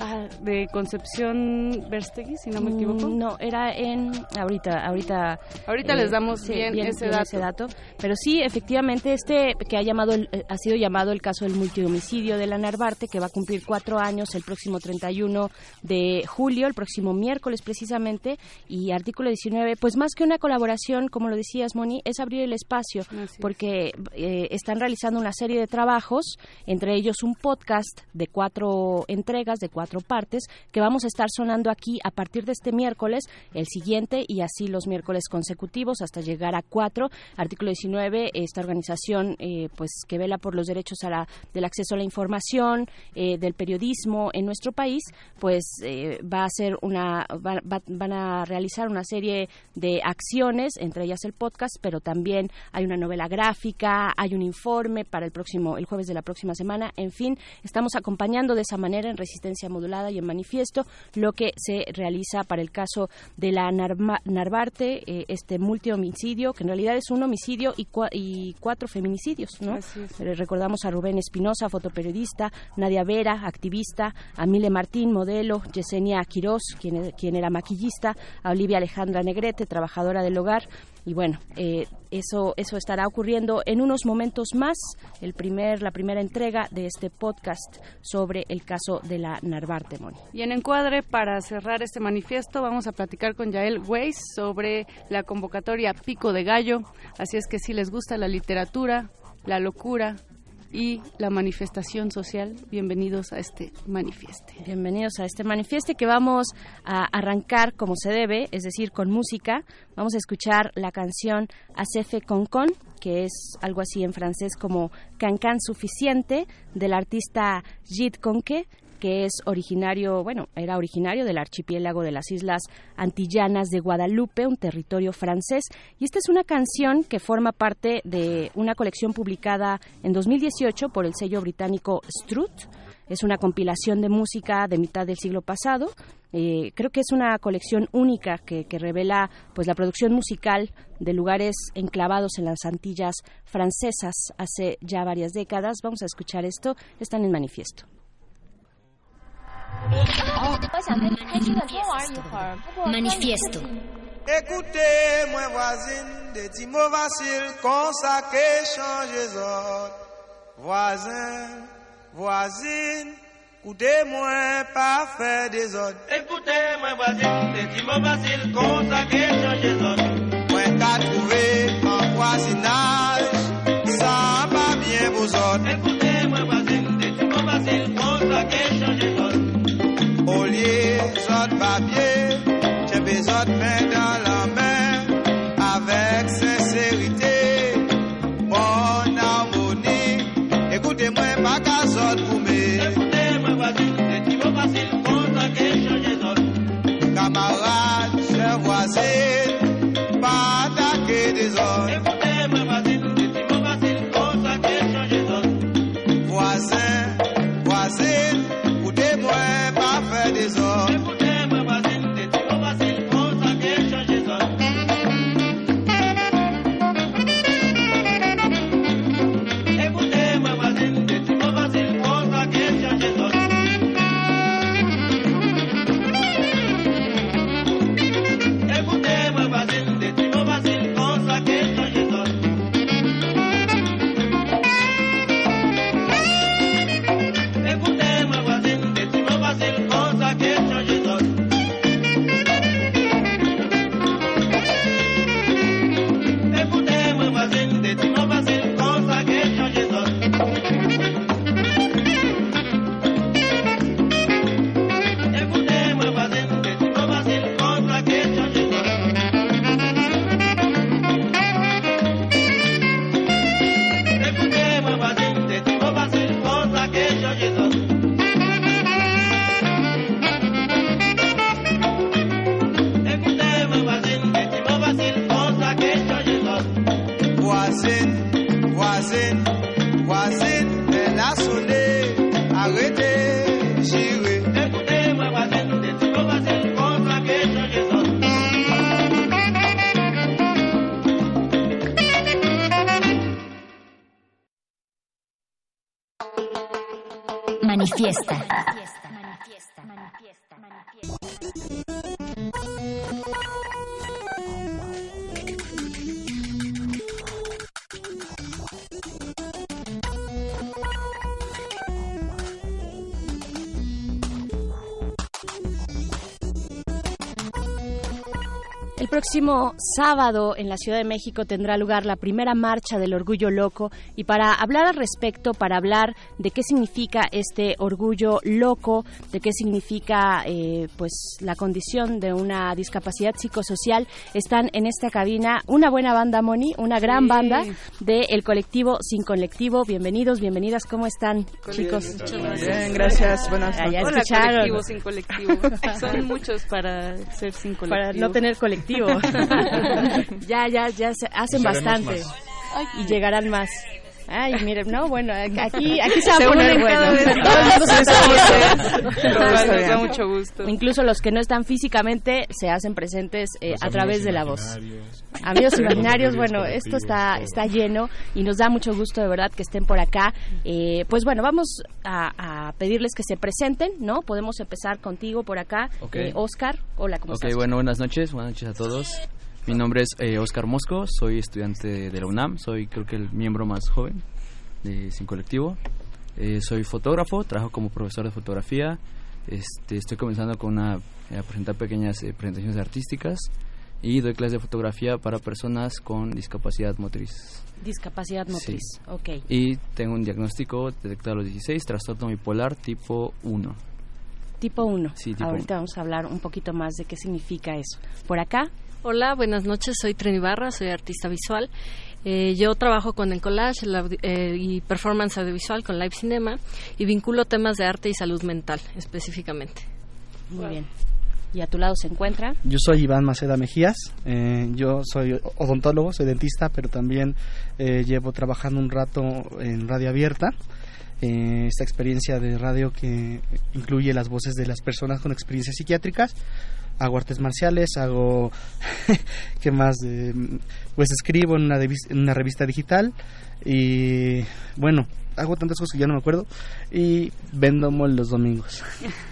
Ah, de Concepción Verstegui, si no me equivoco. Mm, No, era en ahorita, ahorita. eh, Ahorita les damos bien ese dato. Pero sí, efectivamente, este que ha llamado, el- eh, ha sido llamado el caso del multihomicidio de la Narvarte, que va a cumplir cuatro años el próximo 31 de julio, el próximo miércoles precisamente, y artículo 19, pues más que una colaboración, como lo decías, Moni, es abrir el espacio, porque eh, están realizando una serie de trabajos, entre ellos un podcast de cuatro entregas, de cuatro partes, que vamos a estar sonando aquí a partir de este miércoles, el siguiente y así los miércoles consecutivos hasta llegar a cuatro. Artículo 19, esta organización eh, pues que vela por los derechos a la- del acceso a la información, eh, del periodismo en nuestro país, pues eh, va a hacer una, va- va- van a realizar una serie de acciones, entre ellas el podcast, pero también hay una novela gráfica, hay un informe para el próximo, el jueves de la próxima semana, en fin, estamos acompañando de esa manera en resistencia modulada y en manifiesto lo que se realiza para el caso de la Narma- Narvarte, eh, este multihomicidio, que en realidad es un homicidio y, cua- y cuatro feminicidios, ¿no? Eh, Recordamos a Rubén Espinosa, fotoperiodista, Nadia Vera, activista, a Mile Martín, modelo, Yesenia Quirós, quien, quien era maquillista, a Olivia Alejandra Negrete, trabajadora del hogar. Y bueno, eh, eso, eso estará ocurriendo en unos momentos más, el primer, la primera entrega de este podcast sobre el caso de la Narvarte, Moni. Y en encuadre, para cerrar este manifiesto, vamos a platicar con Yael Weiss sobre la convocatoria Pico de Gallo. Así es que si les gusta la literatura, la locura y la manifestación social, bienvenidos a este manifieste. Bienvenidos a este manifieste que vamos a arrancar como se debe, es decir, con música. Vamos a escuchar la canción Acefe con con, que es algo así en francés como Cancan suficiente, del artista Gilles Conque que es originario, bueno, era originario del archipiélago de las Islas Antillanas de Guadalupe, un territorio francés. Y esta es una canción que forma parte de una colección publicada en 2018 por el sello británico Strut. Es una compilación de música de mitad del siglo pasado. Eh, creo que es una colección única que, que revela pues la producción musical de lugares enclavados en las Antillas francesas hace ya varias décadas. Vamos a escuchar esto. Están en manifiesto. Manifiesto. Écoutez, moi voisine, des petits mots faciles, qu'on ça que change autres. Voisin, voisine, écoutez-moi, pas faire des ordres. Écoutez, moi voisine, des petits mots faciles, qu'on ça que change autres. Moi qu'à trouver en voisinage, ça va bien vos ordres. Écoutez, moi voisine, des petits mots faciles, qu'on ça que change autres zot j'ai besoin de main dans la main, avec sincérité, bonne harmonie. Écoutez-moi, ma casotte pour mes. Écoutez-moi. Manifiesta. Próximo sábado en la Ciudad de México tendrá lugar la primera marcha del orgullo loco y para hablar al respecto, para hablar de qué significa este orgullo loco, de qué significa eh, pues la condición de una discapacidad psicosocial, están en esta cabina una buena banda Moni, una gran Sí. banda del colectivo Sin Colectivo. Bienvenidos, bienvenidas, ¿cómo están chicos? Muchas gracias. Bien, gracias, buenas Ah, ya noches. Hola, escucharon. colectivo, sin colectivo. Son muchos para ser sin colectivo. Para no tener colectivo. ya, ya, ya se hacen bastante. Y llegarán más. Ay, miren, no, bueno, aquí, aquí se va a poner bueno. Nos da bien. mucho gusto. Incluso los que no están físicamente se hacen presentes eh, a través de la voz. Amigos imaginarios, bueno, esto está, está lleno y nos da mucho gusto de verdad que estén por acá. Eh, pues bueno, vamos a, a pedirles que se presenten, ¿no? Podemos empezar contigo por acá. Ok. Eh, Oscar, hola, ¿cómo Ok, estás? bueno, buenas noches, buenas noches a todos. Mi nombre es eh, Oscar Mosco, soy estudiante de la UNAM, soy creo que el miembro más joven de Sin Colectivo. Eh, soy fotógrafo, trabajo como profesor de fotografía. Este, estoy comenzando con una, a presentar pequeñas eh, presentaciones artísticas y doy clases de fotografía para personas con discapacidad motriz. Discapacidad Sí. motriz, ok. Y tengo un diagnóstico detectado a los 16, trastorno bipolar tipo 1. Tipo 1. Sí, tipo Ahorita vamos a hablar un poquito más de qué significa eso. Por acá, Hola, buenas noches. Soy Trini Barra, soy artista visual. Eh, yo trabajo con el collage el eh, y performance audiovisual con Live Cinema y vinculo temas de arte y salud mental específicamente. muy bien. Y a tu lado se encuentra. Yo soy Iván Maceda Mejías, eh, yo soy odontólogo, soy dentista, pero también eh, llevo trabajando un rato en radio abierta. eh, esta experiencia de radio que incluye las voces de las personas con experiencias psiquiátricas. Hago artes marciales, hago, ¿qué más? Eh, pues escribo en una, devis- en una revista digital y bueno, hago tantas cosas que ya no me acuerdo y vendo mole los domingos.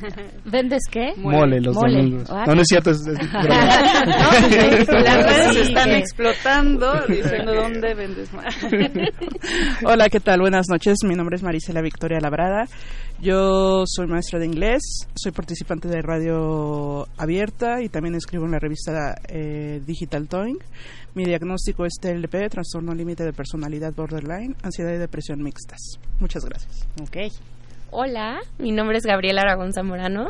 ¿Vendes qué? Mole, los domingos. Ah, No, no es cierto, es- es broma. No, pues, las redes están explotando diciendo dónde vendes más. Hola, ¿qué tal? Buenas noches. Mi nombre es Marisela Victoria Labrada. Yo soy maestra de inglés, soy participante de Radio Abierta y también escribo en la revista eh, Digital Toing. Mi diagnóstico es TLP, trastorno límite de personalidad borderline, ansiedad y depresión mixtas. Muchas gracias. Ok. Hola, mi nombre es Gabriela Aragón Zamorano.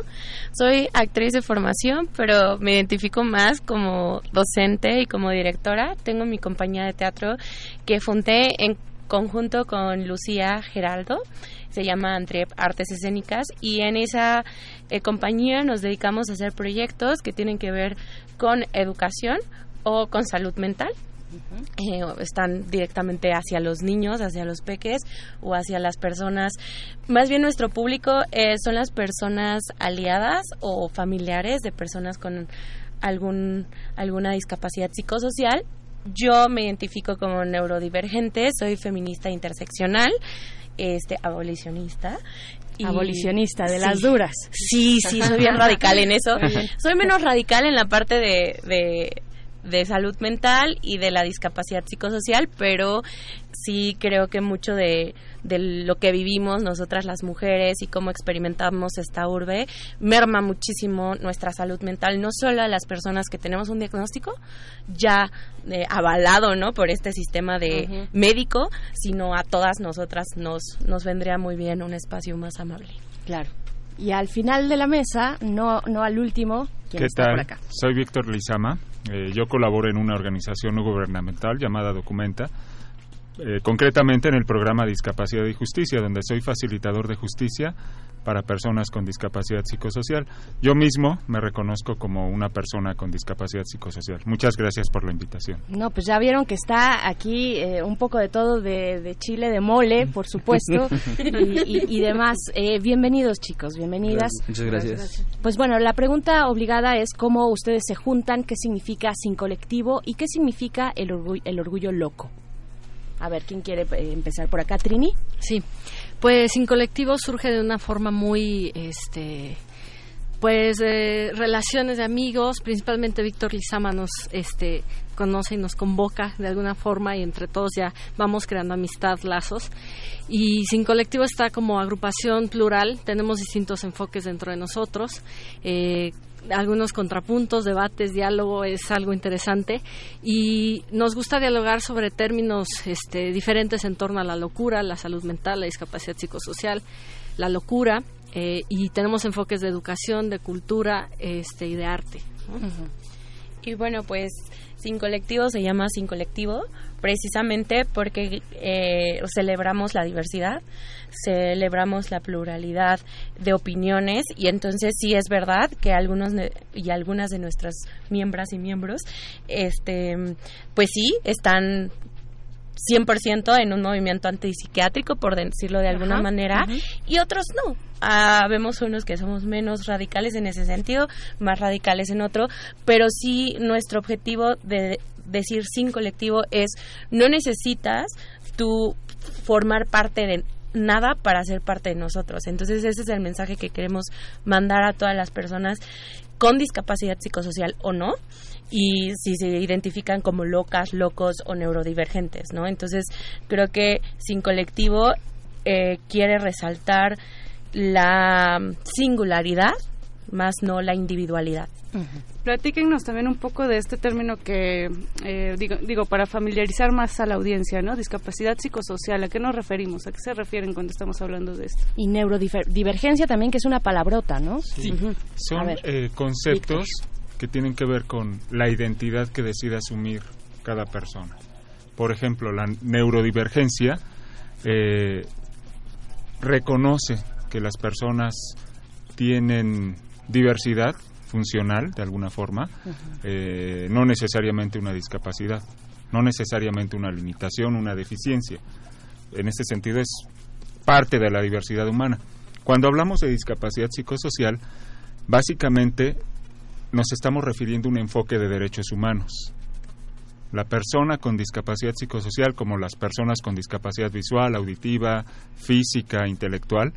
Soy actriz de formación, pero me identifico más como docente y como directora. Tengo mi compañía de teatro que fundé en conjunto con Lucía Geraldo. Se llama Antrep Artes Escénicas y en esa eh, compañía nos dedicamos a hacer proyectos que tienen que ver con educación o con salud mental eh, están directamente hacia los niños, hacia los peques o hacia las personas. Más bien nuestro público eh, son las personas aliadas o familiares de personas con algún alguna discapacidad psicosocial. Yo me identifico como neurodivergente, soy feminista interseccional, este abolicionista. y- Abolicionista, de Sí. las duras. Sí, sí, soy bien radical en eso. Soy menos radical en la parte de, de, de salud mental y de la discapacidad psicosocial, pero sí creo que mucho de, de lo que vivimos nosotras las mujeres y cómo experimentamos esta urbe merma muchísimo nuestra salud mental, no solo a las personas que tenemos un diagnóstico ya eh, avalado ¿no? por este sistema de médico, sino a todas nosotras nos, nos vendría muy bien un espacio más amable. Claro. Y al final de la mesa, no, no al último, ¿quién ¿Qué está tal? por acá? Soy Víctor Lizama. Eh, yo colaboro en una organización no gubernamental llamada Documenta, eh, concretamente en el programa Discapacidad y Justicia, donde soy facilitador de justicia para personas con discapacidad psicosocial. Yo mismo me reconozco como una persona con discapacidad psicosocial. Muchas gracias por la invitación. No, pues ya vieron que está aquí eh, un poco de todo de, de chile, de mole, por supuesto, y, y- y demás. Eh, bienvenidos, chicos, bienvenidas. Muchas gracias. Pues bueno, la pregunta obligada es cómo ustedes se juntan, qué significa sin colectivo y qué significa el, orgu- el orgullo loco. A ver, ¿quién quiere eh, empezar por acá? ¿Trini? Sí, pues Sin Colectivo surge de una forma muy este, Pues eh, relaciones de amigos, principalmente Víctor Lizama nos este, conoce y nos convoca de alguna forma y entre todos ya vamos creando amistad, lazos. Y Sin Colectivo está como agrupación plural, tenemos distintos enfoques dentro de nosotros. Eh, algunos contrapuntos, debates, diálogo es algo interesante y nos gusta dialogar sobre términos este, diferentes en torno a la locura, la salud mental, la discapacidad psicosocial, la locura eh, y tenemos enfoques de educación, de cultura este, y de arte. Y bueno, pues Sin Colectivo se llama Sin Colectivo precisamente porque eh, celebramos la diversidad, celebramos la pluralidad de opiniones y entonces sí es verdad que algunos y algunas de nuestras miembros y miembros, este, pues sí están 100% en un movimiento antipsiquiátrico, por decirlo de alguna manera, y otros no. Ah, vemos unos que somos menos radicales en ese sentido, más radicales en otro, pero sí nuestro objetivo de decir sin colectivo es no necesitas tú formar parte de nada para ser parte de nosotros. Entonces ese es el mensaje que queremos mandar a todas las personas con discapacidad psicosocial o no y si se identifican como locas, locos o neurodivergentes, ¿no? Entonces creo que sin colectivo eh, quiere resaltar la singularidad más no la individualidad. Platíquenos también un poco de este término que, eh, digo, digo, para familiarizar más a la audiencia, ¿no? Discapacidad psicosocial, ¿a qué nos referimos? ¿A qué se refieren cuando estamos hablando de esto? Y neurodivergencia también, que es una palabrota, ¿no? Sí, son eh, conceptos que tienen que ver con la identidad que decide asumir cada persona. Por ejemplo, la neurodivergencia eh, reconoce que las personas tienen diversidad funcional de alguna forma, eh, no necesariamente una discapacidad, no necesariamente una limitación, una deficiencia. En este sentido es parte de la diversidad humana. Cuando hablamos de discapacidad psicosocial, básicamente nos estamos refiriendo a un enfoque de derechos humanos. La persona con discapacidad psicosocial, como las personas con discapacidad visual, auditiva, física, intelectual,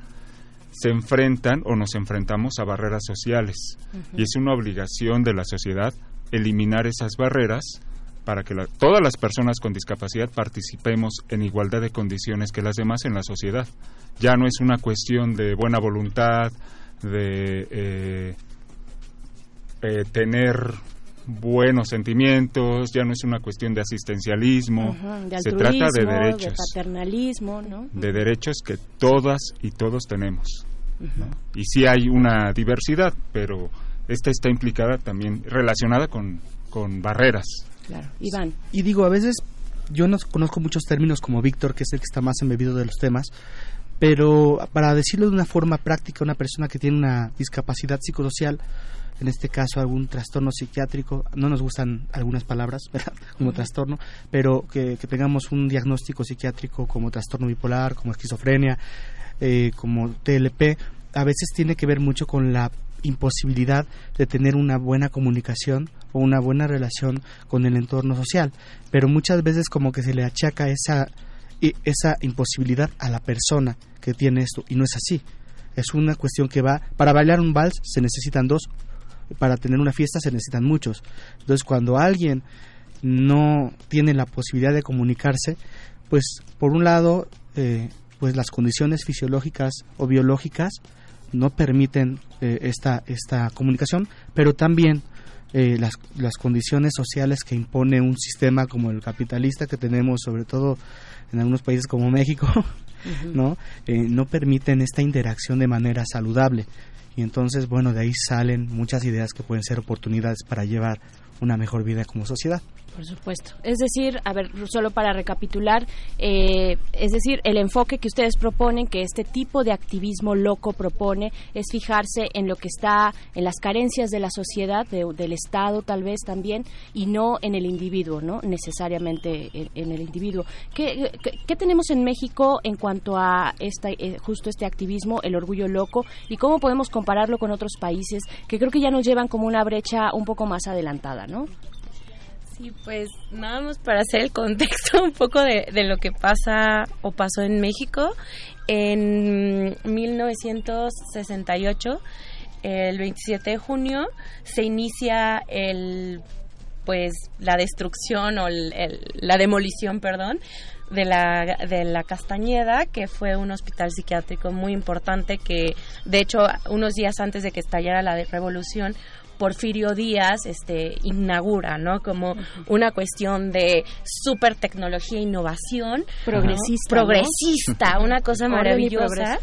se enfrentan o nos enfrentamos a barreras sociales y es una obligación de la sociedad eliminar esas barreras para que todas las personas con discapacidad participemos en igualdad de condiciones que las demás en la sociedad. Ya no es una cuestión de buena voluntad, de eh, eh, tener buenos sentimientos, ya no es una cuestión de asistencialismo, se trata de derechos. De paternalismo, De derechos que todas y todos tenemos. Y sí hay una diversidad, pero esta está implicada también, relacionada con, con barreras. Claro, Iván. Y digo, a veces yo no conozco muchos términos como Víctor, que es el que está más embebido de los temas, pero para decirlo de una forma práctica, una persona que tiene una discapacidad psicosocial, en este caso algún trastorno psiquiátrico, no nos gustan algunas palabras como trastorno, pero que, tengamos un diagnóstico psiquiátrico como trastorno bipolar, como esquizofrenia, eh, como TLP, a veces tiene que ver mucho con la imposibilidad de tener una buena comunicación o una buena relación con el entorno social, pero muchas veces como que se le achaca esa esa imposibilidad a la persona que tiene esto y no es así. Es una cuestión que va para bailar un vals se necesitan dos para tener una fiesta se necesitan muchos. Entonces, cuando alguien no tiene la posibilidad de comunicarse, pues por un lado, eh, pues las condiciones fisiológicas o biológicas no permiten eh, esta, esta comunicación, pero también eh, las, las condiciones sociales que impone un sistema como el capitalista que tenemos, sobre todo en algunos países como México, ¿no? no permiten esta interacción de manera saludable. Y entonces, bueno, de ahí salen muchas ideas que pueden ser oportunidades para llevar una mejor vida como sociedad. Por supuesto. Es decir, a ver, solo para recapitular, eh, es decir, el enfoque que ustedes proponen, que este tipo de activismo loco propone, es fijarse en lo que está, en las carencias de la sociedad, del Estado tal vez también, y no en el individuo, ¿no? Necesariamente en, el individuo. ¿Qué, ¿Qué, tenemos en México en cuanto a esta, eh, justo este activismo, el orgullo loco, y cómo podemos compararlo con otros países que creo que ya nos llevan como una brecha un poco más adelantada, ¿no? Sí, pues nada más para hacer el contexto un poco de, lo que pasa o pasó en México. En 1968 el 27 de junio se inicia el pues la destrucción o el- la demolición, perdón, de la, de la Castañeda, que fue un hospital psiquiátrico muy importante que, de hecho, unos días antes de que estallara la de- revolución, Porfirio Díaz este, inaugura, ¿no? Como una cuestión de super tecnología e innovación. Progresista, ¿no? ¿no? Progresista, una cosa maravillosa.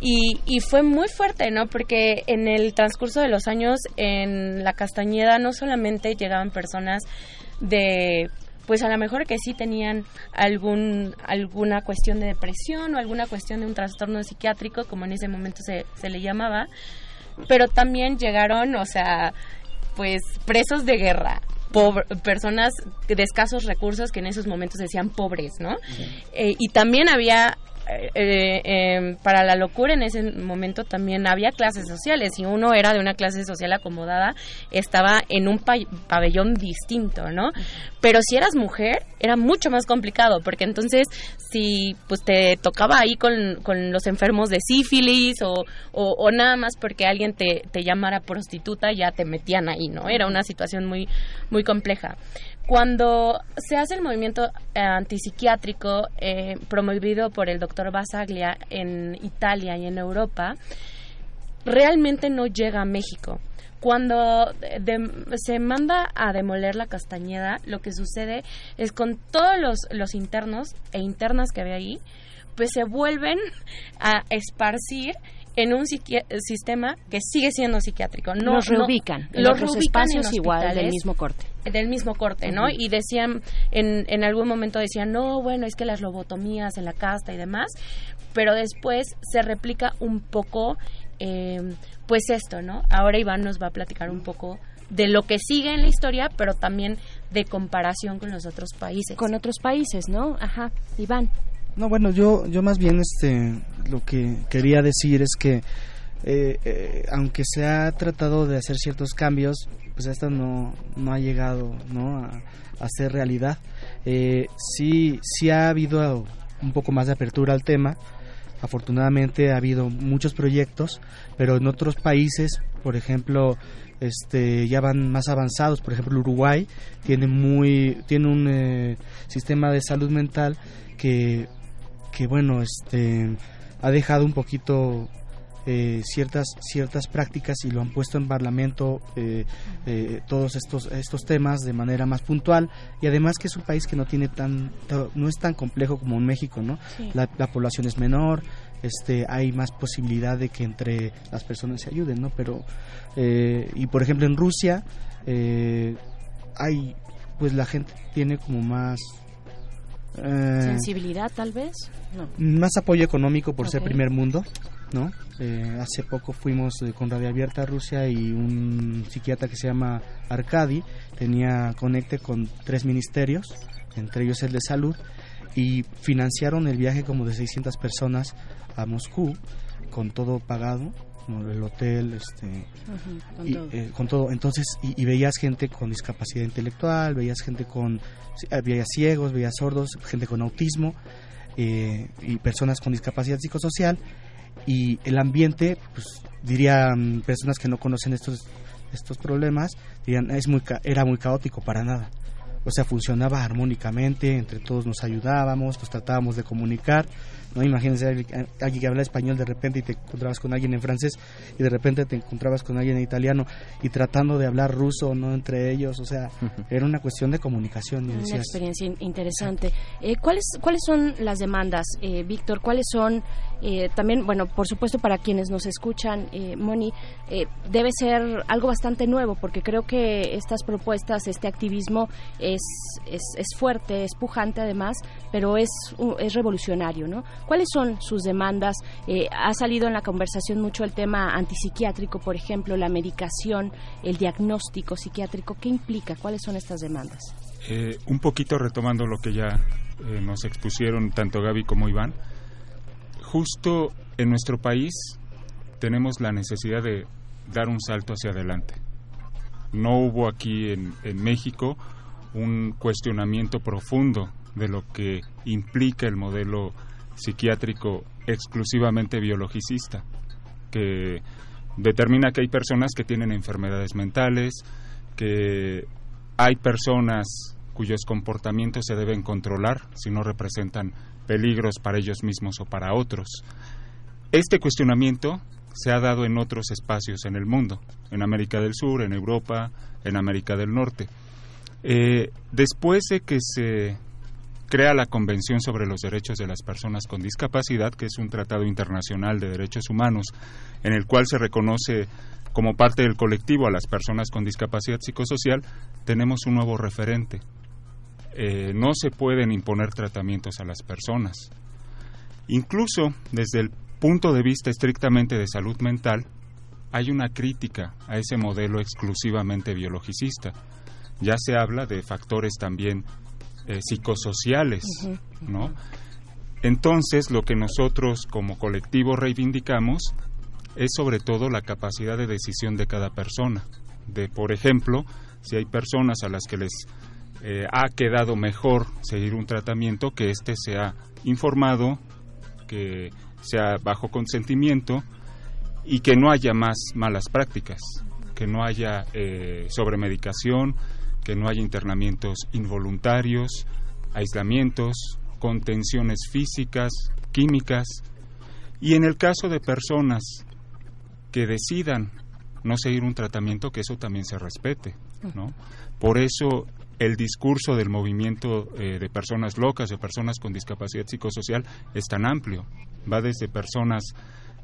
Y, y fue muy fuerte, ¿no? Porque en el transcurso de los años en la Castañeda no solamente llegaban personas de pues a lo mejor que sí tenían algún alguna cuestión de depresión o alguna cuestión de un trastorno psiquiátrico como en ese momento se, se le llamaba pero también llegaron o sea pues presos de guerra pobre- personas de escasos recursos que en esos momentos decían pobres no Eh, y también había eh, em, para la locura en ese momento también había clases sociales. Si uno era de una clase social acomodada, estaba en un pa- pabellón distinto, ¿no? Pero si eras mujer, era mucho más complicado, porque entonces si pues te tocaba ahí con, con los enfermos de sífilis o, o, o nada más porque alguien te, te llamara prostituta, ya te metían ahí, ¿no? Era una situación muy, muy compleja. Cuando se hace el movimiento eh, antipsiquiátrico eh, promovido por el doctor Basaglia en Italia y en Europa, realmente no llega a México. Cuando de- se manda a demoler la Castañeda, lo que sucede es con todos los, los internos e internas que había ahí, pues se vuelven a esparcir en un sistema que sigue siendo psiquiátrico. No, Los no- reubican en los reubican en espacios igual del mismo corte. del mismo corte, ¿no? Y decían, en, en algún momento decían, no, bueno, es que las lobotomías en la casta y demás, pero después se replica un poco, eh, pues esto, ¿no? Ahora Iván nos va a platicar un poco de lo que sigue en la historia, pero también de comparación con los otros países. Con otros países, ¿no? Ajá. Iván. No, bueno, yo, yo más bien este, lo que quería decir es que eh, eh, aunque se ha tratado de hacer ciertos cambios, pues esto no, no ha llegado ¿no? a, a ser realidad. Eh, sí, sí ha habido un poco más de apertura al tema. Afortunadamente ha habido muchos proyectos, pero en otros países, por ejemplo, este, ya van más avanzados. Por ejemplo, Uruguay tiene muy, tiene un eh, sistema de salud mental que, que bueno, este, ha dejado un poquito eh, ciertas ciertas prácticas y lo han puesto en parlamento eh, eh, todos estos estos temas de manera más puntual. Y además que es un país que no tiene tan no es tan complejo como en México no Sí. la, la población es menor este hay más posibilidad de que entre las personas se ayuden no pero eh, y por ejemplo en Rusia eh, hay pues la gente tiene como más eh, Sensibilidad, tal vez. No. más apoyo económico por ser primer mundo, ¿no? Eh, hace poco fuimos eh, con Radio Abierta a Rusia y un psiquiatra que se llama Arkady tenía conecte con tres ministerios, entre ellos el de salud, y financiaron el viaje como de 600 personas a Moscú con todo pagado, como el hotel, este, Ujú, con y, todo. eh, con todo. Entonces, y, y veías gente con discapacidad intelectual, veías gente con, eh, veías ciegos, veías sordos, gente con autismo eh, y personas con discapacidad psicosocial. Y el ambiente, pues dirían personas que no conocen estos estos problemas, dirían es muy era muy caótico para nada. O sea, funcionaba armónicamente, entre todos nos ayudábamos, nos tratábamos de comunicar. No imagínense alguien alguien que habla español de repente y te encontrabas con alguien en francés y de repente te encontrabas con alguien en italiano y tratando de hablar ruso, no entre ellos, o sea, era una cuestión de comunicación Una decías, experiencia in- interesante. Eh, ¿cuáles, ¿Cuáles son las demandas, eh, Víctor? ¿Cuáles son eh, también, bueno, por supuesto para quienes nos escuchan, eh, Moni, eh, debe ser algo bastante nuevo porque creo que estas propuestas, este activismo es, es, es fuerte, es pujante además, pero es, es revolucionario, ¿no? ¿Cuáles son sus demandas? Eh, ha salido en la conversación mucho el tema antipsiquiátrico, por ejemplo, la medicación, el diagnóstico psiquiátrico. ¿Qué implica? ¿Cuáles son estas demandas? Eh, un poquito retomando lo que ya eh, nos expusieron tanto Gaby como Iván, justo en nuestro país tenemos la necesidad de dar un salto hacia adelante. No hubo aquí en, en México un cuestionamiento profundo de lo que implica el modelo psiquiátrico exclusivamente biologicista, que determina que hay personas que tienen enfermedades mentales, que hay personas cuyos comportamientos se deben controlar si no representan peligros para ellos mismos o para otros. Este cuestionamiento se ha dado en otros espacios en el mundo, en América del Sur, en Europa, en América del Norte. Eh, después de que se crea la Convención sobre los Derechos de las Personas con Discapacidad, que es un tratado internacional de derechos humanos, en el cual se reconoce como parte del colectivo a las personas con discapacidad psicosocial, tenemos un nuevo referente. Eh, no se pueden imponer tratamientos a las personas. Incluso desde el punto de vista estrictamente de salud mental, hay una crítica a ese modelo exclusivamente biologicista. Ya se habla de factores también eh, psicosociales, ¿no? Entonces, lo que nosotros como colectivo reivindicamos es sobre todo la capacidad de decisión de cada persona. De, por ejemplo, si hay personas a las que les eh, ha quedado mejor seguir un tratamiento, que éste sea informado, que sea bajo consentimiento y que no haya más malas prácticas, que no haya eh, sobremedicación, que no haya internamientos involuntarios, aislamientos, contenciones físicas, químicas, y en el caso de personas que decidan no seguir un tratamiento, que eso también se respete, ¿no? Por eso el discurso del movimiento eh, de personas locas, de personas con discapacidad psicosocial, es tan amplio. Va desde personas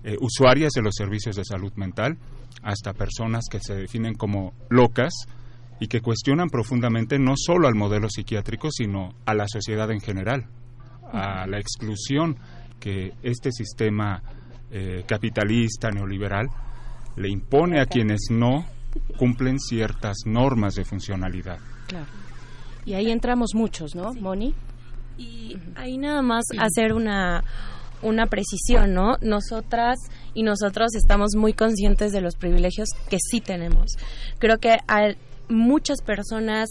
eh, usuarias de los servicios de salud mental hasta personas que se definen como locas y que cuestionan profundamente no solo al modelo psiquiátrico, sino a la sociedad en general, a la exclusión que este sistema eh, capitalista, neoliberal, le impone a quienes no cumplen ciertas normas de funcionalidad. Claro. Y ahí entramos muchos, ¿no, Moni? Y ahí nada más hacer una una precisión, ¿no? Nosotras y nosotros estamos muy conscientes de los privilegios que sí tenemos. Creo que hay muchas personas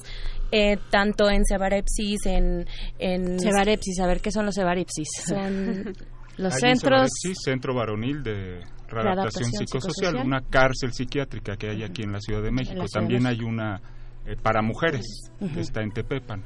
eh, tanto en Cebarepsis, en, en... Cebarepsis, a ver, ¿qué son los Cebarepsis? Son los centros... Sí, Centro Varonil de Readaptación psicosocial, una cárcel psiquiátrica que hay aquí en la Ciudad de México. También hay una eh, para mujeres, que está en Tepepan.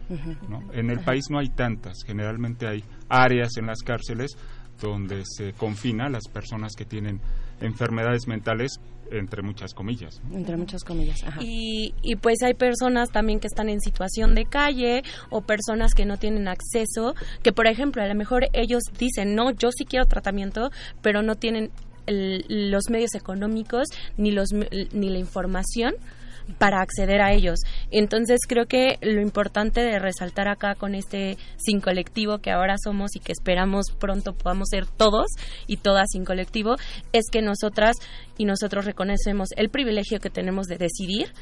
¿no? En el país no hay tantas, generalmente hay áreas en las cárceles donde se confina a las personas que tienen enfermedades mentales entre muchas comillas. Entre muchas comillas, ajá. Y, y pues hay personas también que están en situación de calle o personas que no tienen acceso, que por ejemplo a lo mejor ellos dicen, no, yo sí quiero tratamiento, pero no tienen los medios económicos ni, los, ni la información para acceder a ellos. Entonces creo que lo importante de resaltar acá con este sin colectivo que ahora somos y que esperamos pronto podamos ser todos y todas sin colectivo es que nosotras y nosotros reconocemos el privilegio que tenemos de decidir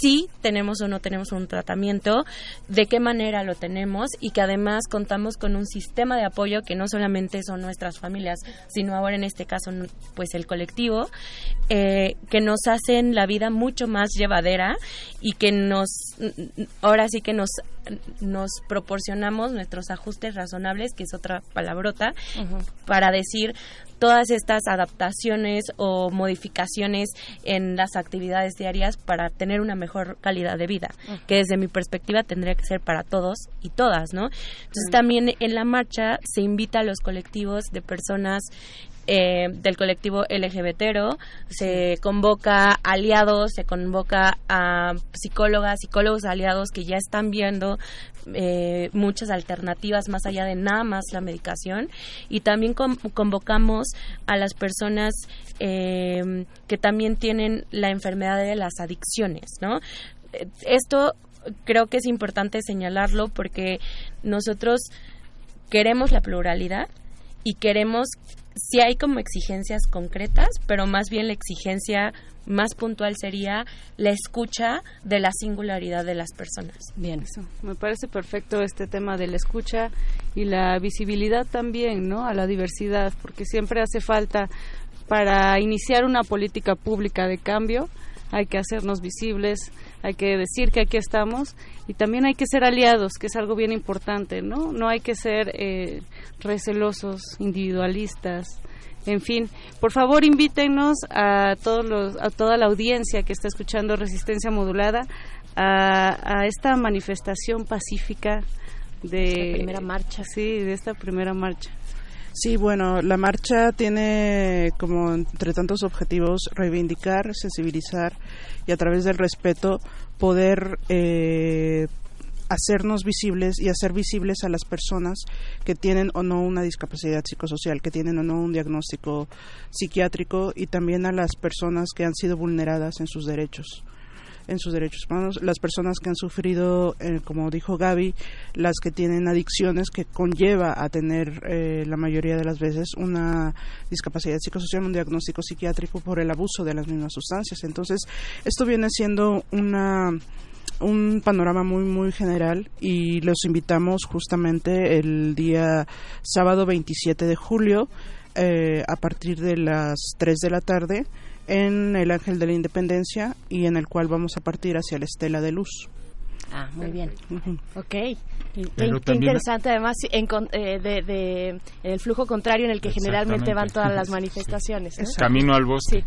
si tenemos o no tenemos un tratamiento, de qué manera lo tenemos y que además contamos con un sistema de apoyo que no solamente son nuestras familias, sino ahora en este caso pues el colectivo, eh, que nos hacen la vida mucho más llevadera y que nos, ahora sí que nos nos proporcionamos nuestros ajustes razonables, que es otra palabrota, para decir todas estas adaptaciones o modificaciones en las actividades diarias para tener una mejor calidad de vida, que desde mi perspectiva tendría que ser para todos y todas, ¿no? Entonces también en la marcha se invita a los colectivos de personas eh, del colectivo LGBTero, se convoca aliados, se convoca a psicólogas, psicólogos aliados que ya están viendo eh, muchas alternativas más allá de nada más la medicación y también convocamos a las personas eh, que también tienen la enfermedad de las adicciones, ¿no? Esto creo que es importante señalarlo porque nosotros queremos la pluralidad y queremos si hay como exigencias concretas, pero más bien la exigencia más puntual sería la escucha de la singularidad de las personas. Bien, eso. Me parece perfecto este tema de la escucha y la visibilidad también, ¿no? A la diversidad, porque siempre hace falta para iniciar una política pública de cambio, hay que hacernos visibles, hay que decir que aquí estamos y también hay que ser aliados, que es algo bien importante, ¿no? No hay que ser eh, recelosos, individualistas, En fin, por favor invítenos a todos los, a toda la audiencia que está escuchando Resistencia Modulada a, a esta manifestación pacífica de Esta primera marcha. Sí, de esta primera marcha. Sí, bueno, la marcha tiene como entre tantos objetivos reivindicar, sensibilizar y a través del respeto poder eh, hacernos visibles y hacer visibles a las personas que tienen o no una discapacidad psicosocial, que tienen o no un diagnóstico psiquiátrico y también a las personas que han sido vulneradas en sus derechos en sus derechos humanos, las personas que han sufrido, eh, como dijo Gaby, las que tienen adicciones que conlleva a tener eh, la mayoría de las veces una discapacidad psicosocial, un diagnóstico psiquiátrico por el abuso de las mismas sustancias. Entonces, esto viene siendo una un panorama muy muy general y los invitamos justamente el día sábado 27 de julio eh, a partir de las 3 de la tarde en el Ángel de la Independencia y en el cual vamos a partir hacia la Estela de Luz. Ah, muy bien. Ok. Qué, interesante, además, en eh, de, de- el flujo contrario en el que generalmente van todas las manifestaciones. ¿no? Camino al bosque. Sí.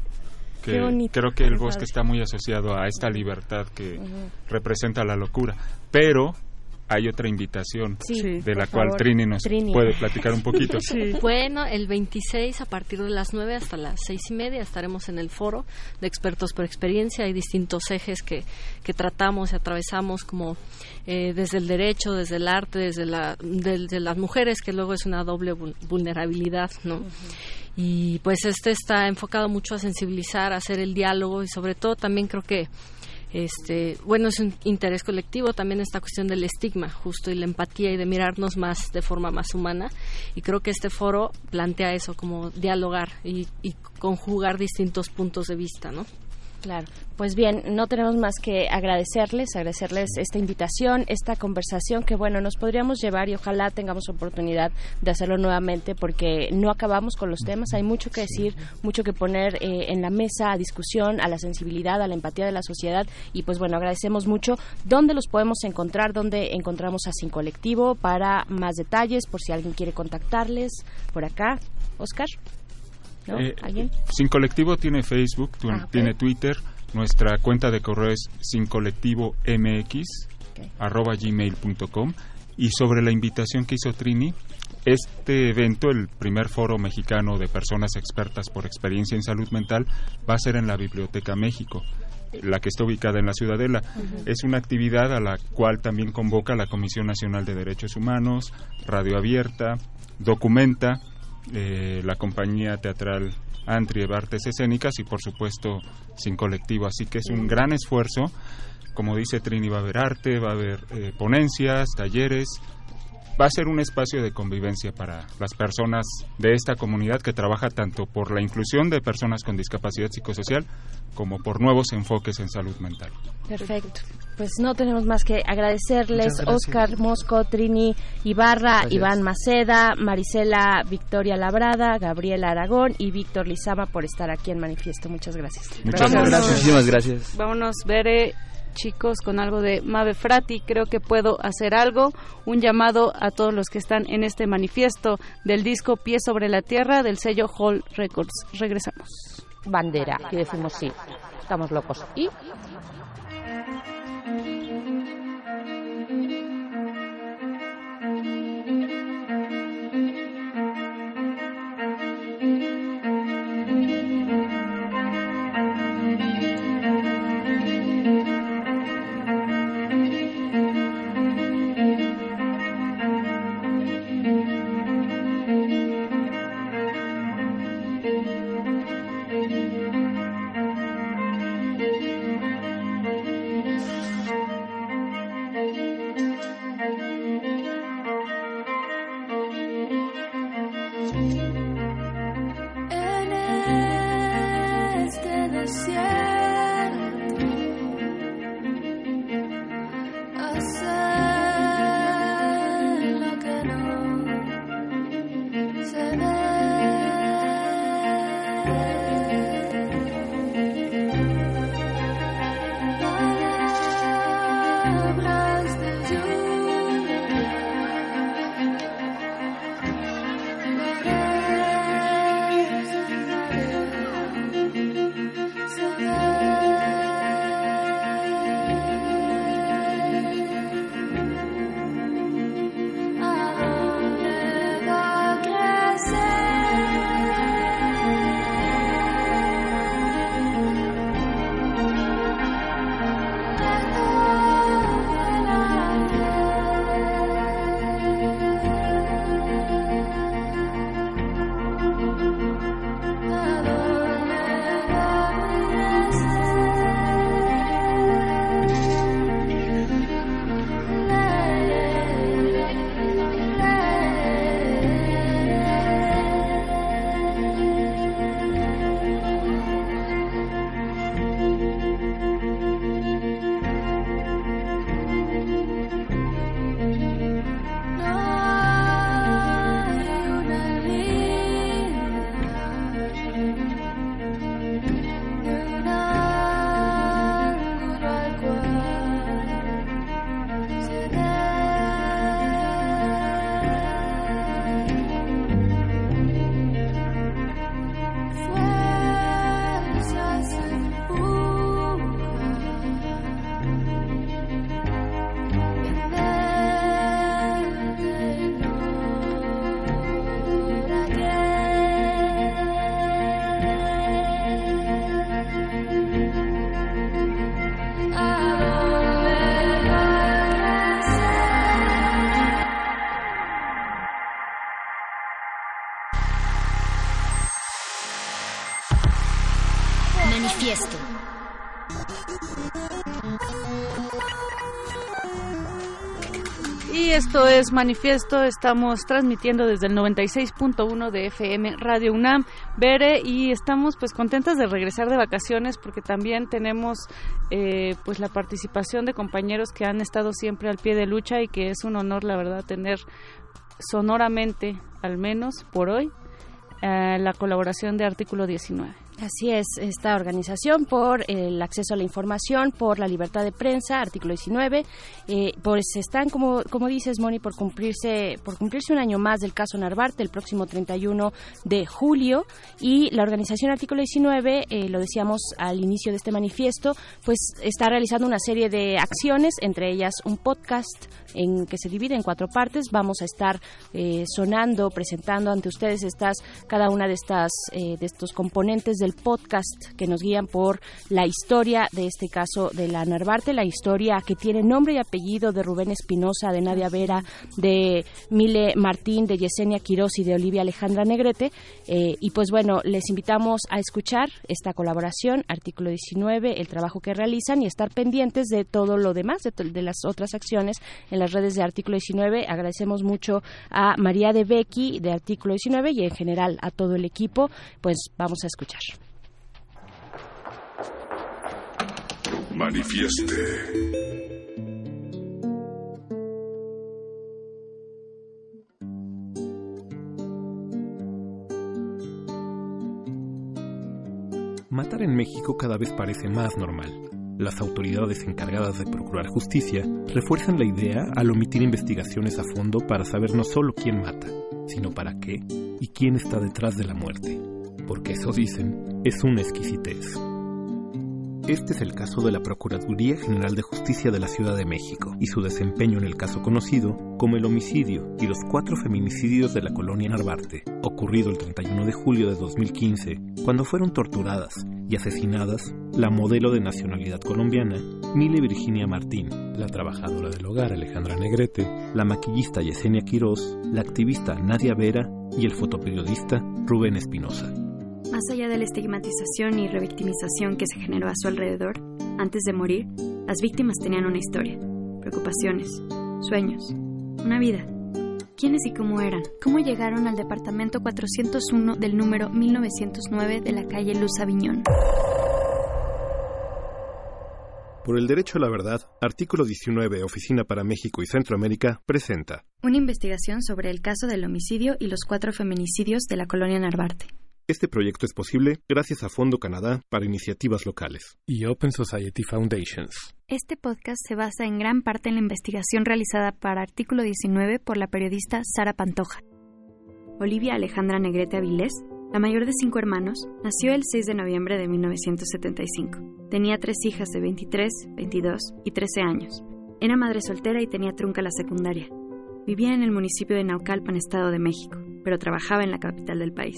Que bonito, creo que el bosque está muy asociado a esta libertad que representa la locura. Pero hay otra invitación Sí, de la cual favor. Trini nos Trini. puede platicar un poquito. Bueno, el 26 a partir de las 9 hasta las seis y media estaremos en el foro de expertos por experiencia. Hay distintos ejes que, que tratamos y atravesamos como eh, desde el derecho, desde el arte, desde, la, desde las mujeres, que luego es una doble vul- vulnerabilidad, ¿no? Y pues este está enfocado mucho a sensibilizar, a hacer el diálogo y sobre todo también creo que este bueno es un interés colectivo también esta cuestión del estigma justo y la empatía y de mirarnos más de forma más humana. Y creo que este foro plantea eso como dialogar y, y conjugar distintos puntos de vista no Claro. Pues bien, no tenemos más que agradecerles, agradecerles esta invitación, esta conversación que, bueno, nos podríamos llevar y ojalá tengamos oportunidad de hacerlo nuevamente porque no acabamos con los temas. Hay mucho que decir, mucho que poner eh, en la mesa a discusión, a la sensibilidad, a la empatía de la sociedad y, pues bueno, agradecemos mucho. ¿Dónde los podemos encontrar? ¿Dónde encontramos a Sin Colectivo? Para más detalles, por si alguien quiere contactarles por acá. Oscar. ¿No? Eh, ¿Alguien? Sin Colectivo tiene Facebook, tu- Ah, tiene Twitter, nuestra cuenta de correo es sincolectivomx arroba gmail.com y sobre la invitación que hizo Trini, este evento, el primer foro mexicano de personas expertas por experiencia en salud mental, va a ser en la Biblioteca México la que está ubicada en la Ciudadela. Es una actividad a la cual también convoca la Comisión Nacional de Derechos Humanos, Radio Abierta, Documenta, eh, la compañía teatral Antri de Artes Escénicas y por supuesto Sin Colectivo. Así que es un gran esfuerzo. Como dice Trini, va a haber arte, va a haber eh, ponencias, talleres. Va a ser un espacio de convivencia para las personas de esta comunidad que trabaja tanto por la inclusión de personas con discapacidad psicosocial como por nuevos enfoques en salud mental. Perfecto. Pues no tenemos más que agradecerles. Oscar Mosco, Trini Ibarra, Gracias. Iván Maceda, Marisela Victoria Labrada, Gabriela Aragón y Víctor Lizama por estar aquí en Manifiesto. Muchas gracias. Muchas gracias. Muchísimas gracias. Vámonos, Bere, chicos, con algo de Mave Frati. Creo que puedo hacer algo. Un llamado a todos los que están en este manifiesto del disco Pie sobre la Tierra del sello Hall Records. Regresamos. Bandera, y decimos sí, estamos locos. ¿Y? Es Manifiesto. Estamos transmitiendo desde el 96.1 de FM Radio UNAM, Bere, y estamos pues contentas de regresar de vacaciones porque también tenemos eh, pues la participación de compañeros que han estado siempre al pie de lucha y que es un honor, la verdad, tener sonoramente, al menos por hoy, eh, la colaboración de Artículo 19. Así es, esta organización por el acceso a la información, por la libertad de prensa, artículo 19, eh, pues están, como, como dices, Moni, por cumplirse, por cumplirse un año más del caso Narvarte, el próximo 31 de julio, y la organización artículo 19, eh, lo decíamos al inicio de este manifiesto, pues está realizando una serie de acciones, entre ellas un podcast en que se divide en cuatro partes. Vamos a estar eh, sonando, presentando ante ustedes estas, cada una de estas, de estos componentes del podcast que nos guían por la historia de este caso de la Narvarte, la historia que tiene nombre y apellido de Rubén Espinosa, de Nadia Vera, de Mile Martín, de Yesenia Quiroz y de Olivia Alejandra Negrete. Eh, y pues bueno, les invitamos a escuchar esta colaboración, artículo 19, el trabajo que realizan y estar pendientes de todo lo demás, de, de las otras acciones en las redes de artículo 19. Agradecemos mucho a María de Becky de artículo 19 y en general a todo el equipo. Pues vamos a escuchar. Manifieste. Matar en México cada vez parece más normal. Las autoridades encargadas de procurar justicia refuerzan la idea al omitir investigaciones a fondo para saber no solo quién mata, sino para qué y quién está detrás de la muerte. Porque eso dicen, es una exquisitez. Este es el caso de la Procuraduría General de Justicia de la Ciudad de México y su desempeño en el caso conocido como el homicidio y los cuatro feminicidios de la colonia Narvarte, ocurrido el 31 de julio de 2015, cuando fueron torturadas y asesinadas la modelo de nacionalidad colombiana Mile Virginia Martín, la trabajadora del hogar Alejandra Negrete, la maquillista Yesenia Quirós, la activista Nadia Vera y el fotoperiodista Rubén Espinosa. Más allá de la estigmatización y revictimización que se generó a su alrededor, antes de morir, las víctimas tenían una historia, preocupaciones, sueños, una vida. ¿Quiénes y cómo eran? ¿Cómo llegaron al departamento 401 del número 1909 de la calle Luz Aviñón? Por el derecho a la verdad, artículo 19, Oficina para México y Centroamérica, presenta una investigación sobre el caso del homicidio y los cuatro feminicidios de la colonia Narvarte. Este proyecto es posible gracias a Fondo Canadá para iniciativas locales y Open Society Foundations. Este podcast se basa en gran parte en la investigación realizada para Artículo 19 por la periodista Sara Pantoja. Olivia Alejandra Negrete Avilés, la mayor de cinco hermanos, nació el 6 de noviembre de 1975. Tenía tres hijas de 23, 22 y 13 años. Era madre soltera y tenía trunca la secundaria. Vivía en el municipio de Naucalpan, Estado de México, pero trabajaba en la capital del país.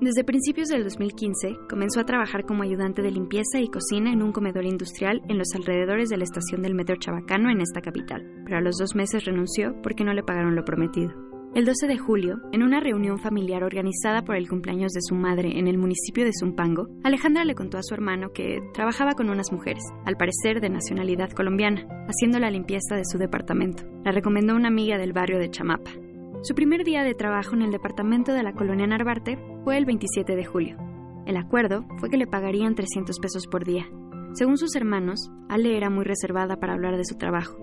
Desde principios del 2015 comenzó a trabajar como ayudante de limpieza y cocina en un comedor industrial en los alrededores de la estación del metro Chabacano en esta capital, pero a los dos meses renunció porque no le pagaron lo prometido. El 12 de julio, en una reunión familiar organizada por el cumpleaños de su madre en el municipio de Zumpango, Alejandra le contó a su hermano que trabajaba con unas mujeres, al parecer de nacionalidad colombiana, haciendo la limpieza de su departamento. La recomendó una amiga del barrio de Chamapa, su primer día de trabajo en el departamento de la colonia Narvarte fue el 27 de julio. El acuerdo fue que le pagarían 300 pesos por día. Según sus hermanos, Ale era muy reservada para hablar de su trabajo.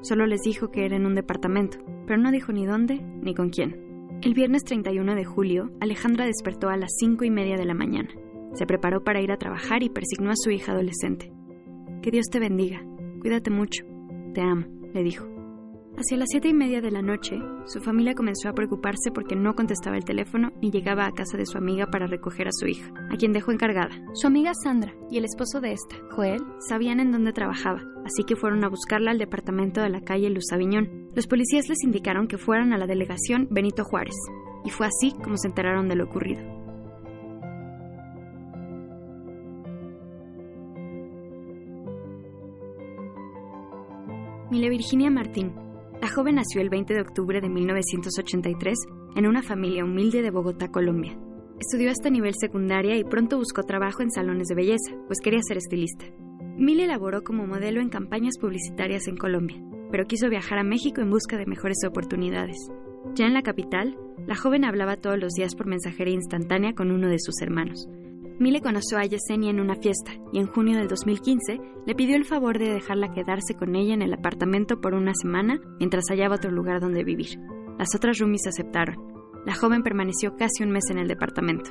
Solo les dijo que era en un departamento, pero no dijo ni dónde ni con quién. El viernes 31 de julio, Alejandra despertó a las 5 y media de la mañana. Se preparó para ir a trabajar y persignó a su hija adolescente. Que Dios te bendiga. Cuídate mucho. Te amo, le dijo. Hacia las siete y media de la noche, su familia comenzó a preocuparse porque no contestaba el teléfono ni llegaba a casa de su amiga para recoger a su hija, a quien dejó encargada. Su amiga Sandra y el esposo de esta, Joel, sabían en dónde trabajaba, así que fueron a buscarla al departamento de la calle Luz Aviñón. Los policías les indicaron que fueran a la delegación Benito Juárez, y fue así como se enteraron de lo ocurrido. Mile Virginia Martín, la joven nació el 20 de octubre de 1983 en una familia humilde de Bogotá, Colombia. Estudió hasta nivel secundaria y pronto buscó trabajo en salones de belleza, pues quería ser estilista. Mile elaboró como modelo en campañas publicitarias en Colombia. pero quiso viajar a México en busca de mejores oportunidades. Ya en la capital, la joven hablaba todos los días por mensajería instantánea con uno de sus hermanos. Mile conoció a Yesenia en una fiesta y en junio del 2015 le pidió el favor de dejarla quedarse con ella en el apartamento por una semana mientras hallaba otro lugar donde vivir. Las otras roomies aceptaron. La joven permaneció casi un mes en el departamento.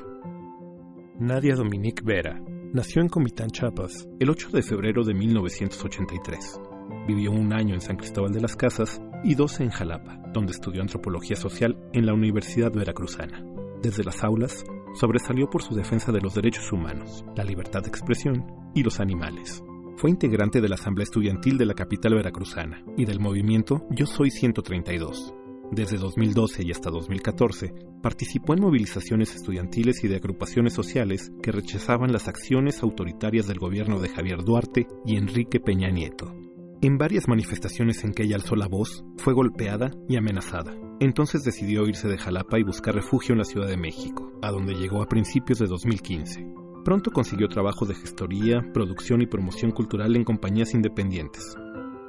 Nadia Dominique Vera nació en Comitán, Chiapas, el 8 de febrero de 1983. Vivió un año en San Cristóbal de las Casas y 12 en Jalapa, donde estudió antropología social en la Universidad Veracruzana. Desde las aulas, sobresalió por su defensa de los derechos humanos, la libertad de expresión y los animales. Fue integrante de la Asamblea Estudiantil de la capital veracruzana y del movimiento Yo Soy 132. Desde 2012 y hasta 2014, participó en movilizaciones estudiantiles y de agrupaciones sociales que rechazaban las acciones autoritarias del gobierno de Javier Duarte y Enrique Peña Nieto. En varias manifestaciones en que ella alzó la voz, fue golpeada y amenazada. Entonces decidió irse de Jalapa y buscar refugio en la Ciudad de México, a donde llegó a principios de 2015. Pronto consiguió trabajo de gestoría, producción y promoción cultural en compañías independientes.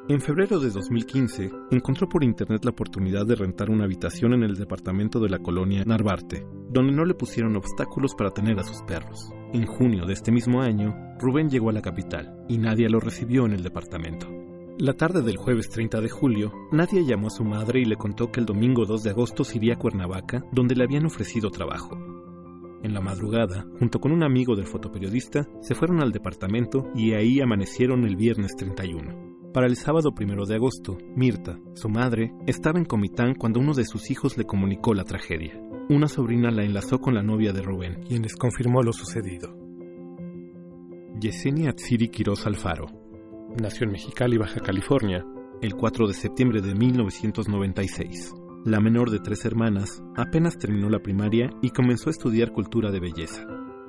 En febrero de 2015, encontró por internet la oportunidad de rentar una habitación en el departamento de la colonia Narvarte, donde no le pusieron obstáculos para tener a sus perros. En junio de este mismo año, Rubén llegó a la capital y nadie lo recibió en el departamento. La tarde del jueves 30 de julio, Nadia llamó a su madre y le contó que el domingo 2 de agosto se iría a Cuernavaca, donde le habían ofrecido trabajo. En la madrugada, junto con un amigo del fotoperiodista, se fueron al departamento y ahí amanecieron el viernes 31. Para el sábado 1 de agosto, Mirta, su madre, estaba en Comitán cuando uno de sus hijos le comunicó la tragedia. Una sobrina la enlazó con la novia de Rubén, quien les confirmó lo sucedido. Yesenia Atsiri Quiroz Alfaro, Nació en Mexicali, Baja California, el 4 de septiembre de 1996. La menor de tres hermanas, apenas terminó la primaria y comenzó a estudiar cultura de belleza.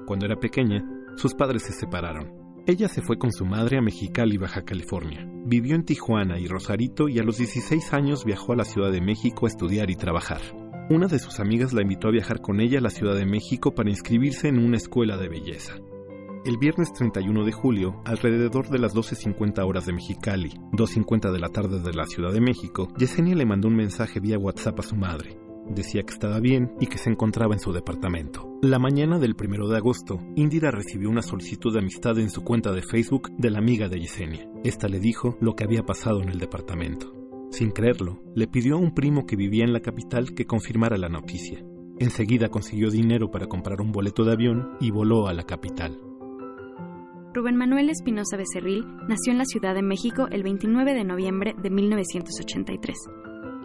Cuando era pequeña, sus padres se separaron. Ella se fue con su madre a Mexicali, Baja California. Vivió en Tijuana y Rosarito y a los 16 años viajó a la Ciudad de México a estudiar y trabajar. Una de sus amigas la invitó a viajar con ella a la Ciudad de México para inscribirse en una escuela de belleza. El viernes 31 de julio, alrededor de las 12.50 horas de Mexicali, 2.50 de la tarde de la Ciudad de México, Yesenia le mandó un mensaje vía WhatsApp a su madre. Decía que estaba bien y que se encontraba en su departamento. La mañana del 1 de agosto, Indira recibió una solicitud de amistad en su cuenta de Facebook de la amiga de Yesenia. Esta le dijo lo que había pasado en el departamento. Sin creerlo, le pidió a un primo que vivía en la capital que confirmara la noticia. Enseguida consiguió dinero para comprar un boleto de avión y voló a la capital. Rubén Manuel Espinosa Becerril nació en la Ciudad de México el 29 de noviembre de 1983.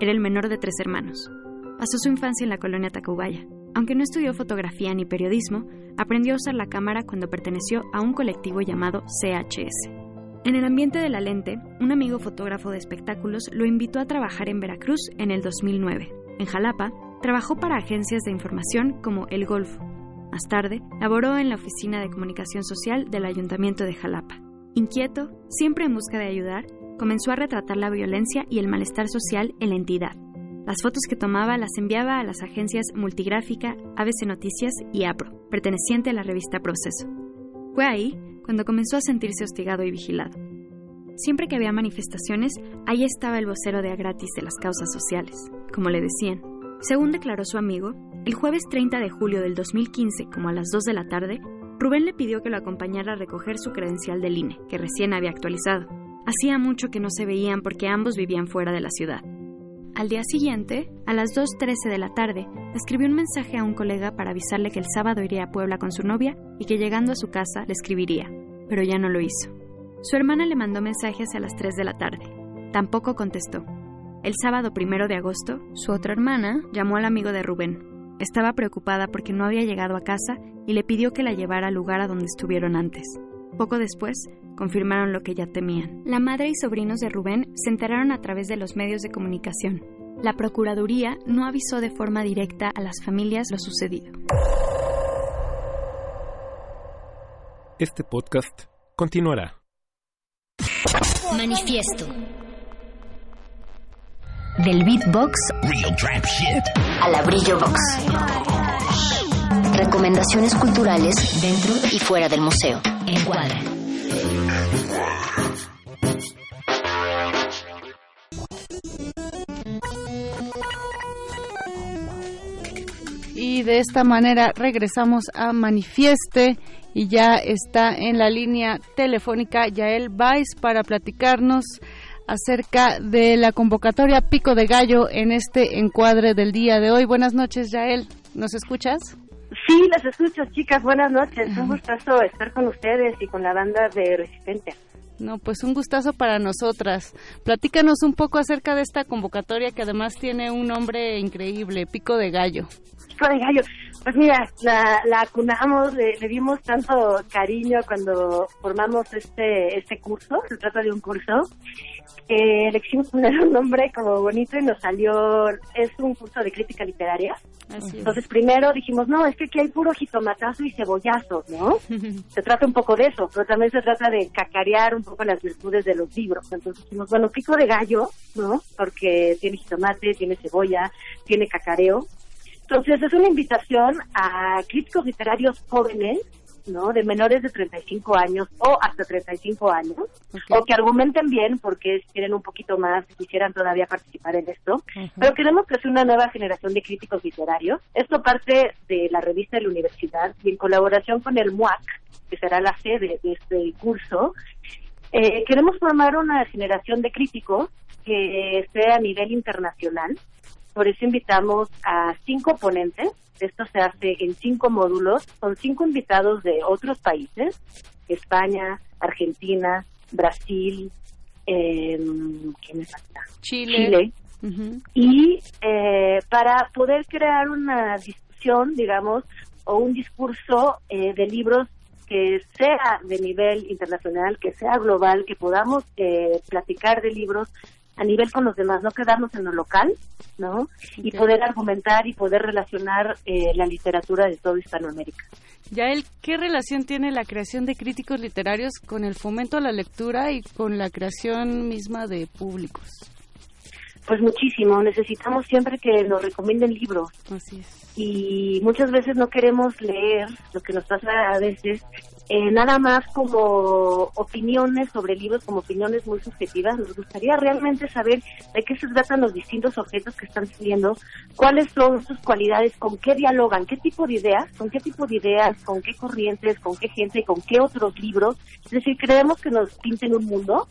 Era el menor de tres hermanos. Pasó su infancia en la colonia Tacubaya. Aunque no estudió fotografía ni periodismo, aprendió a usar la cámara cuando perteneció a un colectivo llamado CHS. En el ambiente de la lente, un amigo fotógrafo de espectáculos lo invitó a trabajar en Veracruz en el 2009. En Jalapa, trabajó para agencias de información como El Golfo, más tarde, laboró en la Oficina de Comunicación Social del Ayuntamiento de Jalapa. Inquieto, siempre en busca de ayudar, comenzó a retratar la violencia y el malestar social en la entidad. Las fotos que tomaba las enviaba a las agencias Multigráfica, ABC Noticias y APRO, perteneciente a la revista Proceso. Fue ahí cuando comenzó a sentirse hostigado y vigilado. Siempre que había manifestaciones, ahí estaba el vocero de a gratis de las causas sociales, como le decían. Según declaró su amigo, el jueves 30 de julio del 2015, como a las 2 de la tarde, Rubén le pidió que lo acompañara a recoger su credencial del INE, que recién había actualizado. Hacía mucho que no se veían porque ambos vivían fuera de la ciudad. Al día siguiente, a las 2.13 de la tarde, escribió un mensaje a un colega para avisarle que el sábado iría a Puebla con su novia y que llegando a su casa le escribiría, pero ya no lo hizo. Su hermana le mandó mensajes a las 3 de la tarde. Tampoco contestó. El sábado primero de agosto, su otra hermana llamó al amigo de Rubén, estaba preocupada porque no había llegado a casa y le pidió que la llevara al lugar a donde estuvieron antes. Poco después, confirmaron lo que ya temían. La madre y sobrinos de Rubén se enteraron a través de los medios de comunicación. La Procuraduría no avisó de forma directa a las familias lo sucedido. Este podcast continuará. Manifiesto del beatbox Real trap shit. al abrillo box. Recomendaciones culturales dentro y fuera del museo. Encuadra. Y de esta manera regresamos a Manifieste y ya está en la línea telefónica Yael Baez para platicarnos acerca de la convocatoria Pico de Gallo en este encuadre del día de hoy. Buenas noches, Yael. ¿Nos escuchas? Sí, las escucho, chicas. Buenas noches. Un gustazo estar con ustedes y con la banda de Resistencia. No, pues un gustazo para nosotras. Platícanos un poco acerca de esta convocatoria que además tiene un nombre increíble, Pico de Gallo. Pico de Gallo. Pues mira, la, la acunamos, le, le dimos tanto cariño cuando formamos este, este curso, se trata de un curso, eh, le quisimos poner un nombre como bonito y nos salió, es un curso de crítica literaria. Entonces primero dijimos, no, es que aquí hay puro jitomatazo y cebollazo, ¿no? se trata un poco de eso, pero también se trata de cacarear un poco las virtudes de los libros. Entonces dijimos, bueno, pico de gallo, ¿no? Porque tiene jitomate, tiene cebolla, tiene cacareo. Entonces es una invitación a críticos literarios jóvenes ¿no? De menores de 35 años o hasta 35 años, o que argumenten bien porque quieren un poquito más, quisieran todavía participar en esto, pero queremos que sea una nueva generación de críticos literarios. Esto parte de la revista de la universidad y en colaboración con el MUAC, que será la sede de este curso, eh, queremos formar una generación de críticos que esté a nivel internacional. Por eso invitamos a cinco ponentes esto se hace en cinco módulos, son cinco invitados de otros países, España, Argentina, Brasil, eh, ¿quién me falta? Chile. Y eh, para poder crear una discusión, digamos, o un discurso eh, de libros que sea de nivel internacional, que sea global, que podamos eh, platicar de libros a nivel con los demás, no quedarnos en lo local, ¿no? Y poder argumentar y poder relacionar eh, la literatura de todo Hispanoamérica. Yael, ¿qué relación tiene la creación de críticos literarios con el fomento a la lectura y con la creación misma de públicos? Pues muchísimo, necesitamos siempre que nos recomienden libros. Así es. Y muchas veces no queremos leer, lo que nos pasa a veces, eh, nada más como opiniones sobre libros, como opiniones muy subjetivas. Nos gustaría realmente saber de qué se tratan los distintos objetos que están saliendo, cuáles son sus cualidades, con qué dialogan, qué tipo de ideas, con qué tipo de ideas, con qué corrientes, con qué gente, con qué otros libros. Es decir, creemos que nos pinten un mundo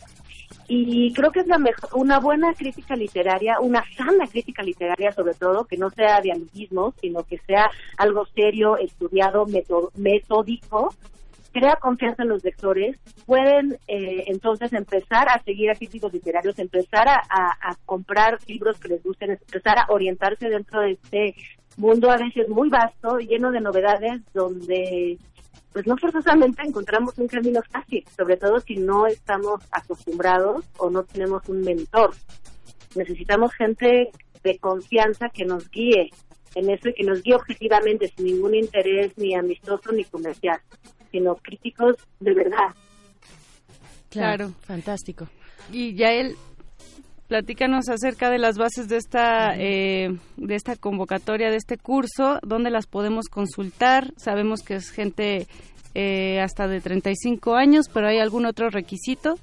y creo que es la mejor, una buena crítica literaria, una sana crítica literaria sobre todo, que no sea de amiguismo, sino que sea algo serio, estudiado, metódico, crea confianza en los lectores, pueden eh, entonces empezar a seguir a críticos literarios, empezar a, a, comprar libros que les gusten, empezar a orientarse dentro de este mundo a veces muy vasto, lleno de novedades, donde pues no forzosamente encontramos un camino fácil, sobre todo si no estamos acostumbrados o no tenemos un mentor. Necesitamos gente de confianza que nos guíe en eso y que nos guíe objetivamente, sin ningún interés ni amistoso ni comercial, sino críticos de verdad. Claro, fantástico. Y ya él, platícanos acerca de las bases de esta eh, de esta convocatoria de este curso dónde las podemos consultar sabemos que es gente eh, hasta de 35 años pero hay algún otro requisito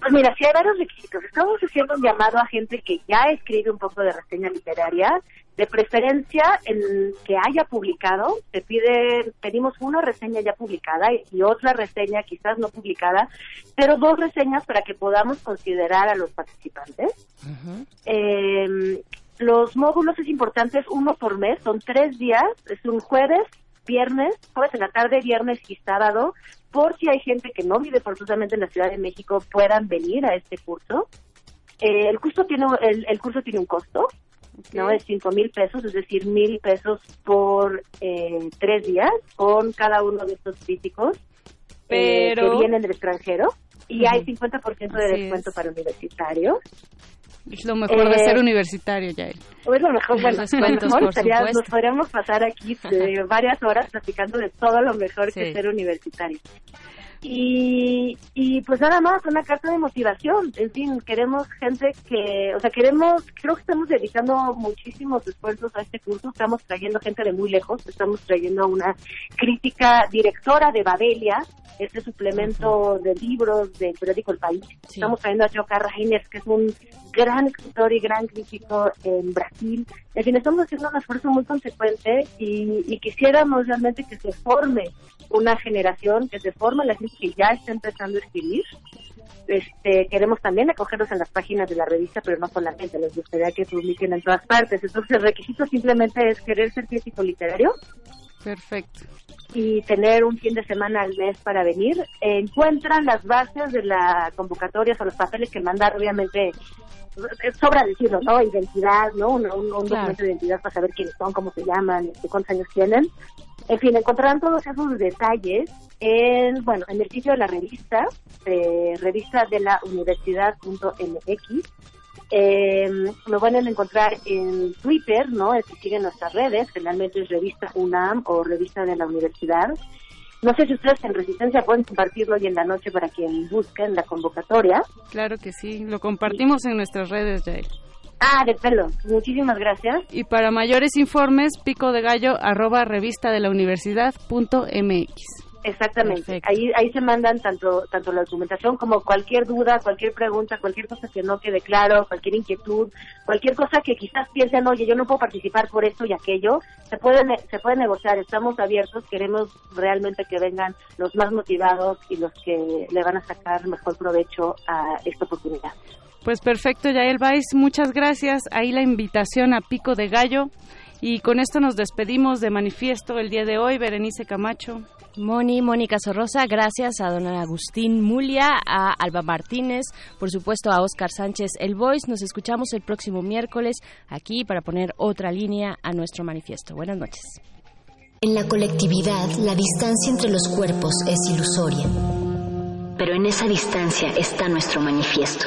pues mira, sí hay varios requisitos. Estamos haciendo un llamado a gente que ya escribe un poco de reseña literaria, de preferencia en que haya publicado. Te pide, pedimos una reseña ya publicada y otra reseña quizás no publicada, pero dos reseñas para que podamos considerar a los participantes. Eh, los módulos es importante, es uno por mes, son tres días, es un jueves, viernes, jueves en la tarde, viernes y sábado, por si hay gente que no vive forzosamente en la Ciudad de México, puedan venir a este curso. Eh, el curso tiene el, el curso tiene un costo, ¿no? Es cinco mil pesos, es decir, mil pesos por eh, tres días con cada uno de estos físicos eh, que vienen del extranjero y hay 50% de Así descuento para universitarios. Es lo mejor de Eh, ser universitario ya O es lo mejor, bueno, Los cuentos, mejor por nos podríamos pasar aquí de varias horas platicando de todo lo mejor que Sí. ser universitario. Y, y pues nada más, una carta de motivación. En fin, queremos gente que, o sea, queremos, creo que estamos dedicando muchísimos esfuerzos a este curso. Estamos trayendo gente de muy lejos. Estamos trayendo a una crítica directora de Babelia, este suplemento de libros del periódico El País. Estamos trayendo a Joka Reines, que es un gran escritor y gran crítico en Brasil. En fin, estamos haciendo un esfuerzo muy consecuente y, y quisiéramos realmente que se forme una generación, que se forme la gente que ya está empezando a escribir. Este, queremos también acogerlos en las páginas de la revista, pero no solamente, les gustaría que publiquen en todas partes. Entonces, el requisito simplemente es querer ser crítico literario. Perfecto. Y tener un fin de semana al mes para venir. Encuentran las bases de la convocatoria o los papeles que mandar, obviamente, eh, sobra decirlo, ¿no? Identidad, ¿no? Un, un- un Claro. documento de identidad para saber quiénes son, cómo se llaman, este, cuántos años tienen. En fin, encontrarán todos esos detalles en, bueno, en el sitio de la revista, eh, revista de la universidad.mx. Eh, lo van a encontrar en Twitter, ¿no? Si siguen nuestras redes, generalmente es revista UNAM o revista de la universidad. No sé si ustedes en Resistencia pueden compartirlo hoy en la noche para quien busquen la convocatoria. Claro que sí, lo compartimos en nuestras redes, Yael. Ah, de pelo. Muchísimas gracias. Y para mayores informes, pico de gallo arroba revista de la universidad punto mx. Exactamente. Ahí ahí se mandan tanto tanto la documentación como cualquier duda, cualquier pregunta, cualquier cosa que no quede claro, cualquier inquietud, cualquier cosa que quizás piensen, oye, yo no puedo participar por esto y aquello, se puede se puede negociar. Estamos abiertos, queremos realmente que vengan los más motivados y los que le van a sacar mejor provecho a esta oportunidad. Pues perfecto, Yael Vais, muchas gracias. Ahí la invitación a Pico de Gallo. Y con esto nos despedimos de manifiesto el día de hoy, Berenice Camacho. Moni, Mónica Sorrosa, gracias a don Agustín Mulia, a Alba Martínez, por supuesto a Oscar Sánchez El Voice. Nos escuchamos el próximo miércoles aquí para poner otra línea a nuestro manifiesto. Buenas noches. En la colectividad, la distancia entre los cuerpos es ilusoria. Pero en esa distancia está nuestro manifiesto.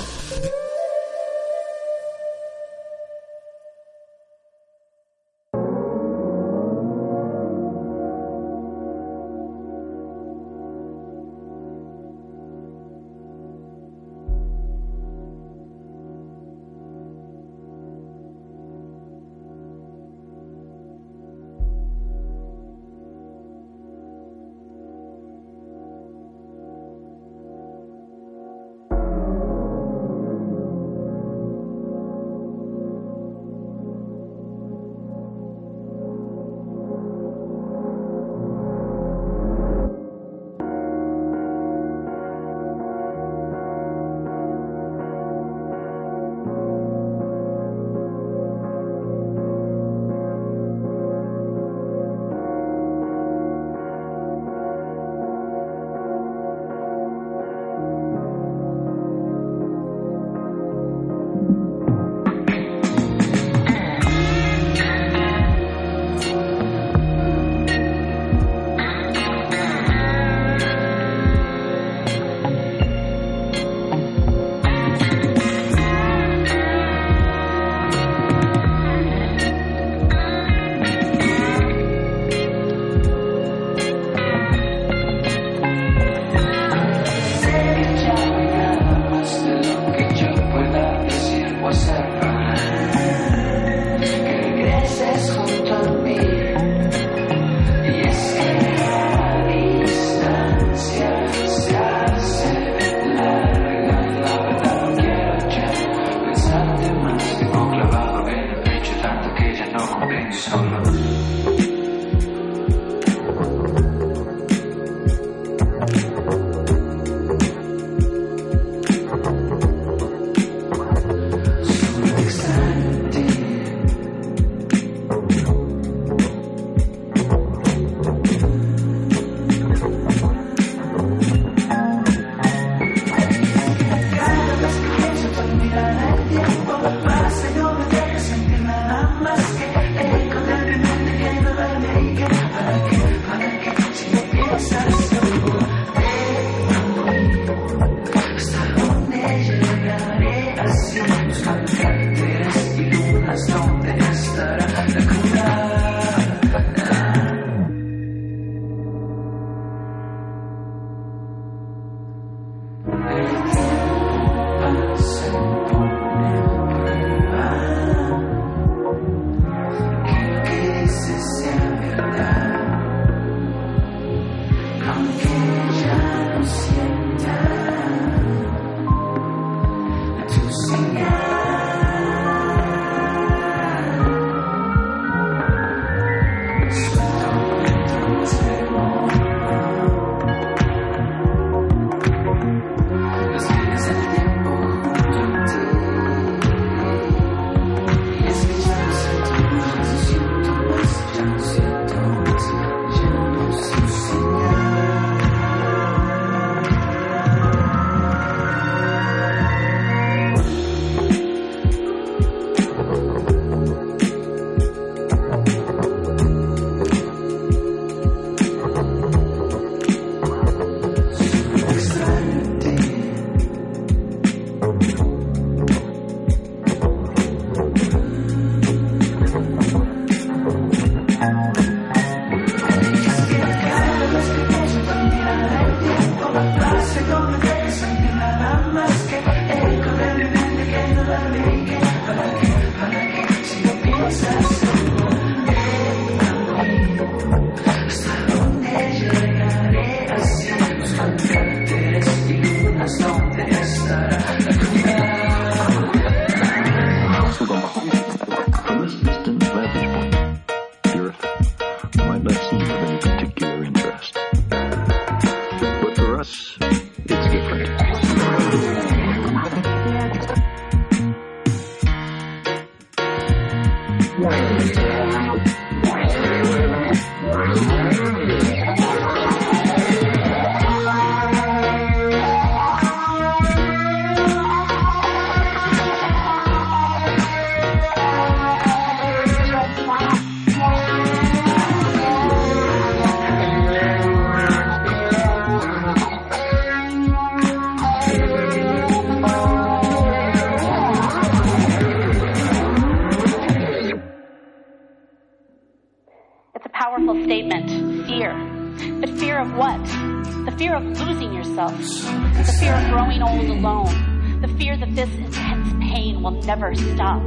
never stop.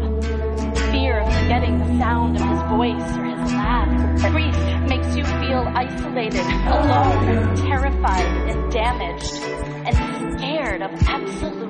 Fear of forgetting the sound of his voice or his laugh. Grief makes you feel isolated, alone, terrified, and damaged, and scared of absolute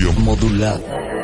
modulada.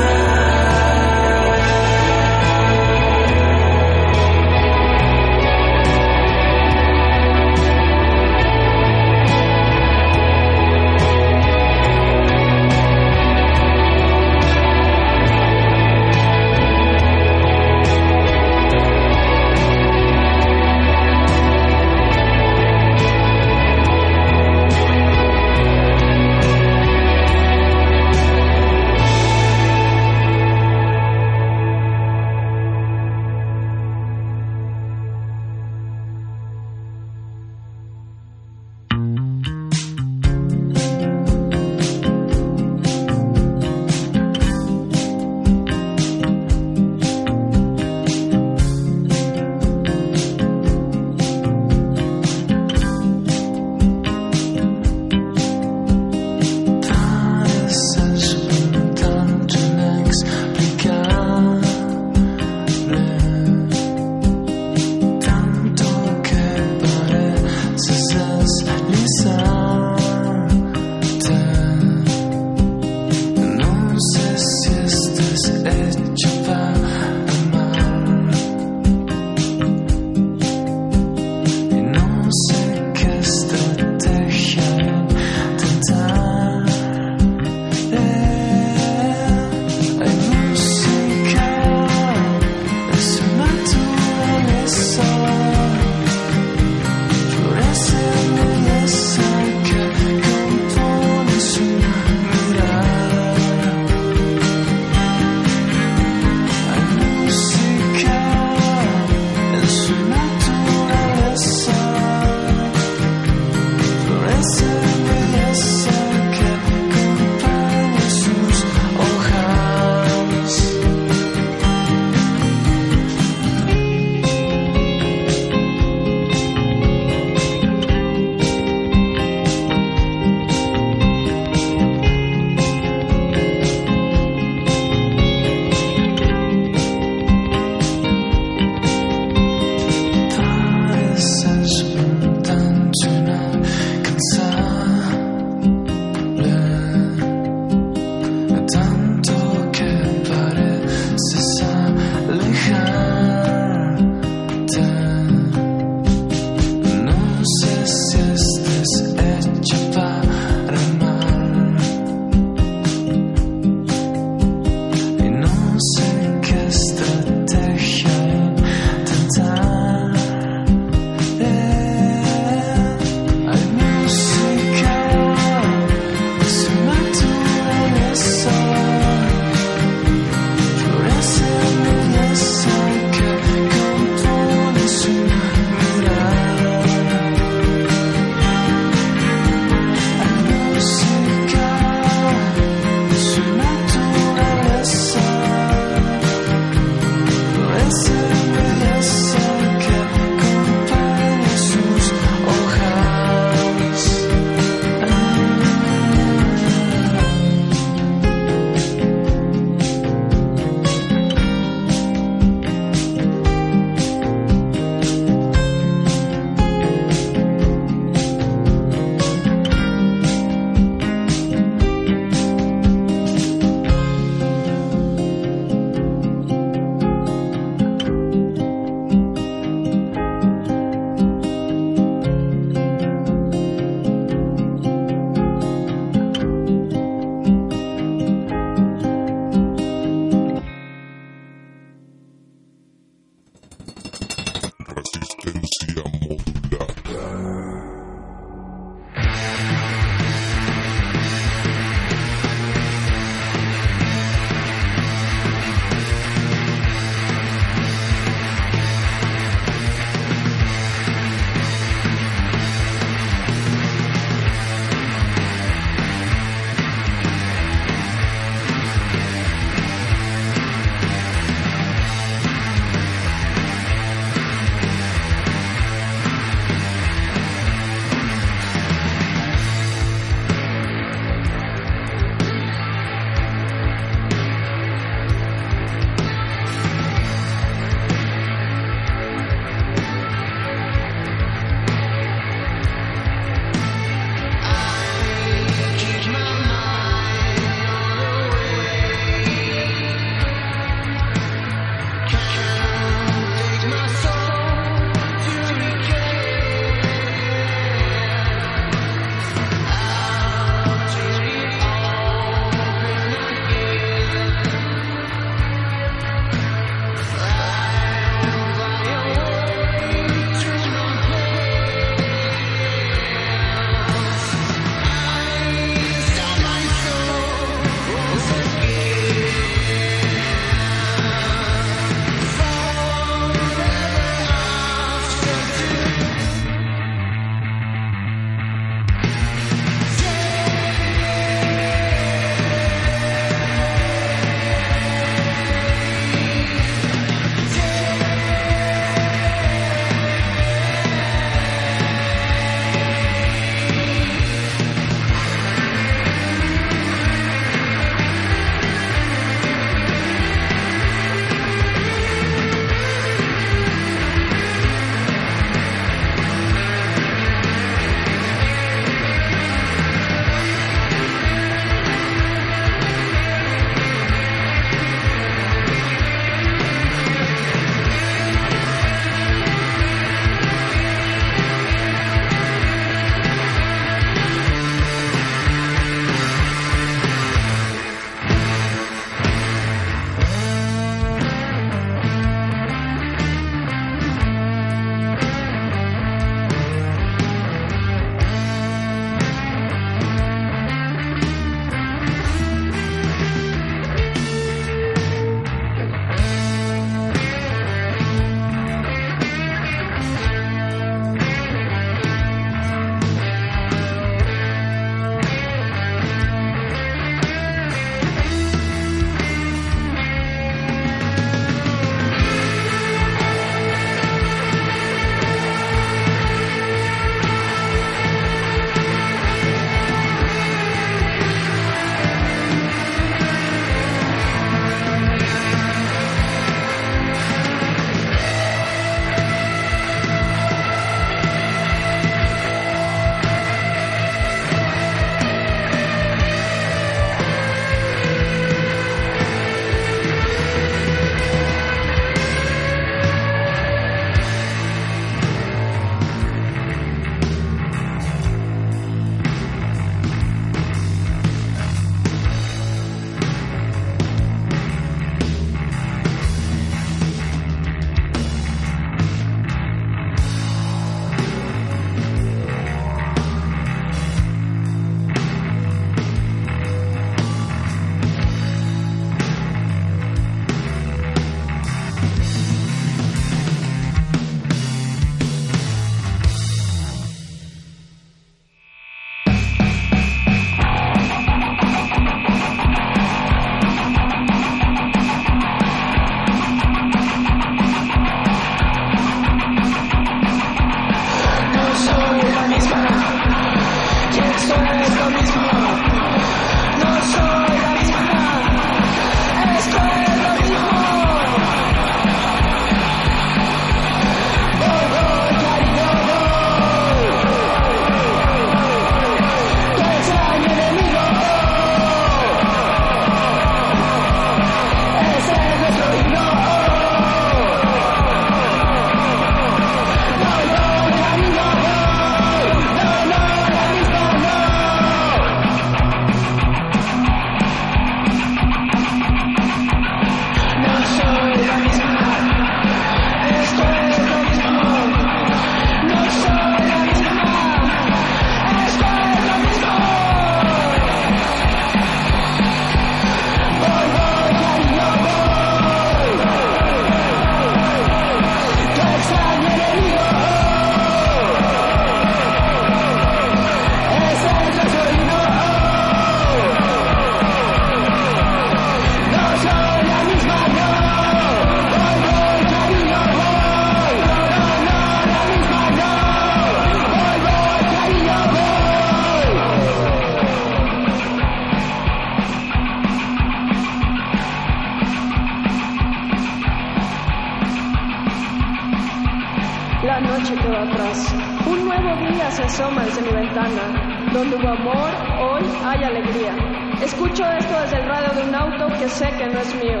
Se asoma desde mi ventana. Donde hubo amor, hoy hay alegría. Escucho esto desde el radio de un auto que sé que no es mío.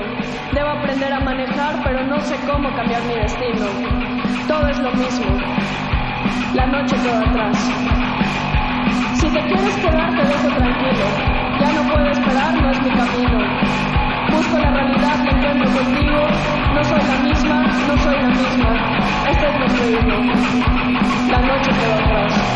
Debo aprender a manejar, pero no sé cómo cambiar mi destino. Todo es lo mismo. La noche quedó atrás. Si te quieres quedar, te dejo tranquilo. Ya no puedo esperar, no es mi camino. Busco la realidad, me encuentro contigo. No soy la misma, no soy la misma. Este es nuestro himno. La noche quedó atrás.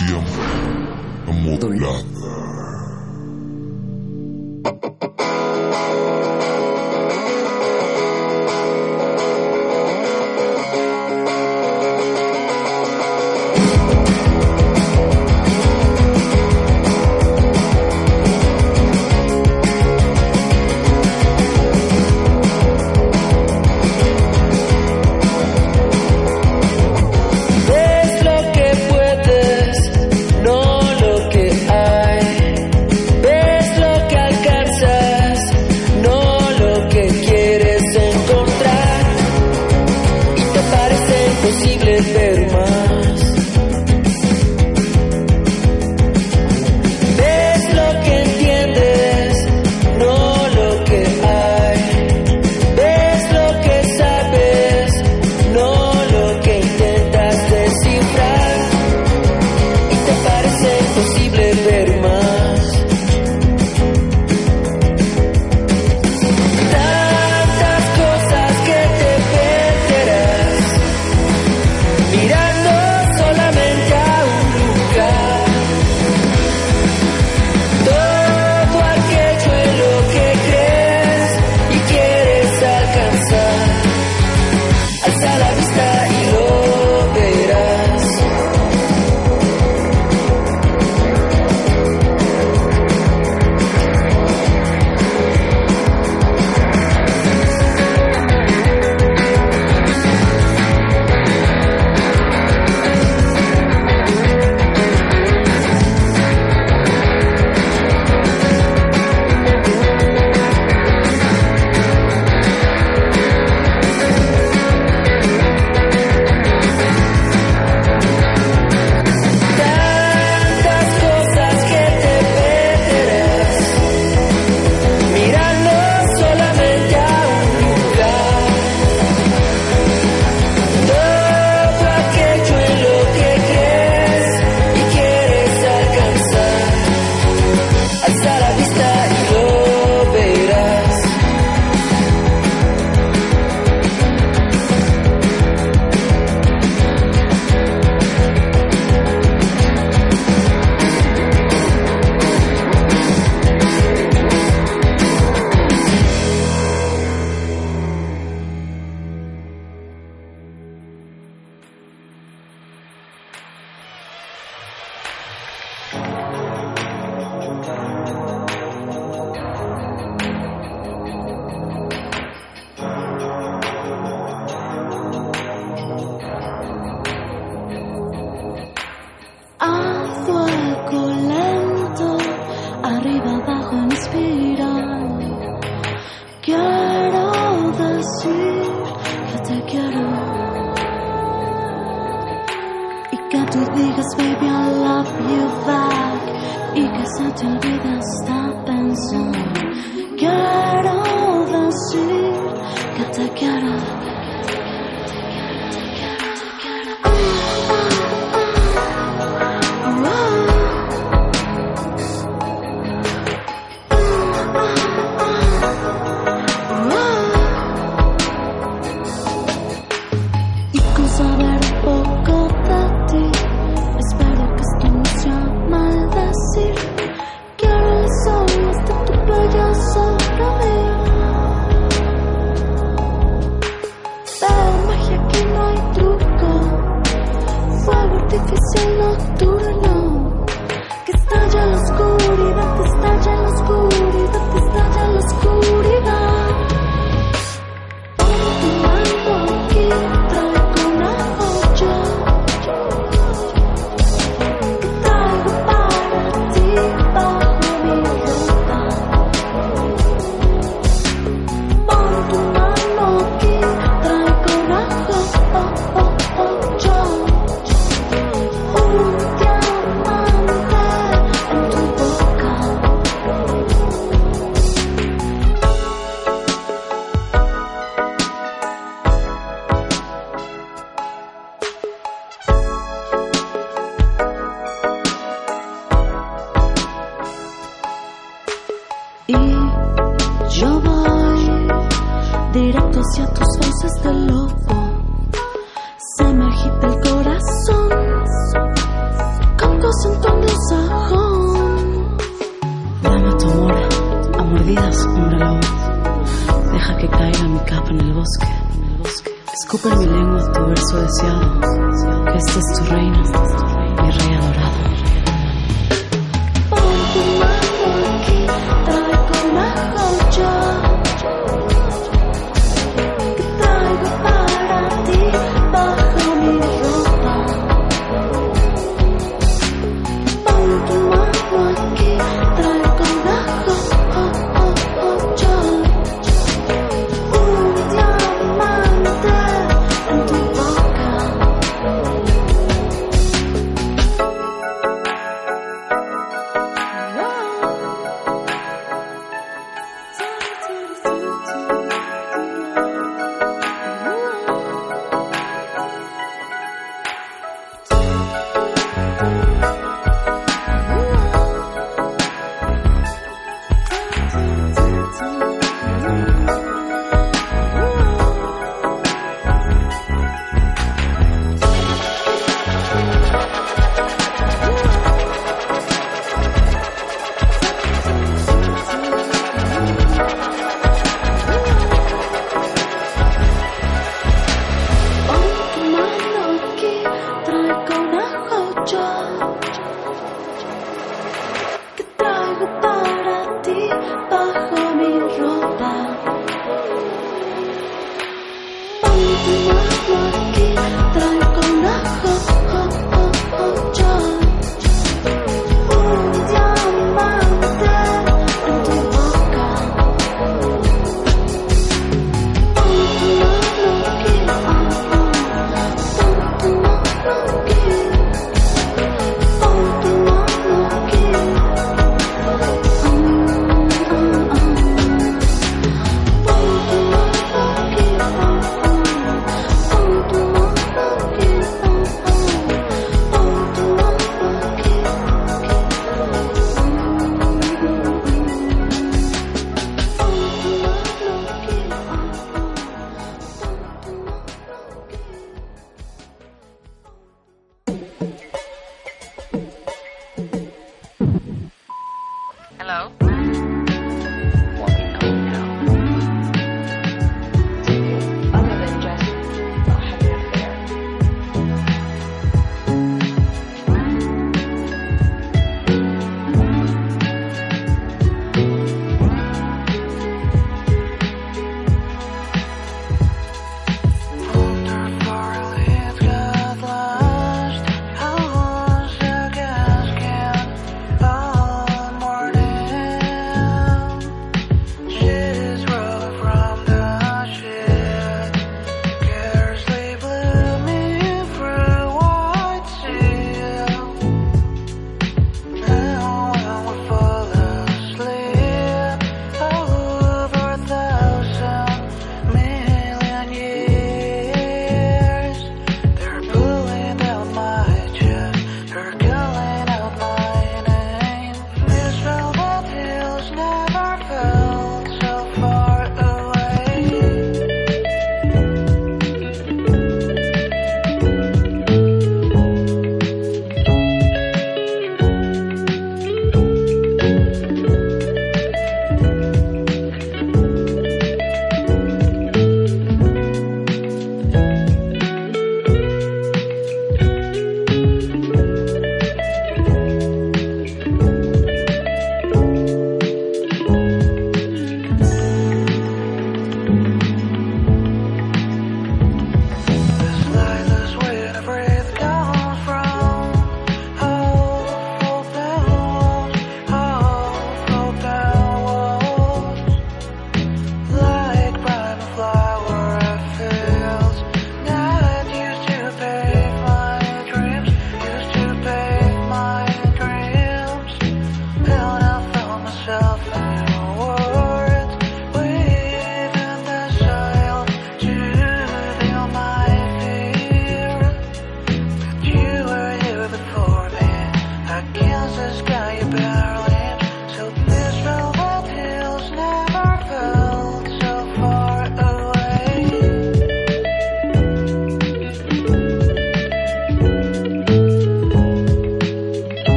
Resistencia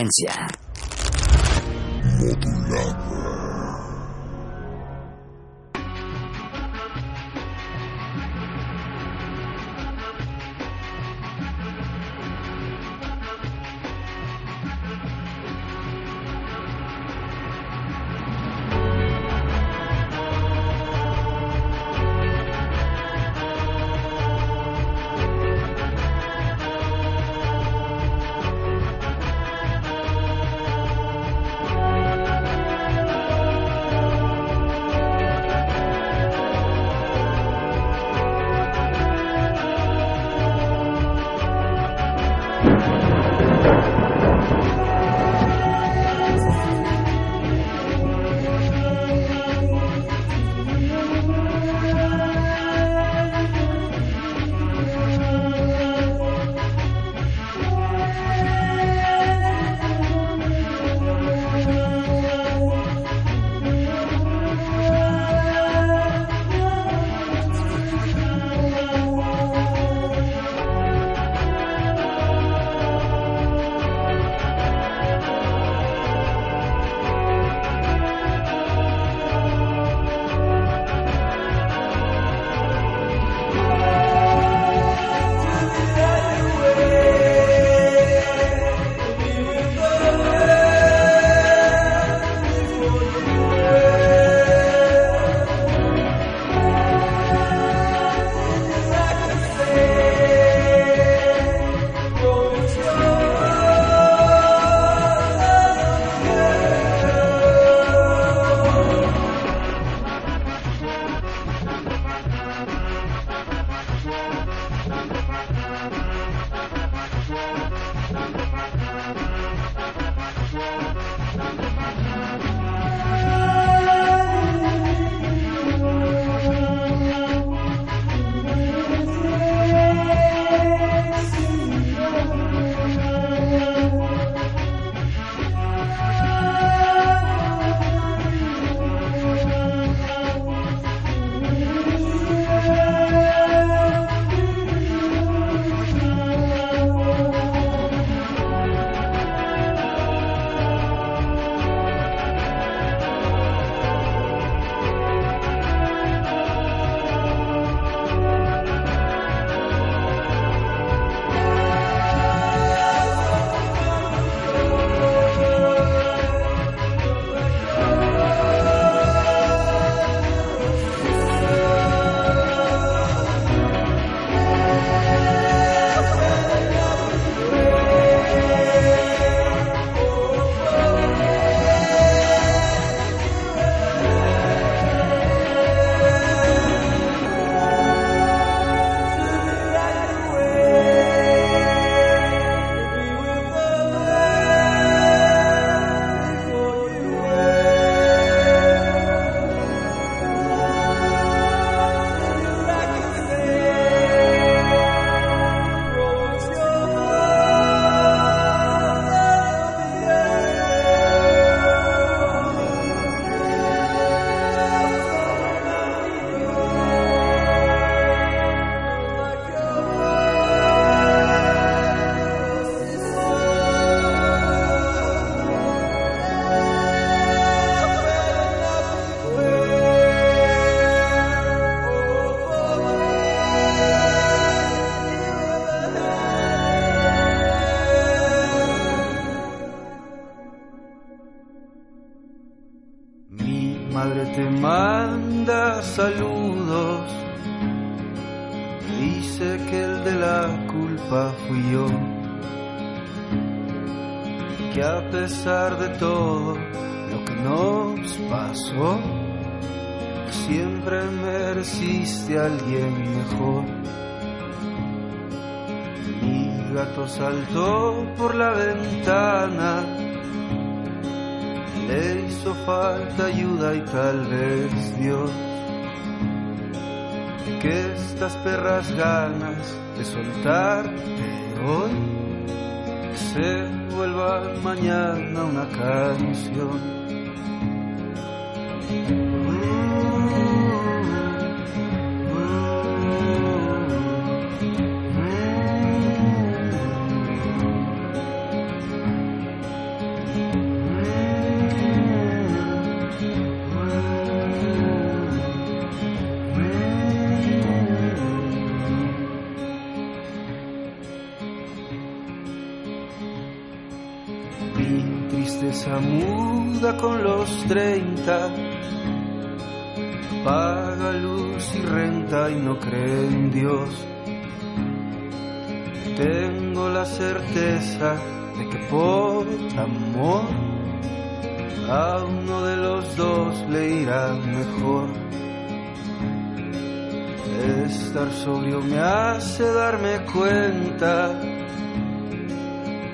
Resistencia. Ayuda y tal vez Dios que estas perras ganas de soltarte hoy se vuelvan mañana una canción. De que por amor a uno de los dos le irá mejor. Estar sobrio me hace darme cuenta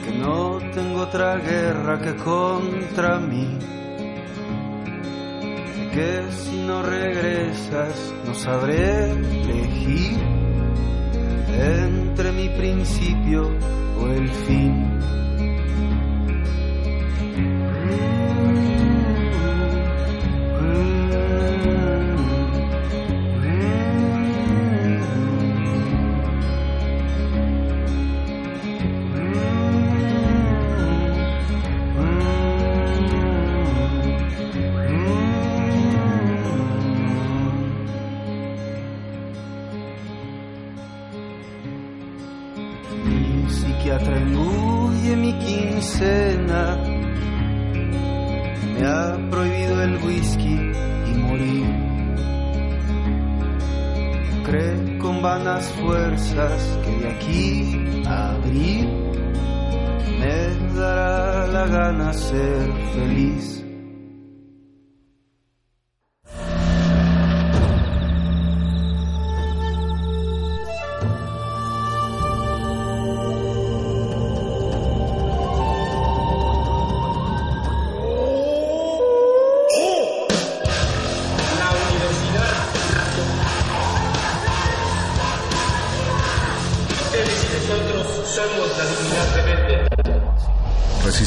que no tengo otra guerra que contra mí. Que si no regresas no sabré elegir entre mi principio o el fin.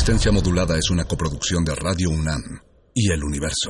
Resistencia Modulada es una coproducción de Radio UNAM y El Universo.